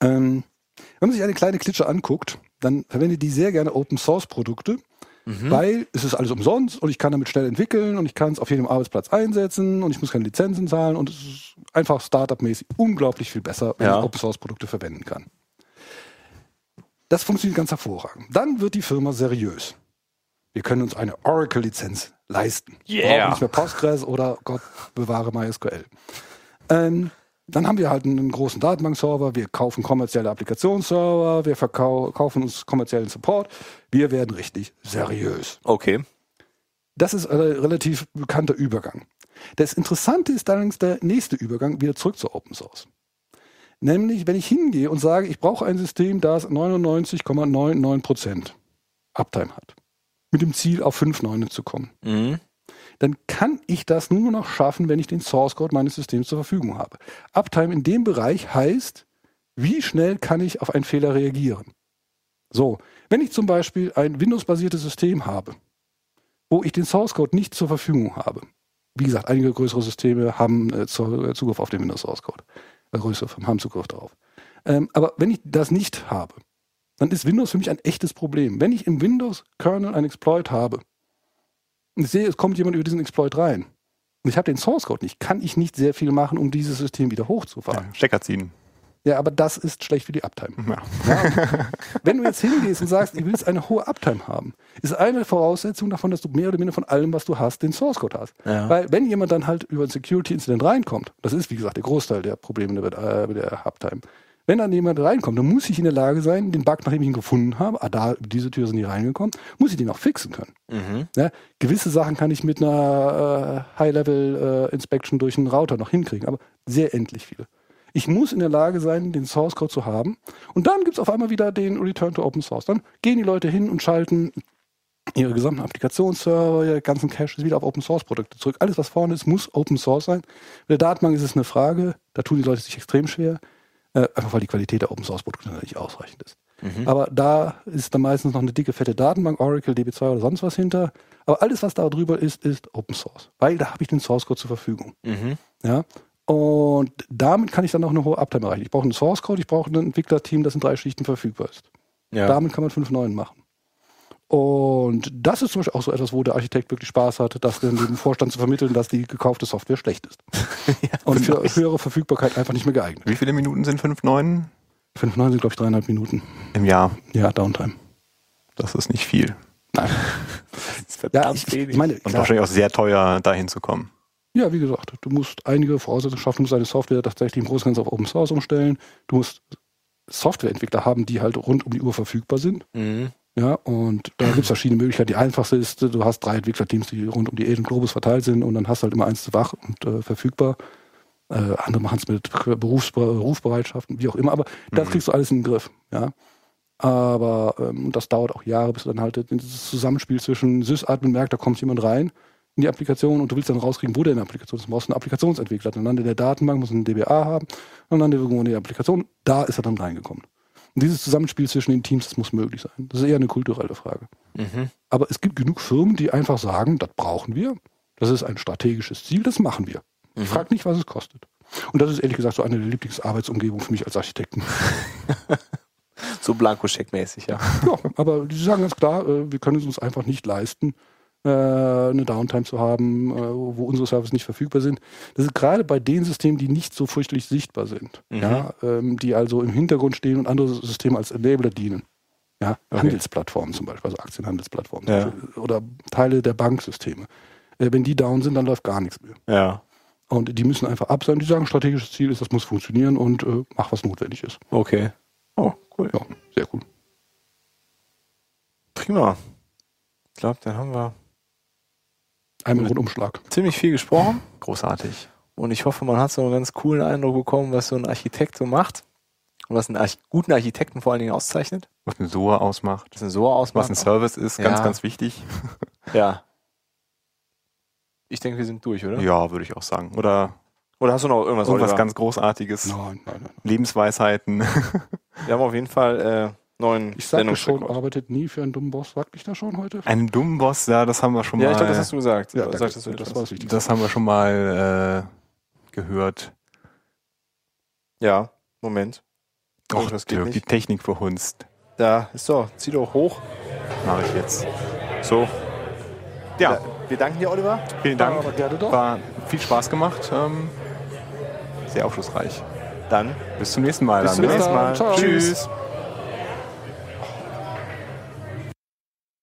Ähm, wenn man sich eine kleine Klitsche anguckt, dann verwendet die sehr gerne Open Source Produkte, Mhm. weil es ist alles umsonst und ich kann damit schnell entwickeln und ich kann es auf jedem Arbeitsplatz einsetzen und ich muss keine Lizenzen zahlen und es ist einfach Startup-mäßig unglaublich viel besser, wenn Ja. ich Open Source Produkte verwenden kann. Das funktioniert ganz hervorragend. Dann wird die Firma seriös. Wir können uns eine Oracle-Lizenz leisten. Yeah. brauchen nicht mehr Postgres oder Gott bewahre MySQL. Ähm, dann haben wir halt einen großen Datenbankserver, wir kaufen kommerzielle Applikationsserver, wir verkau kaufen uns kommerziellen Support. Wir werden richtig seriös. Okay. Das ist ein relativ bekannter Übergang. Das Interessante ist allerdings der nächste Übergang wieder zurück zu Open Source. Nämlich, wenn ich hingehe und sage, ich brauche ein System, das 99,99% Uptime hat, mit dem Ziel auf 5.9 zu kommen, Mhm. Dann kann ich das nur noch schaffen, wenn ich den Source Code meines Systems zur Verfügung habe. Uptime in dem Bereich heißt, wie schnell kann ich auf einen Fehler reagieren. So, wenn ich zum Beispiel ein Windows-basiertes System habe, wo ich den Source Code nicht zur Verfügung habe. Wie gesagt, einige größere Systeme haben äh, äh, Zugriff auf den Windows Source Code. Äh, größere Firmen haben Zugriff darauf. Ähm, aber wenn ich das nicht habe, dann ist Windows für mich ein echtes Problem. Wenn ich im Windows-Kernel ein Exploit habe ich sehe, es kommt jemand über diesen Exploit rein und ich habe den Source Code nicht, kann ich nicht sehr viel machen, um dieses System wieder hochzufahren. Ja, Stecker ziehen. Ja, aber das ist schlecht für die Uptime. Ja. Wenn du jetzt hingehst und sagst, du willst eine hohe Uptime haben, ist eine Voraussetzung davon, dass du mehr oder minder von allem, was du hast, den Source Code hast. Ja. Weil wenn jemand dann halt über ein Security Incident reinkommt, das ist wie gesagt der Großteil der Probleme mit, äh, mit der Uptime. Wenn dann jemand reinkommt, dann muss ich in der Lage sein, den Bug, nachdem ich ihn gefunden habe, ah, da, diese Tür sind die reingekommen, muss ich den auch fixen können. Mhm. Ja, gewisse Sachen kann ich mit einer äh, High-Level-Inspection durch einen Router noch hinkriegen, aber sehr endlich viele. Ich muss in der Lage sein, den Source Code zu haben. Und dann gibt es auf einmal wieder den Return to Open Source. Dann gehen die Leute hin und schalten ihre gesamten Applikationsserver, ihre ganzen Caches wieder auf Open Source Produkte zurück. Alles, was vorne ist, muss Open Source sein. Bei der Datenbank ist es eine Frage, da tun die Leute sich extrem schwer, äh, einfach weil die Qualität der Open Source Produkte nicht ausreichend ist. Mhm. Aber da ist dann meistens noch eine dicke, fette Datenbank, Oracle, DB2 oder sonst was hinter. Aber alles, was da drüber ist, ist Open Source. Weil da habe ich den Source Code zur Verfügung. Mhm. Ja. Und damit kann ich dann auch eine hohe Uptime erreichen. Ich brauche einen Source Code, ich brauche ein Entwicklerteam, das in drei Schichten verfügbar ist. Ja. Damit kann man 5.9 machen. Und das ist zum Beispiel auch so etwas, wo der Architekt wirklich Spaß hat, das dem Vorstand zu vermitteln, dass die gekaufte Software schlecht ist. <laughs> und für höhere Verfügbarkeit einfach nicht mehr geeignet. Wie viele Minuten sind 5,9 5.9 sind, glaube ich, dreieinhalb Minuten. im Jahr? Ja, Downtime. Das ist nicht viel. Nein. <laughs> Das ist Ja, ich, ich meine, Und klar, wahrscheinlich auch sehr teuer, dahin zu kommen. ja, wie gesagt, du musst einige Voraussetzungen schaffen, du musst deine Software tatsächlich im Großen und Ganzen auf Open Source umstellen. Du musst Softwareentwickler haben, die halt rund um die Uhr verfügbar sind. Mhm. Ja, und da gibt es verschiedene Möglichkeiten. Die einfachste ist, du hast drei Entwicklerteams, die rund um die Agent Globus verteilt sind und dann hast du halt immer eins zu wach und äh, verfügbar. Äh, andere machen es mit Berufsbe Rufbereitschaften, wie auch immer, aber das Mhm. kriegst du alles in den Griff. Ja. Aber ähm, das dauert auch Jahre, bis du dann halt in dieses Zusammenspiel zwischen Sys-Admin merkt, da kommt jemand rein in die Applikation und du willst dann rauskriegen, wo der in der Applikation ist. Du brauchst einen Applikationsentwickler. Dann landet in der Datenbank, muss einen DBA haben, dann landet irgendwo in der Applikation. Da ist er dann reingekommen. Und dieses Zusammenspiel zwischen den Teams, das muss möglich sein. Das ist eher eine kulturelle Frage. Mhm. Aber es gibt genug Firmen, die einfach sagen, das brauchen wir. Das ist ein strategisches Ziel, das machen wir. Ich frage nicht, was es kostet. Und das ist ehrlich gesagt so eine der Lieblingsarbeitsumgebungen für mich als Architekten. <laughs> So Blankoscheck-mäßig, ja. ja, aber die sagen ganz klar, äh, wir können es uns einfach nicht leisten, eine Downtime zu haben, äh, wo unsere Services nicht verfügbar sind. Das ist gerade bei den Systemen, die nicht so fürchterlich sichtbar sind, Mhm. ja, ähm, die also im Hintergrund stehen und andere Systeme als Enabler dienen. Ja, Okay. Handelsplattformen zum Beispiel, also Aktienhandelsplattformen Ja. oder Teile der Banksysteme. Äh, wenn die down sind, dann läuft gar nichts mehr. Ja. Und die müssen einfach ab sein. Die sagen, strategisches Ziel ist, das muss funktionieren und äh, mach, was notwendig ist. Okay. Oh, cool. Ja, sehr cool. Prima. Ich glaube, dann haben wir Einmal Rundumschlag. ziemlich viel gesprochen. Großartig. Und ich hoffe, man hat so einen ganz coolen Eindruck bekommen, was so ein Architekt so macht. Und was einen Arch guten Architekten vor allen Dingen auszeichnet. Was eine SOA ausmacht. Was ein so ausmacht. Was ein Service ist, ganz, Ja. ganz wichtig. <laughs> Ja. Ich denke, wir sind durch, oder? Ja, würde ich auch sagen. Oder Oder hast du noch irgendwas? irgendwas ganz Großartiges. Nein, nein, nein. Lebensweisheiten. <laughs> Wir haben auf jeden Fall äh, neuen Ich sagte schon, arbeitet nie für einen dummen Boss. Sagte ich das schon heute? Einen dummen Boss, ja, das haben wir schon Ja, mal. ich glaube, das hast du gesagt. Ja, danke. du das war das Wichtigste. das haben wir schon mal äh, gehört. Ja, Moment. Oh, Och, das geht Dirk, die nicht. Technik verhunzt. Da ist doch. Zieh doch hoch. Mache ich jetzt. So. Ja, Wir danken dir, Oliver. vielen Dank. Aber gerne doch. War viel Spaß gemacht. Ähm, sehr aufschlussreich. Dann Bis zum nächsten Mal. Bis dann, zum nächsten Mal. Ciao. Tschüss.